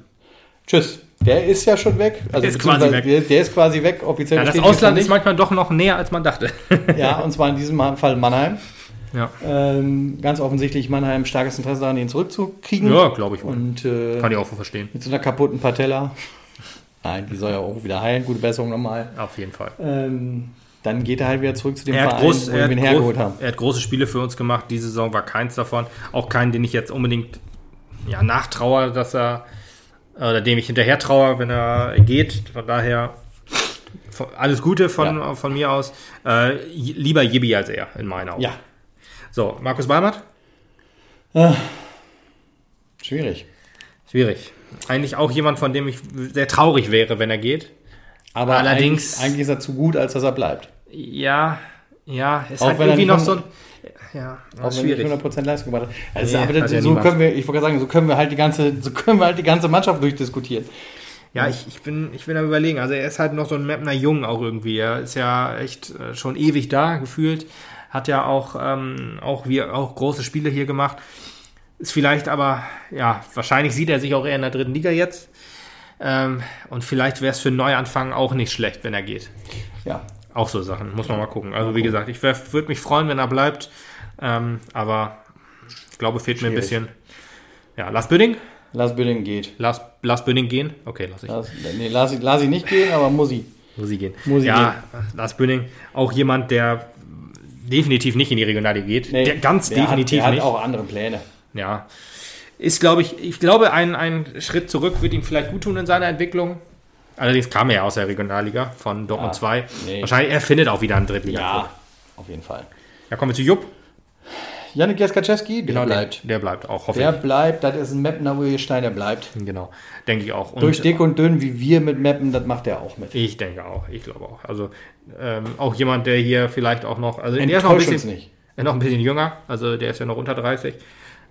Speaker 1: Tschüss. Der ist ja schon weg. Also
Speaker 2: Der ist quasi weg.
Speaker 1: Der, der ist quasi weg. Offiziell
Speaker 2: Ja, das Ausland ist manchmal doch noch näher, als man dachte.
Speaker 1: Ja, und zwar in diesem Fall Mannheim.
Speaker 2: Ja.
Speaker 1: Ähm, ganz offensichtlich Mannheim starkes Interesse daran, ihn zurückzukriegen.
Speaker 2: ja, glaube ich wohl.
Speaker 1: Und äh,
Speaker 2: Kann ich auch verstehen.
Speaker 1: mit so einer kaputten Patella. Nein, die soll ja auch wieder heilen. Gute Besserung nochmal.
Speaker 2: Auf jeden Fall.
Speaker 1: Ähm, dann geht er halt wieder zurück zu dem
Speaker 2: Er
Speaker 1: Verein,
Speaker 2: groß,
Speaker 1: wo
Speaker 2: er,
Speaker 1: wir
Speaker 2: hat
Speaker 1: ihn hergeholt haben.
Speaker 2: er hat große Spiele für uns gemacht. Diese Saison war keins davon. Auch keinen, den ich jetzt unbedingt ja, nachtraue, dass er, oder dem ich hinterher traue, wenn er geht. Von daher alles Gute von,
Speaker 1: Ja.
Speaker 2: von mir aus. Äh, lieber Jibi als er, in meinen Augen.
Speaker 1: Ja,
Speaker 2: So, Markus Balmert?
Speaker 1: schwierig.
Speaker 2: Schwierig. Eigentlich auch jemand, von dem ich sehr traurig wäre, wenn er geht.
Speaker 1: Aber
Speaker 2: Allerdings-
Speaker 1: eigentlich, eigentlich ist er zu gut, als dass er bleibt.
Speaker 2: Ja, ja, ist
Speaker 1: Auch wenn er
Speaker 2: irgendwie noch so ein. Ja,
Speaker 1: Auch wenn er nicht 100% Leistung gemacht hat. Also,
Speaker 2: Nee,
Speaker 1: aber
Speaker 2: hat
Speaker 1: das, so können wir, ich wollte gerade sagen, so können wir halt die ganze, so können wir halt die ganze Mannschaft durchdiskutieren.
Speaker 2: Ja, ich, ich, bin, ich bin am überlegen. Also er ist halt noch so ein Mapner Jung auch irgendwie. Er ist ja echt äh, schon ewig da gefühlt. Hat ja auch, ähm, auch, wie, auch große Spiele hier gemacht. Ist vielleicht aber, ja, wahrscheinlich sieht er sich auch eher in der dritten Liga jetzt. Ähm, und vielleicht wäre es für einen Neuanfang auch nicht schlecht, wenn er geht.
Speaker 1: Ja,
Speaker 2: Auch so Sachen, muss man mal gucken. Also wie gesagt, ich würde mich freuen, wenn er bleibt. Ähm, aber ich glaube, fehlt mir ein
Speaker 1: Schwierig.
Speaker 2: bisschen. Ja, Lars Bünding?
Speaker 1: Lars Bünding geht.
Speaker 2: Lars, Lars Bünding gehen? Okay, lass ich.
Speaker 1: Lars, nee, lass, ich- lass ich nicht gehen, aber muss ich.
Speaker 2: Muss sie gehen.
Speaker 1: Muss sie
Speaker 2: ja, Lars Bünding, auch jemand, der definitiv nicht in die Regionalliga geht.
Speaker 1: Nee,
Speaker 2: der ganz
Speaker 1: der
Speaker 2: definitiv
Speaker 1: hat, der
Speaker 2: nicht.
Speaker 1: hat auch andere Pläne.
Speaker 2: Ja. Ist, glaube ich, ich glaube, ein, ein Schritt zurück wird ihm vielleicht gut tun in seiner Entwicklung. Allerdings kam er ja aus der Regionalliga von Dortmund
Speaker 1: Ah,
Speaker 2: 2.
Speaker 1: nee.
Speaker 2: Wahrscheinlich, er findet auch wieder einen Drittliga.
Speaker 1: Ja, auf jeden Fall.
Speaker 2: Ja, kommen wir zu Jupp.
Speaker 1: Janik Jaskaczewski, der
Speaker 2: Genau,
Speaker 1: bleibt.
Speaker 2: Der, der bleibt auch, hoffe
Speaker 1: Der bleibt, das ist ein Mappener Urgestein, der bleibt.
Speaker 2: ich. Genau, denke ich auch. Und
Speaker 1: Durch dick und dünn, wie wir mit Mappen, das macht er auch mit.
Speaker 2: Ich denke auch, ich glaube auch. Also ähm, auch jemand, der hier vielleicht auch noch, also der ist noch ein bisschen,
Speaker 1: nicht.
Speaker 2: äh, noch ein bisschen jünger, also der ist ja noch unter 30.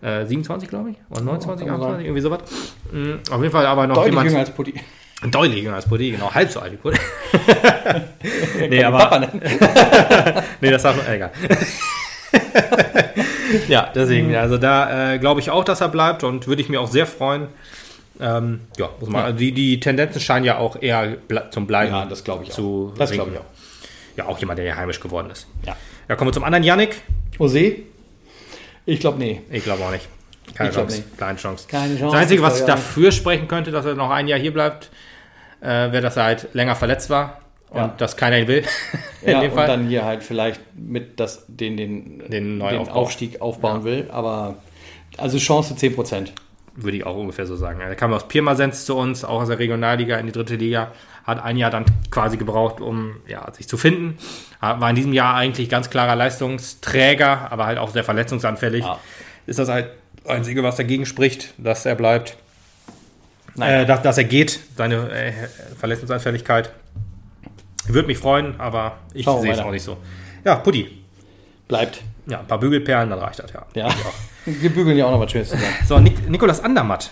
Speaker 2: Äh, 27, glaube ich, oder 29,
Speaker 1: kann man
Speaker 2: 28, irgendwie sowas. Mhm, auf jeden Fall aber noch
Speaker 1: Deutlich
Speaker 2: jemand,
Speaker 1: jünger als Putti.
Speaker 2: deutlich jünger als Putti, genau, halb so alt wie Putti. nee, aber, nee, das darf man, egal. ja, deswegen, also da äh, glaube ich auch, dass er bleibt und würde ich mir auch sehr freuen. Ähm, ja, muss man, also die, die Tendenzen scheinen ja auch eher ble zum Bleiben
Speaker 1: Ja, das glaube ich
Speaker 2: zu
Speaker 1: auch. Das glaube ich auch.
Speaker 2: Ja, auch jemand, der hier heimisch geworden ist.
Speaker 1: Ja.
Speaker 2: Ja, kommen wir zum anderen Yannick.
Speaker 1: Jose? Ich glaube, nee.
Speaker 2: Ich glaube auch nicht. Keine
Speaker 1: Ich
Speaker 2: Chance.
Speaker 1: nicht.
Speaker 2: Keine Chance.
Speaker 1: Keine Chance,
Speaker 2: Das Einzige, was
Speaker 1: ich ja.
Speaker 2: dafür sprechen könnte, dass er noch ein Jahr hier bleibt, äh, wäre, dass er halt länger verletzt war und
Speaker 1: Ja.
Speaker 2: dass keiner ihn will.
Speaker 1: Ja, und dann hier halt vielleicht mit das, den, den,
Speaker 2: Den Neuaufbau.
Speaker 1: Aufstieg aufbauen will. Aber also Chance 10%.
Speaker 2: Würde ich auch ungefähr so sagen. Er kam aus Pirmasens zu uns, auch aus der Regionalliga in die dritte Liga, hat ein Jahr dann quasi gebraucht, um ja, sich zu finden. War in diesem Jahr eigentlich ganz klarer Leistungsträger, aber halt auch sehr verletzungsanfällig.
Speaker 1: Ja.
Speaker 2: Ist das halt das Einzige, was dagegen spricht, dass er bleibt.
Speaker 1: Nein.
Speaker 2: Äh, dass, dass er geht, seine äh, Verletzungsanfälligkeit. Würde mich freuen, aber ich sehe es auch nicht so. Ja, Putti.
Speaker 1: Bleibt.
Speaker 2: Ja, ein paar Bügelperlen, dann reicht das, ja.
Speaker 1: Ja. Wir bügeln ja auch noch was Schönes zusammen.
Speaker 2: So, Nik Nikolas Andermatt.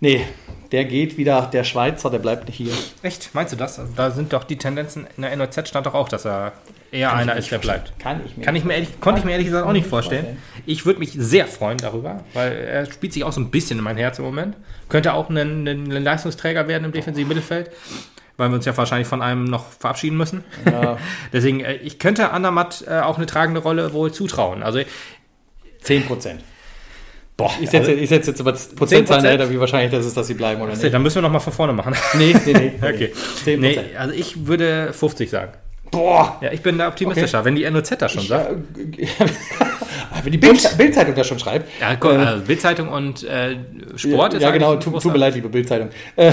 Speaker 1: Nee, der geht wieder, der Schweizer, der bleibt nicht hier.
Speaker 2: Echt? Meinst du das? Also, da sind doch die Tendenzen, in der NOZ stand doch auch, dass er eher einer ist, der bleibt.
Speaker 1: Kann ich mir
Speaker 2: Kann ich mir ehrlich, konnte ich mir ehrlich gesagt auch nicht vorstellen.
Speaker 1: vorstellen.
Speaker 2: Ich würde mich sehr freuen darüber, weil er spielt sich auch so ein bisschen in mein Herz im Moment. Könnte auch ein, ein Leistungsträger werden im defensiven Mittelfeld, weil wir uns ja wahrscheinlich von einem noch verabschieden müssen.
Speaker 1: Ja,
Speaker 2: Deswegen, äh, ich könnte Andermatt äh, auch eine tragende Rolle wohl zutrauen. Also,
Speaker 1: 10 Prozent.
Speaker 2: boah,
Speaker 1: Ich setze, ich setze jetzt aber Prozentzahlen
Speaker 2: 10%?
Speaker 1: dahinter, wie wahrscheinlich das ist, dass sie bleiben oder
Speaker 2: also,
Speaker 1: nicht.
Speaker 2: dann müssen wir nochmal von vorne machen.
Speaker 1: Nee, nee, nee.
Speaker 2: Okay.
Speaker 1: 10
Speaker 2: Nee,
Speaker 1: Prozent.
Speaker 2: also ich würde 50 sagen.
Speaker 1: Boah!
Speaker 2: Ja, ich bin da optimistischer, wenn die NOZ das schon sagt.
Speaker 1: Ja, wenn die Bild- Bildzeitung das schon schreibt.
Speaker 2: Ja, guck, also Bildzeitung und äh, Sport ist
Speaker 1: ja, genau,
Speaker 2: ein
Speaker 1: tut, mir leid, liebe Bildzeitung. Äh,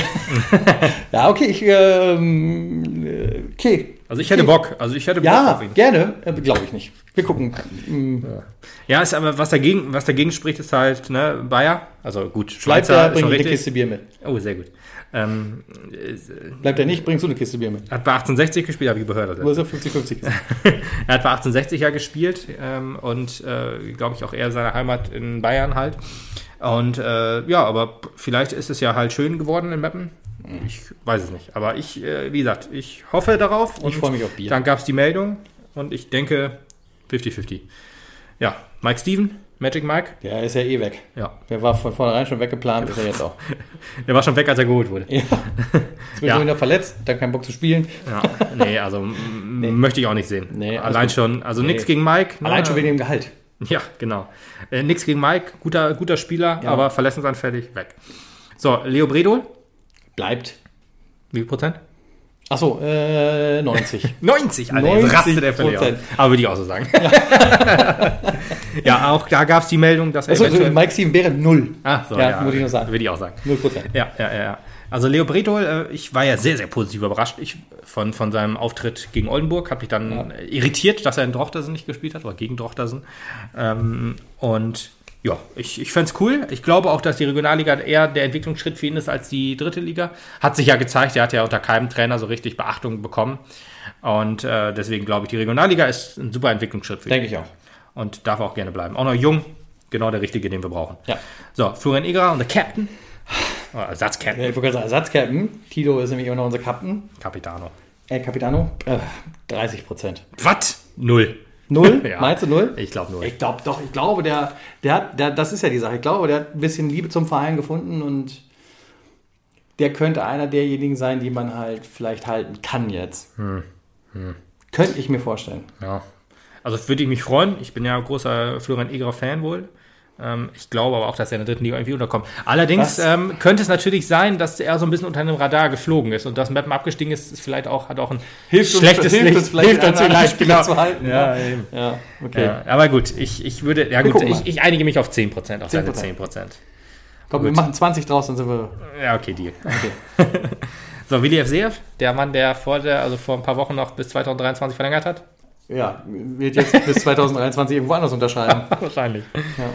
Speaker 1: ja, okay, ich, ähm, äh, okay.
Speaker 2: Also ich hätte Bock, also ich hätte Bock
Speaker 1: Ja,
Speaker 2: auf ihn.
Speaker 1: gerne, äh, glaube ich nicht. Wir gucken. Mm,
Speaker 2: Ja, ist aber was dagegen, was dagegen spricht, ist halt, ne, Bayer, also gut,
Speaker 1: Bleibt
Speaker 2: Schweizer
Speaker 1: er,
Speaker 2: ist
Speaker 1: bring eine. Kiste Bier mit.
Speaker 2: Oh, sehr gut. Ähm, äh,
Speaker 1: Bleibt er nicht, bringst du eine Kiste Bier mit.
Speaker 2: hat bei 1860 gespielt, habe ich gehört. Also.
Speaker 1: ist er 50-50?
Speaker 2: er hat bei 1860 ja gespielt ähm, und äh, glaube ich auch eher seine Heimat in Bayern halt. Und äh, ja, aber vielleicht ist es ja halt schön geworden in Meppen. Ich weiß es nicht. Aber ich, äh, wie gesagt, ich hoffe darauf.
Speaker 1: Ich freue mich auf Bier.
Speaker 2: Dann gab es die Meldung und ich denke 50-50. Ja, Mike Steven, Magic Mike.
Speaker 1: Der ist ja eh weg.
Speaker 2: Ja,
Speaker 1: Der war von vornherein schon weggeplant, ist er jetzt auch.
Speaker 2: der war schon weg, als er geholt wurde.
Speaker 1: Ja. Jetzt wird
Speaker 2: Ja.
Speaker 1: er wieder verletzt, dann keinen Bock zu spielen.
Speaker 2: Ja, nee, also m- möchte ich auch nicht sehen.
Speaker 1: Nee,
Speaker 2: Allein
Speaker 1: gut.
Speaker 2: schon, also
Speaker 1: Nee.
Speaker 2: nichts gegen Mike. ne?
Speaker 1: Allein schon wegen dem Gehalt.
Speaker 2: Ja, genau. Äh, nix gegen Mike, guter, guter Spieler,
Speaker 1: Ja.
Speaker 2: aber verletzungsanfällig, weg. So, Leo Bredol,
Speaker 1: Bleibt.
Speaker 2: wie viel Prozent?
Speaker 1: Achso, äh, 90.
Speaker 2: 90, Alter,
Speaker 1: 90
Speaker 2: jetzt rastet der.
Speaker 1: Prozent.
Speaker 2: Aber würde ich auch so sagen. Ja, auch da gab es die Meldung, dass er
Speaker 1: Achso,
Speaker 2: eventuell...
Speaker 1: Mike Steven wäre 0.
Speaker 2: Ah, so,
Speaker 1: Ja,
Speaker 2: ja,
Speaker 1: muss ich nur sagen.
Speaker 2: Würde ich auch sagen.
Speaker 1: 0 Prozent.
Speaker 2: Ja, ja, ja, ja. Also Leo Bredol, äh, ich war ja sehr, sehr positiv überrascht ich, von, von seinem Auftritt gegen Oldenburg. Habe mich dann äh, irritiert, dass er in Drochtersen nicht gespielt hat, oder gegen Drochtersen. Ähm, und ja, ich, ich fände es cool. Ich glaube auch, dass die Regionalliga eher der Entwicklungsschritt für ihn ist als die dritte Liga. Hat sich ja gezeigt, er hat ja unter keinem Trainer so richtig Beachtung bekommen. Und äh, deswegen glaube ich, die Regionalliga ist ein super Entwicklungsschritt für ihn.
Speaker 1: Denke ich auch.
Speaker 2: Und darf auch gerne bleiben. Auch noch jung, genau der richtige, den wir brauchen.
Speaker 1: Ja.
Speaker 2: So, Florian Egerer und der Captain. Oh, Ersatzcaptain.
Speaker 1: Ich wollte gerade sagen, Ersatzcaptain. Tito ist nämlich immer noch unser Captain.
Speaker 2: Capitano.
Speaker 1: Äh, Capitano. Äh, 30 Prozent.
Speaker 2: Was? Null.
Speaker 1: Null?
Speaker 2: Ja.
Speaker 1: Meinst du null?
Speaker 2: Ich glaube null.
Speaker 1: Ich glaube doch, ich glaube, der, der hat, der, das ist ja die Sache. Ich glaube, der hat ein bisschen Liebe zum Verein gefunden und der könnte einer derjenigen sein, die man halt vielleicht halten kann jetzt.
Speaker 2: Hm.
Speaker 1: Könnte ich mir vorstellen.
Speaker 2: Ja. Also würde ich mich freuen. Ich bin ja großer Florian Egerer Fan wohl. Ähm, ich glaube aber auch, dass er in der dritten Liga irgendwie unterkommt. Allerdings ähm, könnte es natürlich sein, dass er so ein bisschen unter dem Radar geflogen ist und dass Mappen abgestiegen ist, ist vielleicht auch, hat auch ein
Speaker 1: Hilft uns-
Speaker 2: schlechtes
Speaker 1: hilft
Speaker 2: Licht.
Speaker 1: uns vielleicht,
Speaker 2: hilft uns vielleicht,
Speaker 1: Spieler
Speaker 2: genau.
Speaker 1: zu halten,
Speaker 2: Ja,
Speaker 1: ja.
Speaker 2: eben.
Speaker 1: Ja, okay.
Speaker 2: Ja, aber gut, ich, ich würde, ja gut, ich, ich einige mich auf 10%, auf seine
Speaker 1: 10%.
Speaker 2: 10%.
Speaker 1: Komm, wir
Speaker 2: Gut.
Speaker 1: machen 20 draus, dann sind wir.
Speaker 2: Ja, okay, Deal.
Speaker 1: Okay.
Speaker 2: So, Willi F. Seev, der Mann, der vor, der, also vor ein paar Wochen noch bis 2023 verlängert hat.
Speaker 1: Ja, wird jetzt bis 2023 irgendwo anders unterschreiben.
Speaker 2: Wahrscheinlich.
Speaker 1: Ja.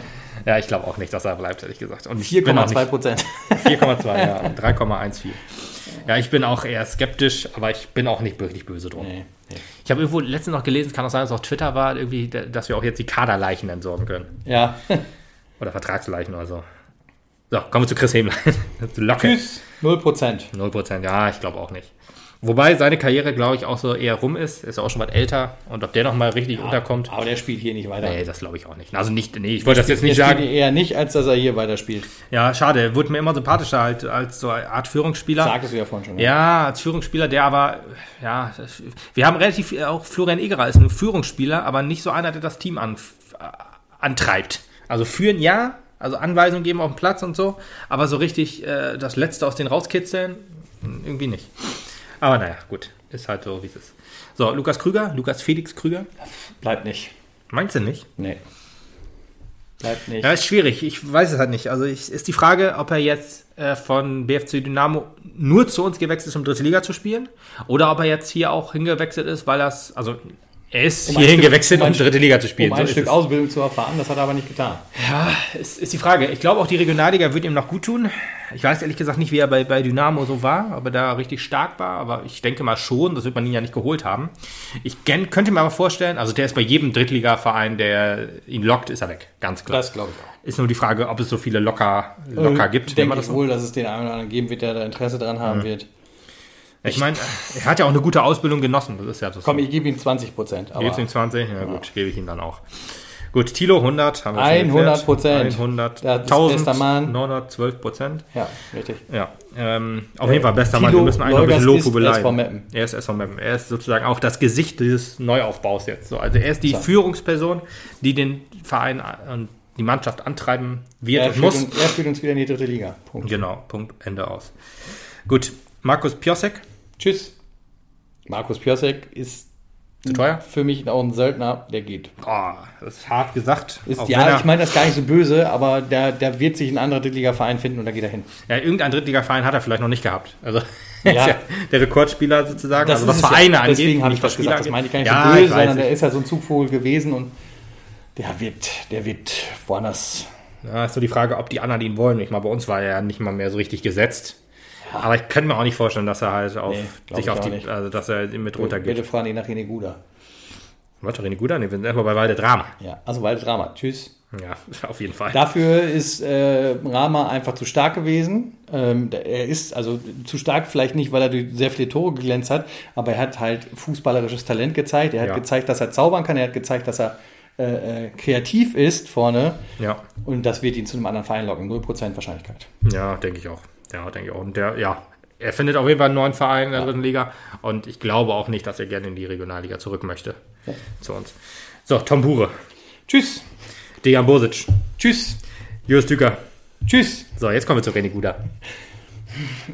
Speaker 2: Ja, ich glaube auch nicht, dass er bleibt, ehrlich gesagt. Und ich bin auch
Speaker 1: 4,2
Speaker 2: nicht-
Speaker 1: Prozent.
Speaker 2: 4,2, ja. 3,14. Ja, ich bin auch eher skeptisch, aber ich bin auch nicht wirklich böse drum.
Speaker 1: Nee, nee.
Speaker 2: Ich habe irgendwo letztens noch gelesen, kann auch sein, dass es auf Twitter war, irgendwie, dass wir auch jetzt die Kaderleichen entsorgen können.
Speaker 1: Ja.
Speaker 2: Oder Vertragsleichen oder so. So, kommen wir zu Chris Hemlein. Locker.
Speaker 1: Tschüss. 0 Prozent.
Speaker 2: 0%, ja, ich glaube auch nicht. Wobei seine Karriere, glaube ich, auch so eher rum ist. Ist auch schon was älter. Und ob der noch mal richtig unterkommt,
Speaker 1: Aber der spielt hier nicht weiter.
Speaker 2: nee, das glaube ich auch nicht. Also nicht, nee, ich wollte das jetzt nicht sagen.
Speaker 1: eher nicht, als dass er hier weiterspielt.
Speaker 2: Ja, schade. Er wurde mir immer sympathischer halt, als so eine Art Führungsspieler.
Speaker 1: Sagtest du ja vorhin schon. ne?
Speaker 2: Ja, als Führungsspieler, der aber, ja, wir haben relativ, auch Florian Egerer ist ein Führungsspieler, aber nicht so einer, der das Team an, äh, antreibt. Also führen ja, also Anweisungen geben auf dem Platz und so, aber so richtig äh, das Letzte aus denen rauskitzeln, irgendwie nicht. Aber naja, gut, ist halt so, wie es ist. So, Lukas Krüger, Lukas Felix Krüger,
Speaker 1: Bleibt nicht.
Speaker 2: meinst du nicht?
Speaker 1: Nee. Bleibt nicht.
Speaker 2: Ja, ist schwierig. Ich weiß es halt nicht. Also ich, ist die Frage, ob er jetzt äh, von BFC Dynamo nur zu uns gewechselt ist, um dritte Liga zu spielen, oder ob er jetzt hier auch hingewechselt ist, weil das, also er ist
Speaker 1: Um
Speaker 2: hier
Speaker 1: ein Stück-
Speaker 2: hingewechselt,
Speaker 1: um
Speaker 2: um, dritte Liga zu spielen.
Speaker 1: um ein
Speaker 2: So
Speaker 1: Stück. Ausbildung zu erfahren, das hat er aber nicht getan.
Speaker 2: Ja, ist, ist die Frage. Ich glaube auch die Regionalliga wird ihm noch gut tun. Ich weiß ehrlich gesagt nicht, wie er bei, bei Dynamo so war, ob er da richtig stark war, aber ich denke mal schon, das wird man ihn ja nicht geholt haben. Ich könnte mir aber vorstellen, also der ist bei jedem Drittligaverein, der ihn lockt, ist er weg. Ganz klar.
Speaker 1: Das glaube ich auch.
Speaker 2: Ist nur die Frage, ob es so viele locker, locker gibt.
Speaker 1: Ich denke
Speaker 2: das
Speaker 1: wohl, dass es den einen oder anderen geben wird, der da Interesse dran haben wird.
Speaker 2: Ich meine, er hat ja auch eine gute Ausbildung genossen. Das ist ja das.
Speaker 1: Komm, ich gebe ihm 20 Prozent.
Speaker 2: Gibt's ihm 20? Ja, gut, gebe ich ihm dann auch. Gut, Tilo 100, haben wir
Speaker 1: 100 Prozent.
Speaker 2: 100,
Speaker 1: Der ist bester Mann.
Speaker 2: 912 Prozent.
Speaker 1: Ja, richtig.
Speaker 2: Ja, ähm, auf jeden Fall bester
Speaker 1: Thilo
Speaker 2: Mann. Wir müssen eigentlich noch ein bisschen Lob
Speaker 1: Meppen.
Speaker 2: Er ist SV Meppen. Er ist sozusagen auch das Gesicht des Neuaufbaus jetzt. So, also er ist die
Speaker 1: So.
Speaker 2: Führungsperson, die den Verein und die Mannschaft antreiben wird
Speaker 1: Er
Speaker 2: und muss.
Speaker 1: uns, er führt uns wieder in die dritte Liga. Punkt.
Speaker 2: Genau, Punkt, Ende aus. Gut, Markus Piosek,
Speaker 1: Tschüss. Markus Piosek ist
Speaker 2: zu teuer?
Speaker 1: für mich auch ein Söldner, der geht.
Speaker 2: Oh, das ist hart gesagt.
Speaker 1: Ist,
Speaker 2: Auch
Speaker 1: ja, ich meine das gar nicht so böse, aber der, der wird sich ein anderer Drittliga-Verein finden und da geht er hin.
Speaker 2: Ja, irgendein Drittligaverein hat er vielleicht noch nicht gehabt. Also
Speaker 1: Ja.
Speaker 2: ist ja der Rekordspieler sozusagen, also was
Speaker 1: ist
Speaker 2: Vereine
Speaker 1: ja.
Speaker 2: angeht.
Speaker 1: Deswegen habe ich das gesagt. Das meine ich gar nicht
Speaker 2: angeht.
Speaker 1: so
Speaker 2: Ja,
Speaker 1: böse, sondern der ist ja so ein Zugvogel gewesen und der wird, der wird woanders.
Speaker 2: Ja, ist so die Frage, ob die anderen ihn wollen. Ich meine, bei uns war er ja nicht mal mehr so richtig gesetzt. Aber ich könnte mir auch nicht vorstellen, dass er halt auf
Speaker 1: Nee,
Speaker 2: sich
Speaker 1: ich
Speaker 2: auf die,
Speaker 1: nicht.
Speaker 2: also dass er mit runtergeht.
Speaker 1: Bitte fragen die nach Guda.
Speaker 2: Warte, Guder? Nee, wir sind erstmal bei Walde Drama.
Speaker 1: Ja, also Walde Drama. Tschüss.
Speaker 2: Ja, auf jeden Fall.
Speaker 1: Dafür ist äh, Rama einfach zu stark gewesen. Ähm, er ist also zu stark vielleicht nicht, weil er durch sehr viele Tore geglänzt hat, aber er hat halt fußballerisches Talent gezeigt. Er hat
Speaker 2: Ja.
Speaker 1: gezeigt, dass er zaubern kann. Er hat gezeigt, dass er äh, äh, kreativ ist vorne.
Speaker 2: Ja,
Speaker 1: Und das wird ihn zu einem anderen Verein locken. 0% Wahrscheinlichkeit.
Speaker 2: ja, denke ich auch. Ja, denke ich auch. Und der, ja, er findet auf jeden Fall einen neuen Verein in der dritten Liga. Und ich glaube auch nicht, dass er gerne in die Regionalliga zurück möchte. Zu uns. So, Tom Bure,
Speaker 1: Tschüss.
Speaker 2: Dejan Bosic,
Speaker 1: Tschüss.
Speaker 2: Jus Düker.
Speaker 1: Tschüss.
Speaker 2: So, jetzt kommen wir zu René Guder.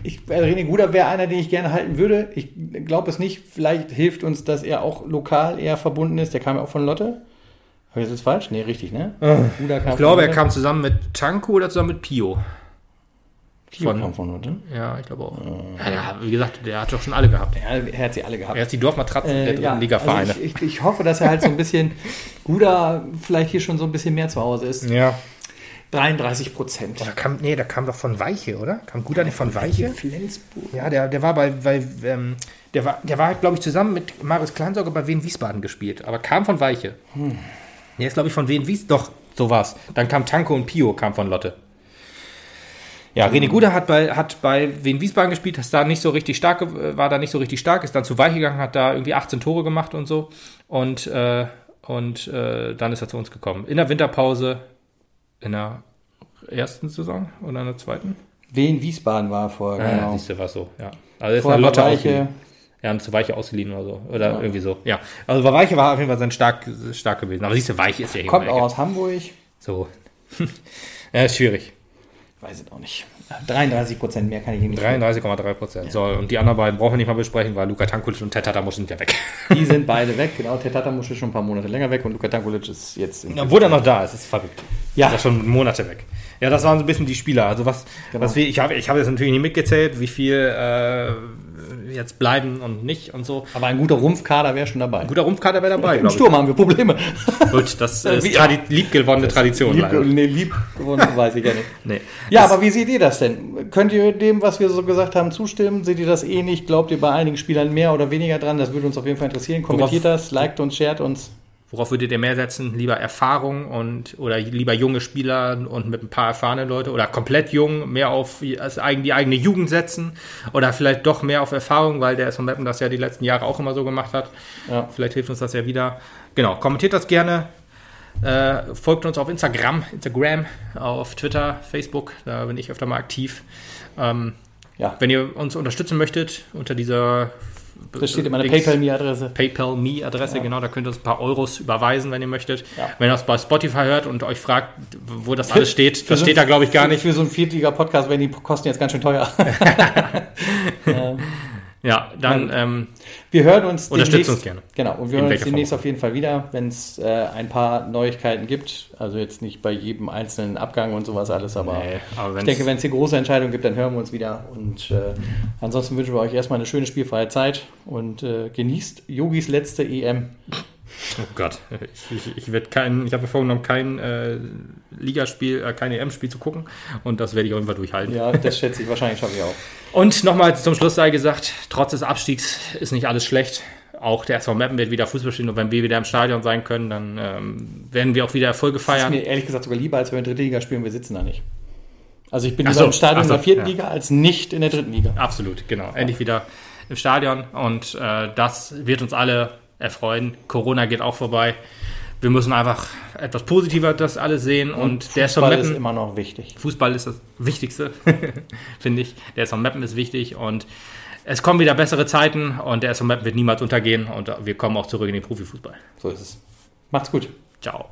Speaker 1: Ich, äh, René Guder wäre einer, den ich gerne halten würde. Ich glaube es nicht. Vielleicht hilft uns, dass er auch lokal eher verbunden ist. Der kam ja auch von Lotte. Habe ich das jetzt falsch? Nee, richtig, ne? Guder kam
Speaker 2: Ah. Ich glaube, er kam zusammen mit Tanko oder zusammen mit Pio.
Speaker 1: Lotte.
Speaker 2: von-
Speaker 1: kam von Lotte.
Speaker 2: Ja, ich glaube auch. Ja, der, wie gesagt, der hat doch schon alle gehabt.
Speaker 1: Ja, er hat sie alle gehabt.
Speaker 2: Er ist die Dorfmatratze der
Speaker 1: Äh,
Speaker 2: dritten
Speaker 1: ja,
Speaker 2: Liga-Vereine.
Speaker 1: also ich, ich, ich hoffe, dass er halt so ein bisschen Guder vielleicht hier schon so ein bisschen mehr zu Hause ist.
Speaker 2: ja.
Speaker 1: 33 Prozent.
Speaker 2: Da kam, nee, der kam doch von Weiche, oder? Kam Guder nicht von Weiche?
Speaker 1: Flensburg.
Speaker 2: Ja, der, der war bei, bei ähm, der war, der war, glaube ich, zusammen mit Marius Kleinsauger bei Wien Wiesbaden gespielt, aber kam von Weiche. Der ist, glaube ich, von Wien Wies. Doch, so war's. Dann kam Tanko und Pio, kam von Lotte. Ja, René Guder hat bei, hat bei Wien Wiesbaden gespielt, ist da nicht so richtig stark, ge- war da nicht so richtig stark, ist dann zu Weiche gegangen, hat da irgendwie 18 Tore gemacht und so. Und, äh, und äh, dann ist er zu uns gekommen. In der Winterpause, in der ersten Saison oder in der zweiten?
Speaker 1: Wien Wiesbaden war vorher,
Speaker 2: Ja,
Speaker 1: genau.
Speaker 2: siehst du, war so, ja. Also ist nach Lotte.
Speaker 1: Weiche.
Speaker 2: Ja, zu Weiche ausgeliehen oder so. Oder irgendwie so. Ja. Also bei Weiche war auf jeden Fall sein stark, stark gewesen. Aber siehst du, Weiche ist ja hier
Speaker 1: Kommt auch aus Hamburg.
Speaker 2: So. ja, ist schwierig.
Speaker 1: Weiß es auch nicht. 33 Prozent mehr kann ich Ihnen nicht.
Speaker 2: 33,3 Prozent. So, und die anderen beiden brauchen wir nicht mal besprechen, weil Luka Tankulic und Ted Tatamusch sind ja weg.
Speaker 1: Die sind beide weg. Genau, Tetatamusch ist schon ein paar Monate länger weg und Luka Tankulic ist jetzt in
Speaker 2: Obwohl er noch da ist, ist verrückt.
Speaker 1: Ja.
Speaker 2: Ist ja schon Monate weg. Ja, das waren so ein bisschen die Spieler. Also was,
Speaker 1: Genau.
Speaker 2: was wir, ich habe ich habe jetzt natürlich nicht mitgezählt, wie viel, äh, jetzt bleiben und nicht und so.
Speaker 1: Aber ein guter Rumpfkader wäre schon dabei.
Speaker 2: Ein guter Rumpfkader wäre dabei,
Speaker 1: Im Sturm haben wir Probleme.
Speaker 2: ich. Gut, das ist
Speaker 1: Wie-
Speaker 2: tradi liebgewonnene Tradition.
Speaker 1: Lieb,
Speaker 2: leider.
Speaker 1: nee, lieb gewonnen, weiß ich ja nicht.
Speaker 2: Nee.
Speaker 1: Ja, aber wie seht ihr das denn? Könnt ihr dem, was wir so gesagt haben, zustimmen? Seht ihr das ähnlich? Glaubt ihr bei einigen Spielern mehr oder weniger dran? Das würde uns auf jeden Fall interessieren. Kommentiert das, liked uns, shared uns.
Speaker 2: Worauf würdet ihr mehr setzen? Lieber Erfahrung und oder lieber junge Spieler und mit ein paar erfahrene Leute oder komplett jung, mehr auf die eigene Jugend setzen oder vielleicht doch mehr auf Erfahrung, weil der SV Meppen das ja die letzten Jahre auch immer so gemacht hat.
Speaker 1: Ja.
Speaker 2: Vielleicht hilft uns das ja wieder. Genau, kommentiert das gerne. Äh, folgt uns auf Instagram, Instagram, auf Twitter, Facebook, da bin ich öfter mal aktiv. Ähm,
Speaker 1: Ja.
Speaker 2: wenn ihr uns unterstützen möchtet unter dieser
Speaker 1: Das steht in meiner PayPal-Me-Adresse.
Speaker 2: PayPal-Me-Adresse, genau, da könnt ihr uns ein paar Euros überweisen, wenn ihr möchtet.
Speaker 1: Ja.
Speaker 2: Wenn ihr das bei Spotify hört und euch fragt, wo das alles steht, das
Speaker 1: so
Speaker 2: steht da, glaube ich, gar nicht.
Speaker 1: Für so einen Viertliga-Podcast werden die Kosten jetzt ganz schön teuer.
Speaker 2: Ja, dann, ähm,
Speaker 1: Wir hören uns
Speaker 2: Unterstützt uns gerne.
Speaker 1: Genau, und wir hören uns demnächst auf jeden Fall wieder, wenn es äh, ein paar Neuigkeiten gibt. Also jetzt nicht bei jedem einzelnen Abgang und sowas alles, aber
Speaker 2: Nee, aber
Speaker 1: ich denke, wenn es hier große Entscheidungen gibt, dann hören wir uns wieder. Und äh, ansonsten wünschen wir euch erstmal eine schöne spielfreie Zeit und äh, genießt Yogis letzte EM.
Speaker 2: Oh Gott, ich, ich, ich werde kein, ich habe mir vorgenommen, kein äh, Ligaspiel, äh, kein EM-Spiel zu gucken und das werde ich auf jeden Fall durchhalten.
Speaker 1: Ja, das schätze ich wahrscheinlich schaffe ich auch.
Speaker 2: Und nochmal zum Schluss sei gesagt, trotz des Abstiegs ist nicht alles schlecht. Auch der SV Meppen wird wieder Fußball spielen und wenn wir wieder im Stadion sein können, dann ähm, werden wir auch wieder Erfolge
Speaker 1: Das ist
Speaker 2: feiern.
Speaker 1: mir ehrlich gesagt sogar lieber, als wenn wir in der dritten Liga spielen, wir sitzen da nicht. Also ich bin
Speaker 2: Ach
Speaker 1: lieber
Speaker 2: so,
Speaker 1: im Stadion
Speaker 2: so,
Speaker 1: in der vierten
Speaker 2: ja.
Speaker 1: Liga als nicht in der dritten Liga.
Speaker 2: Absolut, genau. Endlich wieder im Stadion und äh, das wird uns alle erfreuen. Corona geht auch vorbei. Wir müssen einfach etwas positiver das alles sehen und, der SV
Speaker 1: Fußball ist immer noch wichtig.
Speaker 2: Fußball ist das Wichtigste, finde ich. Der SV Meppen ist wichtig und es kommen wieder bessere Zeiten und der SV Meppen wird niemals untergehen und wir kommen auch zurück in den Profifußball.
Speaker 1: So ist es. Macht's gut.
Speaker 2: Ciao.